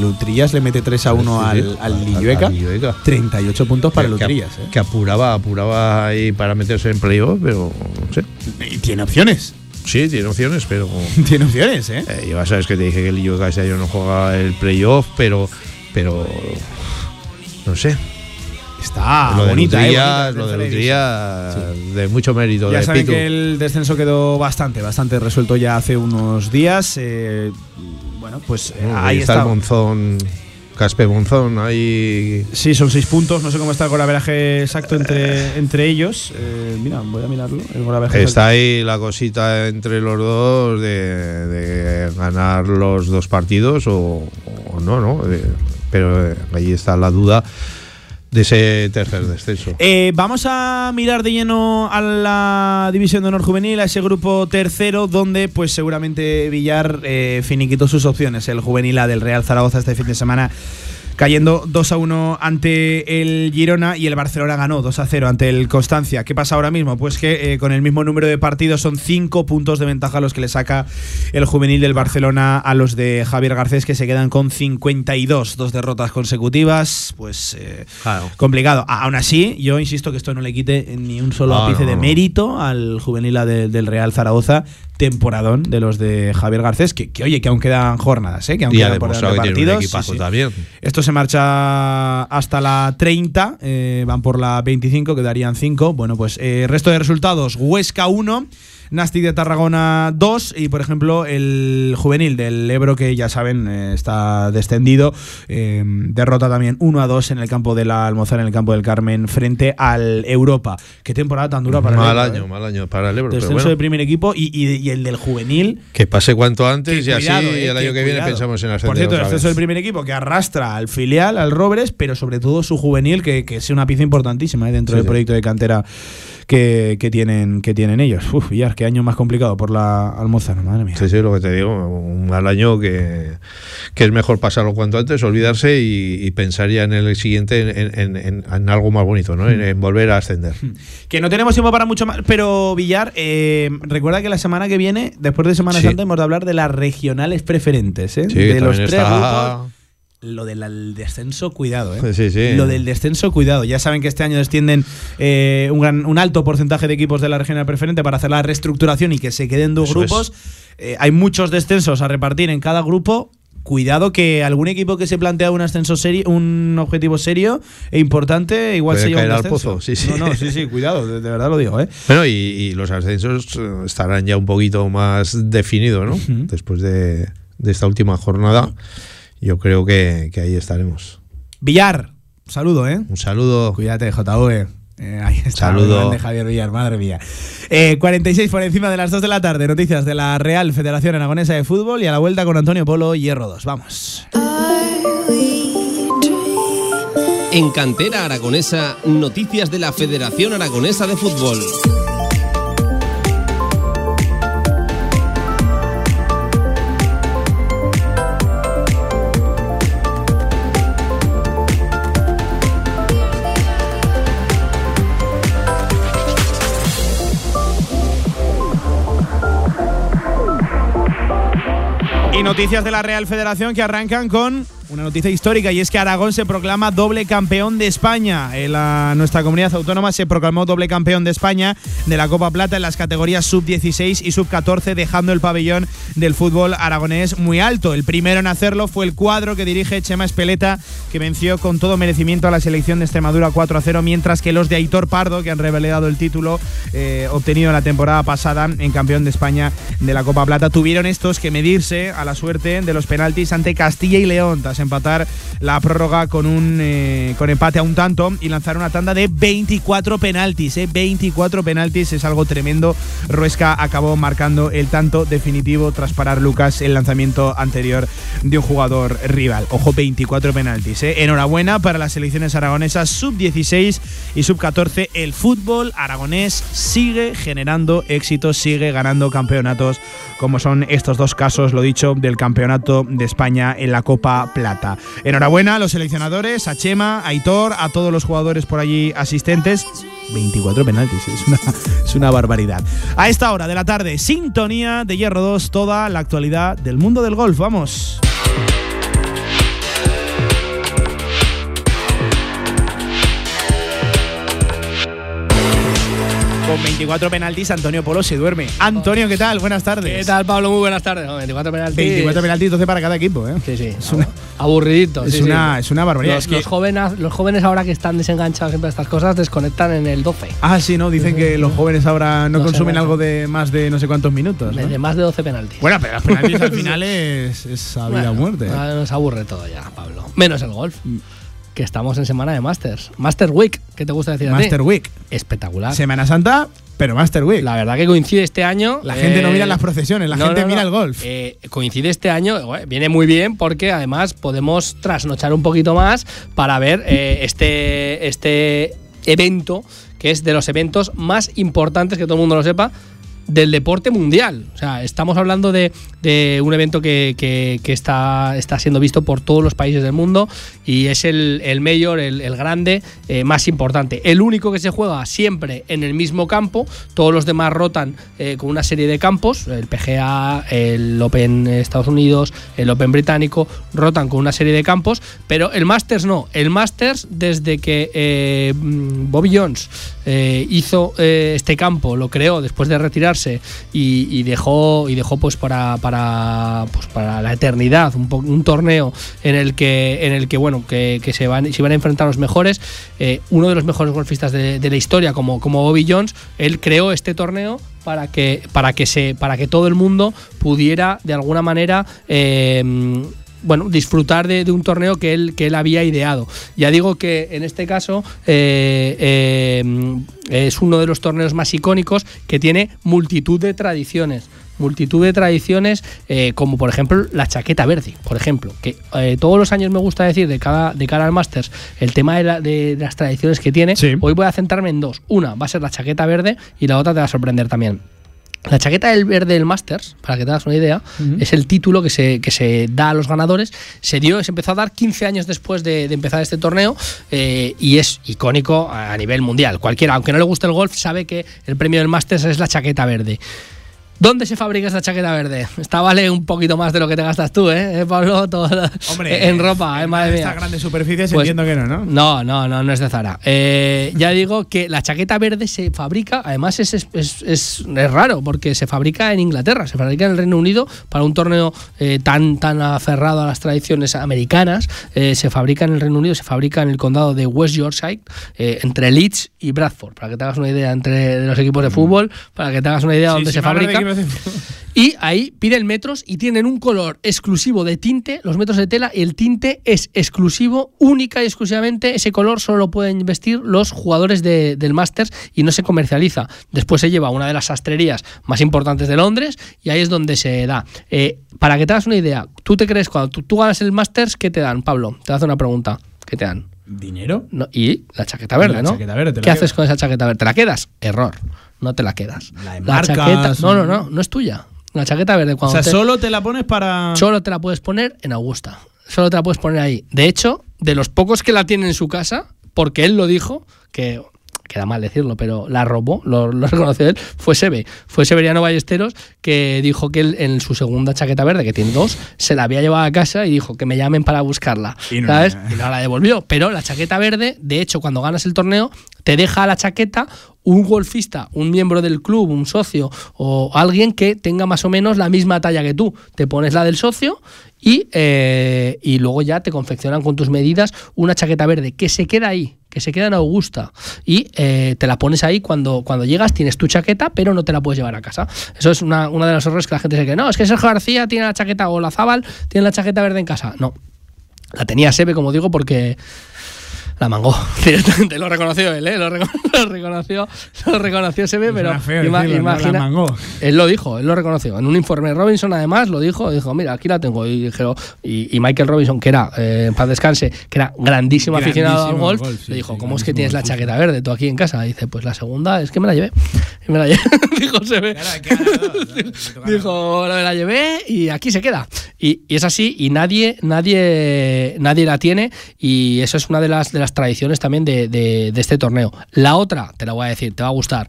Lutrillas le mete 3 a 1 Sí, sí, al, al al- Lillueca. al Lillueca. 38 puntos para que- que, Lutrillas. ¿eh? que apuraba, apuraba ahí para meterse en playoff, pero no sé. Y tiene opciones. Sí, tiene opciones, pero. tiene opciones, ¿eh? yo ya sabes que te dije que el Lillueca ese año no juega el playoff, pero. Pero. No sé. Está lo de bonita, eh, Utría, bonita, lo de tercera Utría, de mucho mérito. Ya de saben Pitu. que el descenso quedó bastante, bastante resuelto ya hace unos días. eh, bueno, pues eh, ahí está, está. el Monzón, Caspe Monzón, ahí. Sí, son seis puntos. No sé cómo está el golaveraje exacto entre, entre ellos. Eh, mira, voy a mirarlo. El golaveraje Está ahí la cosita entre los dos de, de ganar los dos partidos o, o no, ¿no? De- pero eh, ahí está la duda de ese tercer descenso. Eh, vamos a mirar de lleno a la división de honor juvenil, a ese grupo tercero, donde pues seguramente Villar eh, finiquitó sus opciones. El juvenil A del Real Zaragoza este fin de semana cayendo 2 a 1 ante el Girona y el Barcelona ganó 2 a 0 ante el Constancia. ¿Qué pasa ahora mismo? Pues que eh, con el mismo número de partidos son 5 puntos de ventaja los que le saca el juvenil del Barcelona a los de Javier Garcés que se quedan con 52, dos derrotas consecutivas, pues eh, complicado. Aún así, yo insisto que esto no le quite ni un solo ápice no, de mérito al juvenil de- del Real Zaragoza, temporadón de los de Javier Garcés, que, que, oye, que aún quedan jornadas, ¿eh? que aún Y quedan que tiene un partidos. equipazo Sí, sí. también. Esto se marcha hasta la 30, eh, van por la 25, quedarían 5. Bueno, pues eh, resto de resultados, Huesca 1. Nastic de Tarragona 2 y por ejemplo el juvenil del Ebro que ya saben eh, está descendido eh, derrota también 1 a 2 en el campo de la Almozara en el campo del Carmen frente al Europa qué temporada tan dura para mal el Ebro, año, eh. mal año para el Ebro. pero descenso bueno, del primer equipo y, y- y el del juvenil que pase cuanto antes y así eh, el año que, viene pensamos en ascender Por cierto, el vez. del primer equipo que arrastra al filial, al Robres, pero sobre todo su juvenil, que, que es una pieza importantísima dentro Sí, del sí. proyecto de cantera que, que tienen, que tienen ellos. Uf, ya, qué año más complicado por la Almozara, madre mía. Sí, sí, lo que te digo, un mal año que, que es mejor pasarlo cuanto antes, olvidarse y, y pensar ya en el siguiente en, en- en- en algo más bonito, ¿no? En, volver a ascender. Que no tenemos tiempo para mucho más, pero Villar, eh, recuerda que la semana que viene, después de Semana Sí. Santa, hemos de hablar de las regionales preferentes, ¿eh? Sí, de los tres está- grupos. Lo del descenso, cuidado, ¿eh? Sí, sí. Lo del descenso, cuidado. Ya saben que este año descienden eh, un, gran- un alto porcentaje de equipos de la regional preferente para hacer la reestructuración y que se queden dos Eso grupos. Eh, hay muchos descensos a repartir en cada grupo. Cuidado que algún equipo que se plantea un ascenso serio, un objetivo serio e importante, igual Puede se lleva un caer al descenso. pozo, sí, sí. No, no, sí, sí, cuidado, de, de verdad lo digo, ¿eh? Bueno, y, y los ascensos eh, estarán ya un poquito más definidos, ¿no? Después de, de esta última jornada, yo creo que, que ahí estaremos. Villar, saludo, ¿eh? Un saludo. Cuídate, JV. Eh, ahí está, Saludo. el grande Javier Villar, madre mía. Eh, 46 por encima de las 2 de la tarde. Noticias de la Real Federación Aragonesa de Fútbol y a la vuelta con Antonio Polo, Hierro 2. Vamos. En Cantera Aragonesa, noticias de la Federación Aragonesa de Fútbol. Noticias de la Real Federación que arrancan con una noticia histórica y es que Aragón se proclama doble campeón de España. Nuestra comunidad autónoma se proclamó doble campeón de España de la Copa Plata en las categorías sub-16 y sub-14, dejando el pabellón del fútbol aragonés muy alto. El primero en hacerlo fue el cuadro que dirige Chema Espeleta, que venció con todo merecimiento a la selección de Extremadura 4 a 0, mientras que los de Aitor Pardo, que han revelado el título eh, obtenido la temporada pasada en campeón de España de la Copa Plata, tuvieron estos que medirse a la suerte de los penaltis ante Castilla y León, empatar la prórroga con un eh, con empate a un tanto y lanzar una tanda de 24 penaltis, eh, 24 penaltis, es algo tremendo. Ruesca acabó marcando el tanto definitivo tras parar Lucas el lanzamiento anterior de un jugador rival. Ojo, 24 penaltis. eh. Enhorabuena para las selecciones aragonesas sub-16 y sub-14. El fútbol aragonés sigue generando éxitos, sigue ganando campeonatos, como son estos dos casos, lo dicho, del campeonato de España en la Copa Plata. Enhorabuena a los seleccionadores, a Chema, a Aitor, a todos los jugadores por allí asistentes. 24 penaltis, es una, es una barbaridad. A esta hora de la tarde, sintonía de Hierro 2, toda la actualidad del mundo del golf. Vamos. Con 24 penaltis, Antonio Polo se duerme. Antonio, ¿qué tal? Buenas tardes. ¿Qué tal, Pablo? Muy buenas tardes. No, 24 penaltis. 24 penaltis, 12 para cada equipo, ¿eh? Sí, sí. Es una, Aburridito. es sí, una, sí. es una barbaridad. Los, Es que- los jóvenes, los jóvenes ahora que están desenganchados siempre de estas cosas desconectan en el 12. ah, sí, ¿no? Dicen que los jóvenes ahora no, consumen algo de más de no sé cuántos minutos. ¿no? De más de 12 penaltis. Bueno, pero los penaltis al final es, es a vida o muerte. Nos aburre todo ya, Pablo. Menos el golf. Que estamos en semana de Masters. Master Week, ¿qué te gusta decir a ti? Master Week. Espectacular. Semana Santa, pero Master Week. La verdad que coincide este año. La gente no eh, mira las procesiones, la no, gente no, no. mira el golf. Eh, coincide este año, eh, viene muy bien porque además podemos trasnochar un poquito más para ver eh, este, este evento, que es de los eventos más importantes, que todo el mundo lo sepa, del deporte mundial. O sea, estamos hablando de, de un evento que, que- está, está siendo visto por todos los países del mundo y es el, el mayor, el, el grande eh, más importante. El único que se juega siempre en el mismo campo, todos los demás rotan eh, con una serie de campos, el PGA, el Open Estados Unidos, el Open británico, rotan con una serie de campos, pero el Masters no. El Masters, desde que eh, mm, Bobby Jones eh, hizo eh, este campo, lo creó después de retirarse y, dejó y dejó pues para para pues para la eternidad un, un torneo en el que en el que bueno que, se van se iban a enfrentar los mejores. Eh, uno de los mejores golfistas de, la historia como como Bobby Jones él creó este torneo para que para que se para que todo el mundo pudiera de alguna manera bueno, disfrutar de, de un torneo que él, que él había ideado. Ya digo que en este caso eh, eh, es uno de los torneos más icónicos que tiene multitud de tradiciones. Multitud de tradiciones, eh, como por ejemplo la chaqueta verde, por ejemplo, que eh, todos los años me gusta decir de cada de cara al Masters el tema de, la- de- de las tradiciones que tiene. Hoy voy a centrarme en dos. Una va a ser la chaqueta verde y la otra te va a sorprender también. La chaqueta del verde del Masters, para que te hagas una idea, es el título que se, que se da a los ganadores. Se dio, se empezó a dar 15 años después de, de empezar este torneo eh, y es icónico a nivel mundial. Cualquiera, aunque no le guste el golf, sabe que el premio del Masters es la chaqueta verde. ¿Dónde se fabrica esta chaqueta verde? Esta vale un poquito más de lo que te gastas tú, ¿eh, Pablo? Todo- Hombre, en ropa, ¿eh? Madre mía. Estas grandes superficies Pues- entiendo que no, ¿no? No, no, no, no es de Zara. Eh, ya digo que la chaqueta verde se fabrica, además es, es, es- es- raro, porque se fabrica en Inglaterra, se fabrica en el Reino Unido para un torneo eh, tan, tan aferrado a las tradiciones americanas. eh, se fabrica en el Reino Unido, se fabrica en el condado de West Yorkshire, eh, entre Leeds y Bradford, para que te hagas una idea entre de los equipos de fútbol, para que te hagas una idea Sí, dónde se de fabrica. Y ahí piden metros y tienen un color exclusivo de tinte, los metros de tela, el tinte es exclusivo, única y exclusivamente, ese color solo lo pueden vestir los jugadores de- del Masters y no se comercializa. Después se lleva a una de las sastrerías más importantes de Londres y ahí es donde se da. Eh, para que te hagas una idea, ¿tú te crees cuando tú, tú ganas el Masters, qué te dan, Pablo? Te hago una pregunta. ¿Qué te dan? ¿Dinero? No, y la chaqueta verde, La ¿no? chaqueta verde, ¿Qué haces con esa chaqueta verde? ¿Te la quedas? Error. No te la quedas. La, marcas, chaqueta. No, no, o- no. No es tuya. La chaqueta verde. O Cuando sea, te- solo te la pones para. solo te la puedes poner en Augusta. Solo te la puedes poner ahí. De hecho, de los pocos que la tienen en su casa, porque él lo dijo, que queda mal decirlo, pero la robó, lo, lo reconoció él, fue Sebe. Fue Severiano Ballesteros que dijo que él en su segunda chaqueta verde, que tiene dos, se la había llevado a casa y dijo que me llamen para buscarla. Y no- ¿Sabes? Y no la devolvió. Pero la chaqueta verde, de hecho, cuando ganas el torneo, te deja la chaqueta un golfista, un miembro del club, un socio o alguien que tenga más o menos la misma talla que tú. Te pones la del socio y, eh, y luego ya te confeccionan con tus medidas una chaqueta verde que se queda ahí, que se queda en Augusta y eh, te la pones ahí cuando, cuando llegas, tienes tu chaqueta, pero no te la puedes llevar a casa. Eso es una, una de los errores que la gente se cree. No, es que Sergio García tiene la chaqueta o la Zabal tiene la chaqueta verde en casa. No. La tenía Sebe, como digo, porque la mangó directamente. Lo reconoció él, ¿eh? Lo, recono- lo reconoció, lo reconoció Sebe, pero Suena feo ima- decirlo, ¿no? La imagina. mangó. Él lo dijo, él lo reconoció. En un informe de Robinson, además, lo dijo. Dijo, mira, aquí la tengo. Y, dijeron- y, y Michael Robinson, que era, eh, en paz descanse, que era grandísimo, aficionado al Grandísimo golf, golf, sí, le dijo, sí, ¿cómo es que grandísimo tienes la chaqueta verde tú aquí en casa? dice, pues la segunda es que me la llevé. Y me la llevé. dijo Sebe. Dijo, me la llevé y aquí se queda. Y, y es así, y nadie, nadie, nadie la tiene. Y eso es una de las, de las tradiciones también de, de- de este torneo. La otra, te la voy a decir, te va a gustar.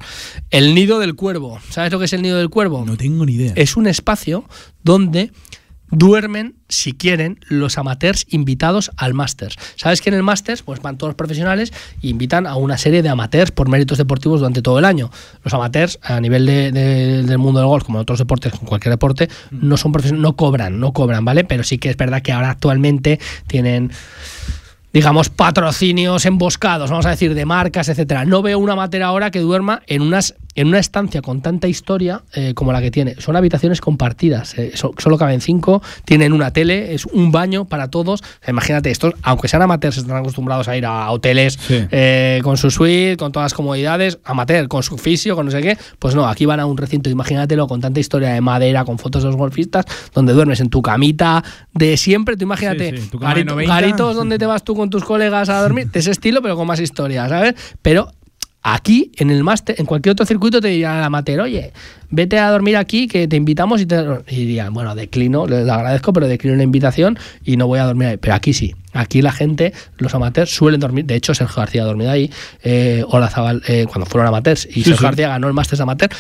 El nido del cuervo. ¿Sabes lo que es el nido del cuervo? No tengo ni idea. Es un espacio donde duermen, si quieren, los amateurs invitados al Masters. ¿Sabes que en el Masters pues van todos los profesionales e invitan a una serie de amateurs por méritos deportivos durante todo el año? Los amateurs, a nivel de- de- del mundo del golf, como en otros deportes, con cualquier deporte, no son profesionales, no cobran, no cobran, ¿vale? Pero sí que es verdad que ahora actualmente tienen digamos, patrocinios emboscados, vamos a decir, de marcas, etcétera. No veo una amateur ahora que duerma en unas en una estancia con tanta historia eh, como la que tiene. Son habitaciones compartidas, eh, so- solo caben cinco, tienen una tele, es un baño para todos. O sea, imagínate, estos, aunque sean amateurs, están acostumbrados a ir a hoteles eh, con su suite, con todas las comodidades, amateur, con su fisio, con no sé qué. Pues no, aquí van a un recinto, imagínatelo, con tanta historia de madera, con fotos de los golfistas, donde duermes en tu camita de siempre. Tú imagínate, Sí, sí, tu garito- 90. garitos donde te vas tú con tus colegas a dormir, de ese estilo, pero con más historia, ¿sabes? Pero aquí, en el máster, en cualquier otro circuito, te dirían al amateur, oye, vete a dormir aquí, que te invitamos y te. Y dirían, bueno, declino, le agradezco, pero declino la invitación y no voy a dormir ahí. Pero aquí sí. Aquí la gente, los amateurs, suelen dormir. De hecho, Sergio García ha dormido ahí. Eh, Ola Zabal, eh, cuando fueron amateurs. Y Sí, Sergio sí. García ganó el Masters Amateur.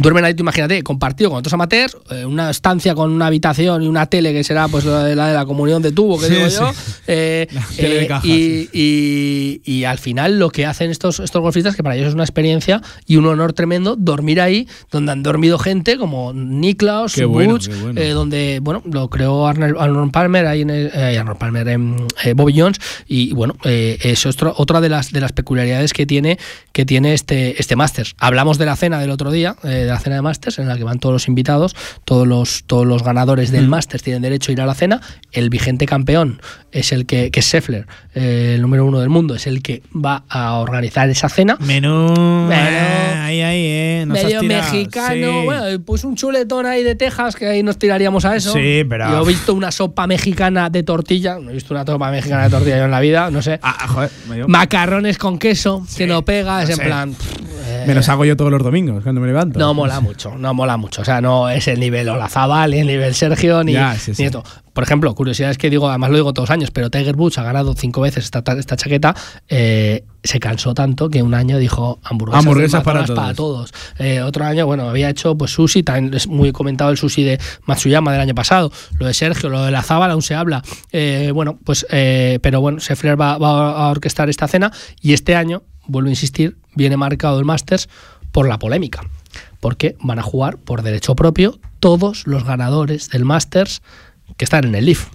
Duermen ahí, tú imagínate, compartido con otros amateurs, eh, una estancia con una habitación y una tele que será pues la de la, de la comunión de tubo, que Sí, digo sí. yo. eh, tele de eh, caja, y, y- y al final lo que hacen estos, estos golfistas, que para ellos es una experiencia y un honor tremendo, dormir ahí donde han dormido gente como Niklaus, bueno, Butch, bueno. eh, donde, bueno, lo creó Arnold, Arnold Palmer, ahí en el- Arnold Palmer, en, Bobby Jones, y bueno, eh, es otro- otra de las, de las peculiaridades que tiene, que tiene este, este Masters. Hablamos de la cena del otro día, la cena de Masters, en la que van todos los invitados, todos los, todos los ganadores del Masters tienen derecho a ir a la cena. El vigente campeón es el que, que es Scheffler, eh, el número uno del mundo, es el que va a organizar esa cena. Menú. Menú. eh, ahí, ahí, eh. nos Medio mexicano, sí. bueno, pues un chuletón ahí de Texas, que ahí nos tiraríamos a eso. Sí, pero- Yo he visto una sopa mexicana de tortilla, no he visto una sopa mexicana de tortilla yo en la vida, no sé. Ah, joder, me- Macarrones con queso, que no pega, es en plan. eh, Me los hago yo todos los domingos cuando me levanto. no mola mucho, no mola mucho. O sea, no es el nivel Olazabal, ni el nivel Sergio, ni, Ya, sí, ni sí. esto. Por ejemplo, curiosidades que digo, además lo digo todos los años, pero Tiger Woods ha ganado cinco veces esta, esta chaqueta. eh, se cansó tanto que un año dijo hamburguesas, para todos. Eh, otro año, bueno, había hecho pues sushi, también es muy comentado el sushi de Matsuyama del año pasado. Lo de Sergio, lo de la Zabal aún se habla. Eh, bueno, pues, eh, pero bueno, Scheffler va, va a orquestar esta cena y este año, vuelvo a insistir, viene marcado el Masters por la polémica. Porque van a jugar por derecho propio todos los ganadores del Masters que están en el Leaf.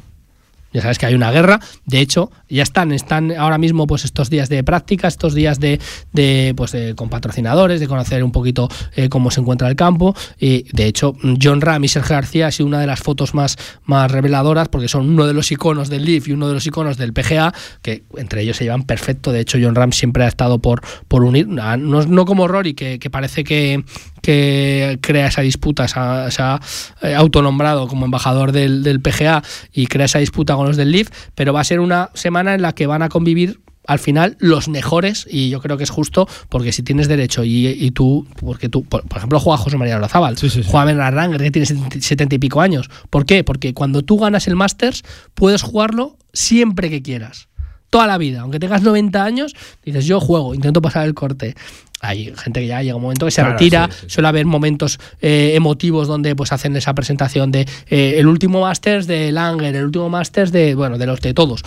Ya sabes que hay una guerra. De hecho, ya están, están ahora mismo pues estos días de práctica, estos días de, de, pues de- con patrocinadores, de conocer un poquito eh, cómo se encuentra el campo. Y de hecho, John Ram y Sergio García ha sido una de las fotos más, más reveladoras porque son uno de los iconos del Leaf y uno de los iconos del PGA, que entre ellos se llevan perfecto. De hecho, John Ram siempre ha estado por, por unir, no, no como Rory, que, que parece que, que crea esa disputa, se ha, se ha, eh, autonombrado como embajador del, del PGA y crea esa disputa con los del Leaf, pero va a ser una semana en la que van a convivir al final los mejores y yo creo que es justo porque si tienes derecho y, y tú, porque tú, por, por ejemplo, juega José María Olazábal, juega Ranger que tiene 70 70 y pico años. ¿Por qué? Porque cuando tú ganas el Masters puedes jugarlo siempre que quieras. Toda la vida, aunque tengas 90 años, dices yo juego, intento pasar el corte. Hay gente que ya llega un momento que se Claro, retira, sí, suele haber momentos eh, emotivos donde pues hacen esa presentación de eh, el último Masters de Langer, el último Masters de, bueno, de los de todos.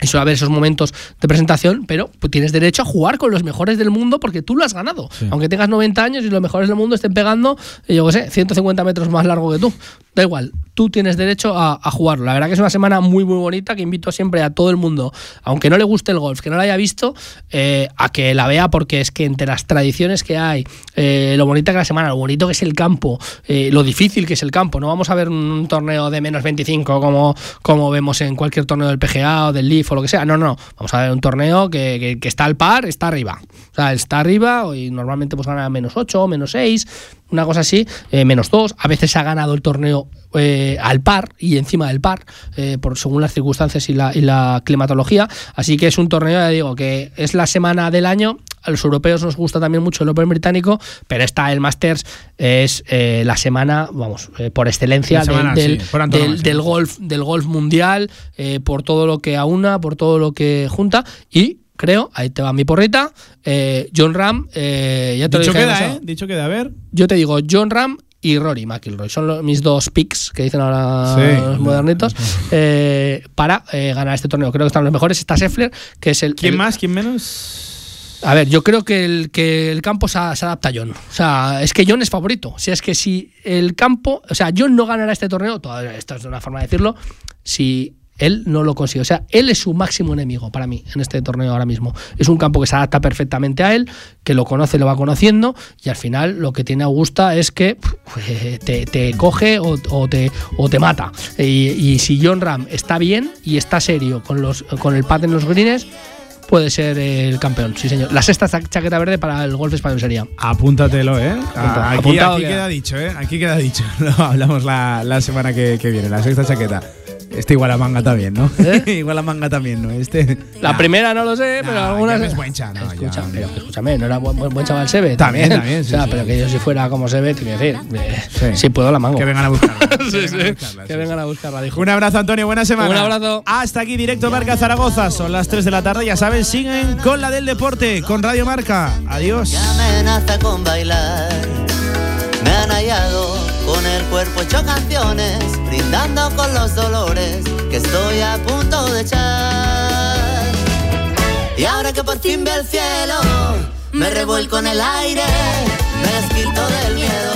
Y suele haber esos momentos de presentación, pero pues, tienes derecho a jugar con los mejores del mundo porque tú lo has ganado. Aunque tengas 90 años y los mejores del mundo estén pegando, eh, yo qué sé, 150 metros más largo que tú. Da igual, tú tienes derecho a, jugarlo. La verdad que es una semana muy, muy bonita que invito siempre a todo el mundo, aunque no le guste el golf, que no la haya visto, eh, a que la vea porque es que entre las tradiciones que hay, eh, lo bonita que la semana, lo bonito que es el campo, eh, lo difícil que es el campo. No vamos a ver un torneo de menos 25 como, como vemos en cualquier torneo del PGA o del Leaf o lo que sea. No, no. Vamos a ver un torneo que, que- que está al par, está arriba. O sea, está arriba y normalmente pues gana menos 8, menos 6, una cosa así, eh, menos 2. A veces ha ganado el torneo eh, al par y encima del par, eh, por según las circunstancias y la, y la climatología. Así que es un torneo, ya digo, que es la semana del año. A los europeos nos gusta también mucho el Open británico, pero esta, el Masters, es la semana, vamos, por excelencia semana, del, sí, por del, golf, del golf mundial, por todo lo que aúna, por todo lo que junta. Y creo, ahí te va mi porrita, eh, John Ram, eh, ya te Dicho lo dije. queda. ¿eh? Dicho queda, a ver. Yo te digo, John Ram y Rory McIlroy. Son los- mis dos picks que dicen ahora Sí. los modernitos eh, para eh, ganar este torneo. Creo que están los mejores. Está Scheffler, que es el. ¿Quién el- más? ¿Quién menos? A ver, yo creo que el, que el campo se adapta a John. O sea, es que John es favorito. O sea, es que si el campo. O sea, John no ganará este torneo, todavía esto es una forma de decirlo, si él no lo consigue. O sea, él es su máximo enemigo para mí en este torneo ahora mismo. Es un campo que se adapta perfectamente a él, que lo conoce, lo va conociendo, y al final lo que tiene Augusta es que te, te coge o, o te, o te mata. Y, y si John Ram está bien y está serio con, los, con el pad en los greens, puede ser el campeón, sí señor. La sexta cha- chaqueta verde para el golf español sería. Apúntatelo, ¿eh? Apunta- aquí apuntado aquí queda. queda dicho, ¿eh? Aquí queda dicho. Lo hablamos la, la semana que, que viene, la sexta chaqueta. Este igual a manga también, ¿no? igual a manga también, ¿no? Este. La Nah. primera no lo sé, pero Nah, algunas. es buen cha, no, Escucha, ya, pero escúchame, no era buen, chaval Sebe. También, también, sí, o sea, sí, pero sí. que yo si fuera como Sebe, te voy a decir. eh, Si puedo la mango. Que vengan a buscarla. Sí, sí, vengan a buscarla, que vengan a buscarla, dijo. Un abrazo, Antonio. Buena semana. Un abrazo. Hasta aquí, directo Marca Zaragoza. Son las 3 de la tarde. Ya saben, siguen con la del deporte, con Radio Marca. Adiós. amenaza con bailar. Me han hallado con el cuerpo hecho canciones, brindando con los dolores que estoy a punto de echar. Y ahora que por fin ve el cielo, me revuelco en el aire, me desquito del miedo.